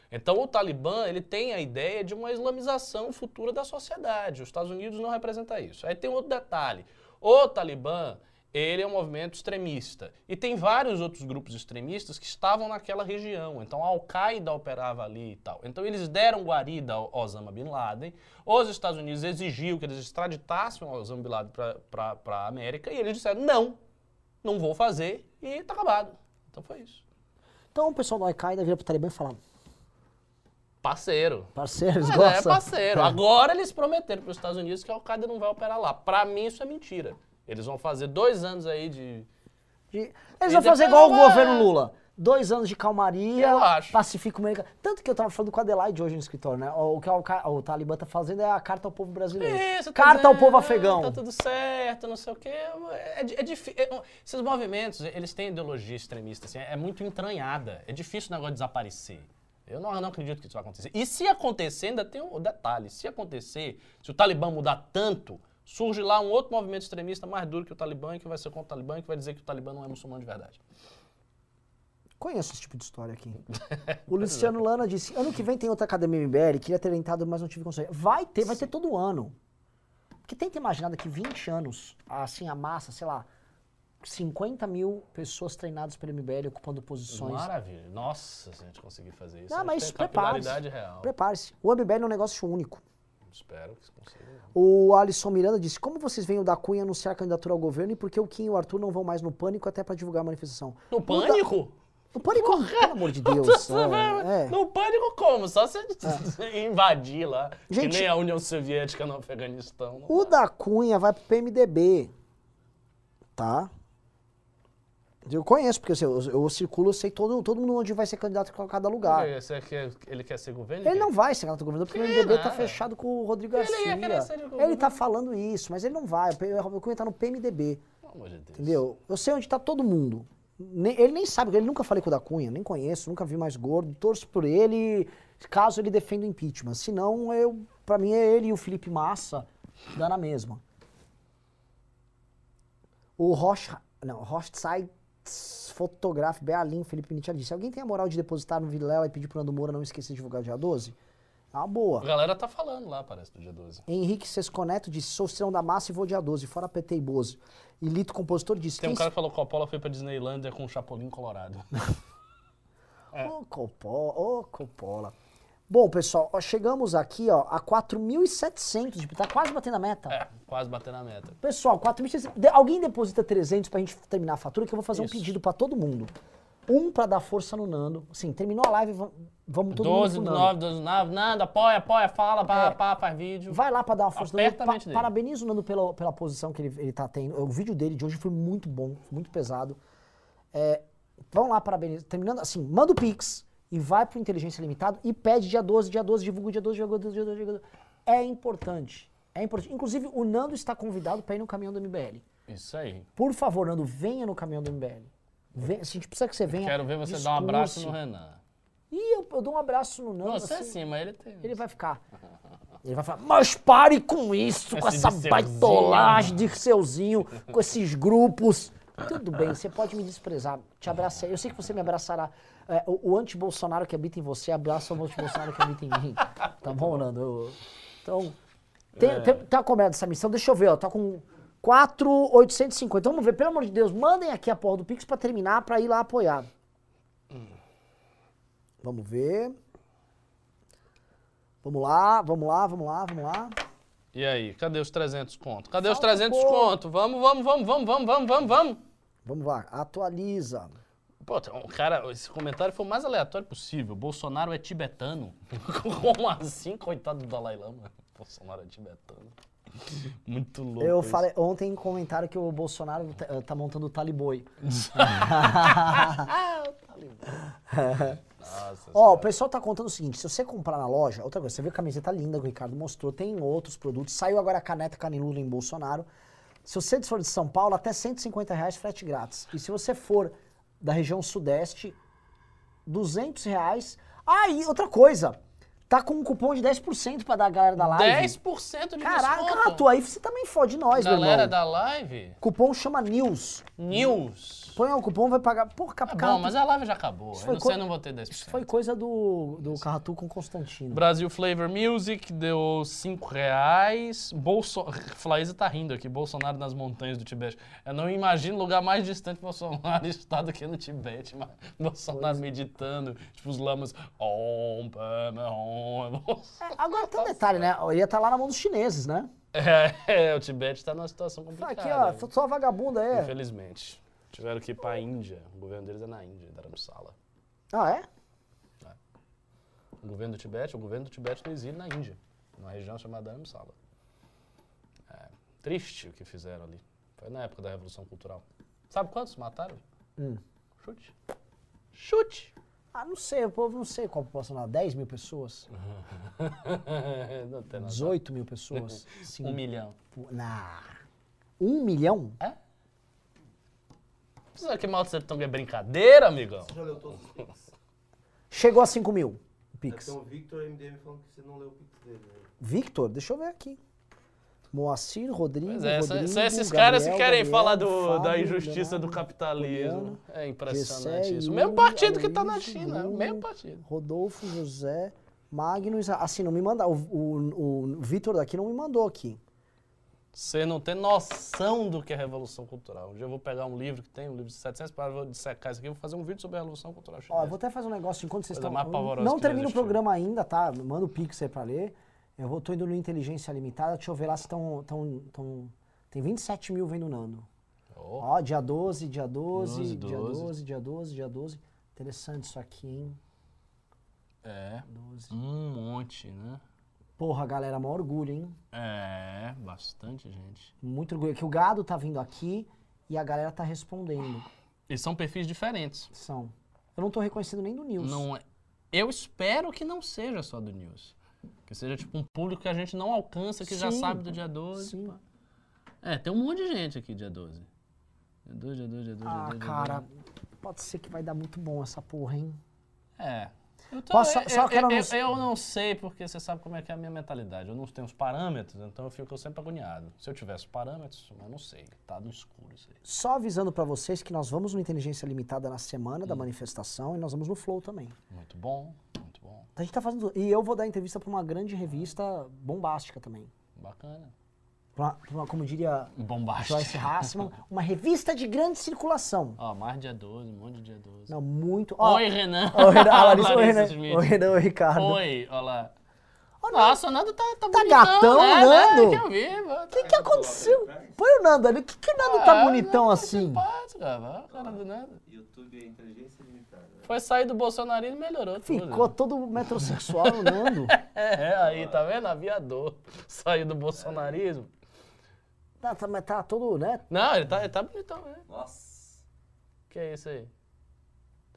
Então o Talibã, ele tem a ideia de uma islamização futura da sociedade. Os Estados Unidos não representam isso. Aí tem outro detalhe. O Talibã, ele é um movimento extremista. E tem vários outros grupos extremistas que estavam naquela região. Então a Al-Qaeda operava ali e tal. Então eles deram guarida ao Osama Bin Laden. Os Estados Unidos exigiam que eles extraditassem o Osama Bin Laden para a América. E eles disseram, não, não vou fazer. E tá acabado. Então foi isso. Então o pessoal do Al-Qaeda vira pro Talibã e fala: Parceiro. parceiro, eles Mas gostam. é parceiro. Agora eles prometeram para os Estados Unidos que a Al-Qaeda não vai operar lá. Para mim isso é mentira. Eles vão fazer dois anos aí de... De- Eles E vão fazer igual o vai- governo Lula. Dois anos de calmaria, Eu acho. pacifica o mercado. Tanto que eu tava falando com a Adelaide hoje no escritório, né? O que o, Ca- o Talibã tá fazendo é a carta ao povo brasileiro. Isso, tá carta ao dizendo, povo ah, afegão. Tá tudo certo, não sei o quê. É, di- é difícil. esses movimentos, eles têm ideologia extremista, assim, é muito entranhada. É difícil o negócio desaparecer. Eu não, eu não acredito que isso vai acontecer. E se acontecer, ainda tem um detalhe. Se acontecer, se o Talibã mudar tanto, surge lá um outro movimento extremista mais duro que o Talibã, e que vai ser contra o Talibã, e que vai dizer que o Talibã não é muçulmano de verdade. Conheço esse tipo de história aqui. o Luciano Lana disse: ano que vem tem outra academia MBL, queria ter entrado, mas não tive condições. Vai ter, vai ter todo ano. Porque tenta imaginar daqui 20 anos, assim, a massa, sei lá, 50 mil pessoas treinadas pelo MBL ocupando posições. Maravilha. Nossa, se a gente conseguir fazer isso. Não, mas prepare-se. Prepare-se. O MBL é um negócio único. Espero que consiga. O Alisson Miranda disse: Como vocês veem o da Cunha anunciar a candidatura ao governo e por que o Kim e o Arthur não vão mais no pânico até pra divulgar a manifestação? No O da- pânico? O pânico, pelo amor de Deus. é, é. No pânico como? Só se invadir lá. Gente- que nem a União Soviética no Afeganistão. O vai. da Cunha vai pro PMDB. Tá? Eu conheço, porque assim, eu, eu circulo, eu sei todo, todo mundo onde vai ser candidato a cada lugar. Você quer, ele quer ser governo? Ele não vai ser candidato a governador porque o PMDB tá nada. fechado com o Rodrigo Ele Garcia. Ele governador. tá falando isso, mas ele não vai. O Cunha tá no PMDB. Pelo amor de Deus. Entendeu? Eu sei onde tá todo mundo. Nem- ele nem sabe, ele nunca falei com o da Cunha, nem conheço, nunca vi mais gordo. Torço por ele, caso ele defenda o impeachment. Se não, eu, pra mim é ele e o Felipe Massa, dá na mesma. O Rocha, não, Rothschild Fotograf Bealim, Felipe Nietzsche disse, alguém tem a moral de depositar no Vilela e pedir pro Nando Moura não esquecer de divulgar o dia 12? É uma boa. A galera tá falando lá, parece, do dia 12. Henrique Sesconeto disse, sou estrela da massa e vou dia 12, fora PT e Bozo. E Lito Compositor disse, Tem um cara que falou que Coppola foi pra Disneylândia com um Chapolin colorado. Ô, Coppola, ô, Coppola. Bom, pessoal, ó, chegamos aqui ó, a 4.700, tipo, tá quase batendo a meta. é, quase batendo a meta. Pessoal, 4.700. de- Alguém deposita 300 pra gente terminar a fatura, que eu vou fazer um Isso. pedido pra todo mundo. Um pra dar força no Nando. Assim, terminou a live, vam- vamos todo 12 mundo do pro 9, Nando. 12 do 9, nada, apoia, apoia, fala, pá, É. pá, faz vídeo. Vai lá pra dar uma força no Nando. Aperta a mente dele. Parabenizo o Nando pela, pela posição que ele, ele tá tendo. O vídeo dele de hoje foi muito bom, muito pesado. É, vamos lá, parabéns. Terminando assim, manda o Pix e vai pro Inteligência Limitado e pede dia 12, dia 12, divulga dia 12, dia 12, dia 12, dia 12. É importante. É importante. Inclusive, o Nando está convidado para ir no caminhão do MBL. Isso aí. Por favor, Nando, venha no caminhão do MBL. Vem, a gente precisa que você venha. Quero ver você dar um abraço no. Renan. Ih, eu, eu dou um abraço no Nando. Você assim, sim, mas ele tem. ele vai ficar. Ele vai falar, mas pare com isso, com Esse essa dirceuzinho." baitolagem de seuzinho, com esses grupos. Tudo bem, você pode me desprezar, te abracei. Eu sei que você me abraçará. É, o, o anti-Bolsonaro que habita em você abraça o anti-Bolsonaro que habita em mim. Tá bom, Nando? Então, tem, tem, tá começando essa missão. Deixa eu ver, ó. Tá com 4,850. Então, vamos ver, pelo amor de Deus, mandem aqui a porra do Pix pra terminar, pra ir lá apoiar. Vamos ver. Vamos lá, vamos lá, vamos lá, vamos lá. E aí, cadê os 300 conto? Cadê os Falta 300 pouco. conto? Vamos, vamos, vamos, vamos, vamos, vamos, vamos, vamos. Vamos lá, atualiza. Pô, um cara, esse comentário foi o mais aleatório possível. Bolsonaro é tibetano. Como assim, coitado do Dalai Lama? Bolsonaro é tibetano. Muito louco. Eu isso. falei ontem em comentário que o Bolsonaro tá, tá montando o Taliboi. Nossa, Ó, o pessoal tá contando o seguinte: se você comprar na loja, outra coisa, você viu a camiseta linda que o Ricardo mostrou, tem outros produtos. Saiu agora a caneta Canilula em Bolsonaro. Se você for de São Paulo, até 150 reais frete grátis. E se você for da região sudeste, 200 reais. Ah, e outra coisa, tá com um cupom de 10% pra dar a galera da live. 10% de Caraca, desconto. Rato, aí você também fode nós, meu Galera irmão. da live, Cupom chama News. News. Põe o cupom, vai pagar. Porra, Tá Capcom. bom, mas a live já acabou. Isso Eu não co- sei, eu não vou ter 10%. Isso foi coisa do, do Carratu com Constantino. Brasil Flavor Music deu 5 reais. Bolso... Flaísa tá rindo aqui. Bolsonaro nas montanhas do Tibete. Eu não imagino lugar mais distante Bolsonaro está do que no Tibete. Mas Bolsonaro meditando. Tipo os lamas. Om. Agora tem um detalhe, né? Eu ia estar lá na mão dos chineses, né? É, é, o Tibete tá numa situação complicada. Aqui, ó, só vagabunda é. Infelizmente. Tiveram que ir pra Índia. O governo deles é na Índia, Dharamsala. Ah, é? O governo do Tibete, o governo do Tibete no exílio na Índia, numa região chamada Dharamsala. É, triste o que fizeram ali. Foi na época da Revolução Cultural. Sabe quantos mataram? Hum. Chute. Chute! Ah, não sei, o povo não sei qual população lá. 10 mil pessoas? Não tem nada. 18 mil pessoas? Cinco- Um milhão. Nah. Um milhão? Sabe que mal você tão é brincadeira, amigão? Você já leu todos os Pix? Chegou a 5 mil. o Pix. Então o Victor MDM falando que você não leu o Pix dele. Né? Victor, deixa eu ver aqui. Moacir, Rodrigo, Pois é, são, Rodrigo, são esses Gabriel, caras que querem Gabriel, falar do, da Fábio, injustiça do capitalismo. Juliano, É impressionante Gessé, isso. O mesmo partido que tá na Aloysio, China, é o Bruno, mesmo partido. Rodolfo, José, Magnus. Assim, não me manda. O, o, o Vitor daqui não me mandou aqui. Você não tem noção do que é Revolução Cultural. Um dia eu vou pegar um livro que tem, um livro de 700 páginas, vou dissecar isso aqui vou fazer um vídeo sobre a Revolução Cultural Ó, chinesa. eu vou até fazer um negócio enquanto vocês Coisa estão. Não termina o programa ainda, tá? Manda o Pix aí pra ler. Eu vou, tô indo no Inteligência Limitada, deixa eu ver lá se estão. Tão, tão, tem 27 mil vendo o Nando. Ó, Ó, dia 12, dia 12, 12, dia 12. 12, dia 12, dia 12. Interessante isso aqui, hein? é. 12. Um monte, né? Porra, galera, maior orgulho, hein? É, bastante gente. Muito orgulho. Que o gado tá vindo aqui e a galera tá respondendo. E são perfis diferentes. São. Eu não tô reconhecendo nem do News. Não é. Eu espero que não seja só do News. Que seja tipo um público que a gente não alcança, que já Sim. sabe do dia 12. Sim. pá. É, tem um monte de gente aqui dia 12. Dia 12, dia 12, dia 12, dia Ah, 12. dia cara, pode ser que vai dar muito bom essa porra, hein? 12. É. Eu, tô, Posso- eu, só eu- quero eu- não- eu não sei, porque você sabe como é que é a minha mentalidade. Eu não tenho os parâmetros, então eu fico sempre agoniado. Se eu tivesse parâmetros, eu não sei. Tá no escuro isso aí. Só avisando pra vocês que nós vamos no Inteligência Limitada na semana Hum. da manifestação e nós vamos no Flow também. Muito bom, muito bom. A gente tá fazendo. E eu vou dar entrevista pra uma grande revista bombástica também. Bacana. Pra, pra uma, como diria Bombástico. Joyce Hassman, uma revista de grande circulação. Ó, mais dia 12, um monte de dia 12. Não, muito. Ó, Oi, Renan. ó, o Renan, a Larissa, oi, Renan, Schmidt. oi, Renan, oi, Ricardo. Oi, olha lá. Nossa, o Nando tá, tá, Tá bonitão, gatão, né? Nando? Né? Que eu vi, mano. O que, que aconteceu? Põe o Nando ali. O que, que o Nando tá Ah, bonitão Nando assim? Simpático, cara. Cara do Nando. YouTube é inteligência limitada. né? Foi sair do bolsonarismo e melhorou tudo. Ficou todo metrosexual o Nando. É, aí, tá vendo? Aviador. Saiu do bolsonarismo. Tá, tá, mas tá todo, né? Não, ele tá, ele tá bonitão, né? Nossa. Que é isso aí?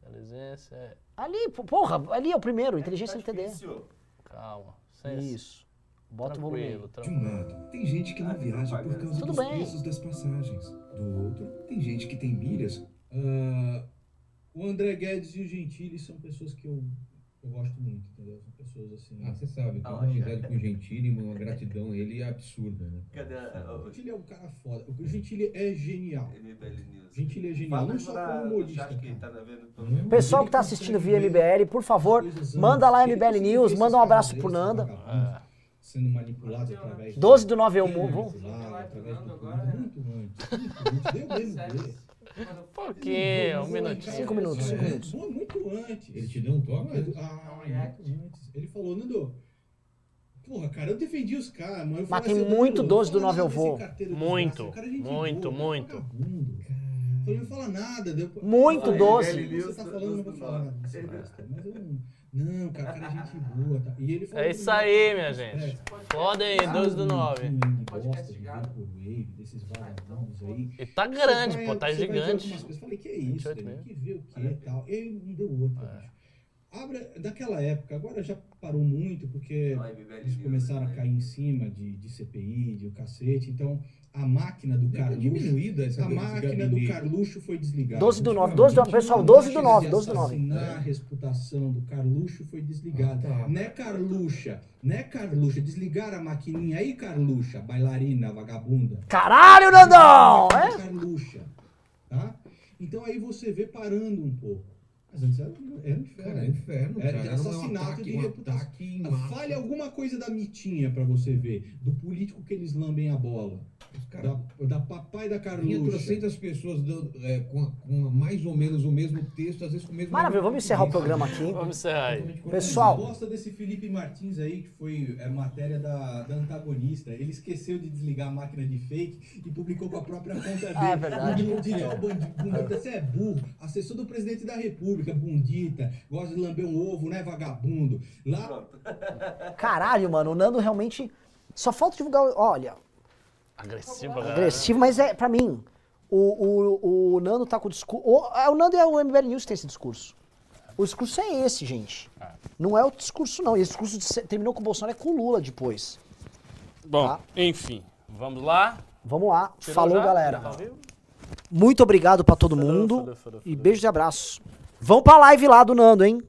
Inteligência. é- Ali, porra, ali é o primeiro, inteligência Tá LTD. difícil. Calma. Sem- Isso. Bota o volume aí. Tranquilo, De um tranquilo. lado, tem gente que não viaja por causa Tudo dos bem. preços das passagens. Do outro, tem gente que tem milhas. Ah, o André Guedes e o Gentili são pessoas que eu, eu gosto muito, entendeu? São pessoas assim. Ah, você sabe, tem uma amizade com o Gentili, uma gratidão a ele absurda, né? Cadê a, o Gentili é um cara foda. O Gentili é genial. MBL News? Gentili é genial, Fala não só como humorista. que tá vendo. Pessoal que tá assistindo via MBL, por favor, manda lá MBL News, manda um abraço pro Nanda. Sendo manipulado através 12 do 9 eu Sendo vou. manipulado através do muito antes. Muito antes. Deu mesmo. Pouquinho, um minutinho. Cinco minutos, cinco É, minutos. mu- Muito antes. Ele te deu um toque? Ah, muito antes. Ele falou, Nando, porra, cara, eu defendi os caras, mas eu Mas tem assim, muito 12 do não fala 9 eu nada desse vou. carteiro Muito, cara é muito, boa, muito. Falei, não fala nada. Deu... Muito Aí, 12. MBL Você tá falando, não vou falar mas eu não... Não, cara, cara é gente boa. Tá? E ele falou É isso aí, minha gente. É, Podem aí, 12 do 9. um de bosta de Vaporwave, desses vagabundos aí. E tá grande, pô, tá gigante. coisas. Falei, que é isso, 28 Dani? mesmo. que ver o que e tal. E não deu outra, É. bicho. Abra, daquela época, agora já parou muito, porque eles começaram a né? cair em cima de, de CPI, de o cacete. Então, a máquina do Carluxo, diminuída essa a máquina do Carluxo foi desligada. 12 do 9, 12 do 9, pessoal, 12 do 9, 12 do 9. Assassinar a reputação do Carluxo foi desligada. Ah, tá. Né, Carluxa? Né, Carluxa? Desligaram a maquininha aí, Carluxa, bailarina, vagabunda. Caralho, Nandão! É? Carluxa, tá? Então aí você vê parando um pouco. Mas antes era, era um inferno. Cara, é inferno, Era cara. de Era um assassinato ataque, de um reputação. ataque em massa. Fale alguma coisa da mitinha pra você ver. Do político que eles lambem a bola. Os caras Da, da papai da Carluxa. trocentas pessoas dando, é, com, com mais ou menos o mesmo texto, às vezes com o mesmo. Maravilha, vamos encerrar o programa aqui. Vamos encerrar aí. Pessoal. Gosta desse Felipe Martins aí, que foi é, matéria da, da antagonista. Ele esqueceu de desligar a máquina de fake e publicou com a própria conta dele. Ah, é verdade. Bundita, ó, bandi- bundita, você é burro. Assessor do presidente da república, bundita. Gosta de lamber um ovo, né, vagabundo? Lá. Caralho, mano, o Nando realmente. Só falta divulgar. Olha, Agressivo, galera. agressivo, mas é, pra mim, o, o, o Nando tá com o discurso. O, o Nando e o MBL News tem esse discurso. O discurso é esse, gente. Não é o discurso, não. Esse discurso de terminou com o Bolsonaro é com o Lula depois. Bom, Tá. enfim, vamos lá. Vamos lá. Tirou Falou, já? galera. Tá? Muito obrigado pra todo Falou, mundo. falou, falou, E falou. beijo de abraço. Vão pra live lá do Nando, hein?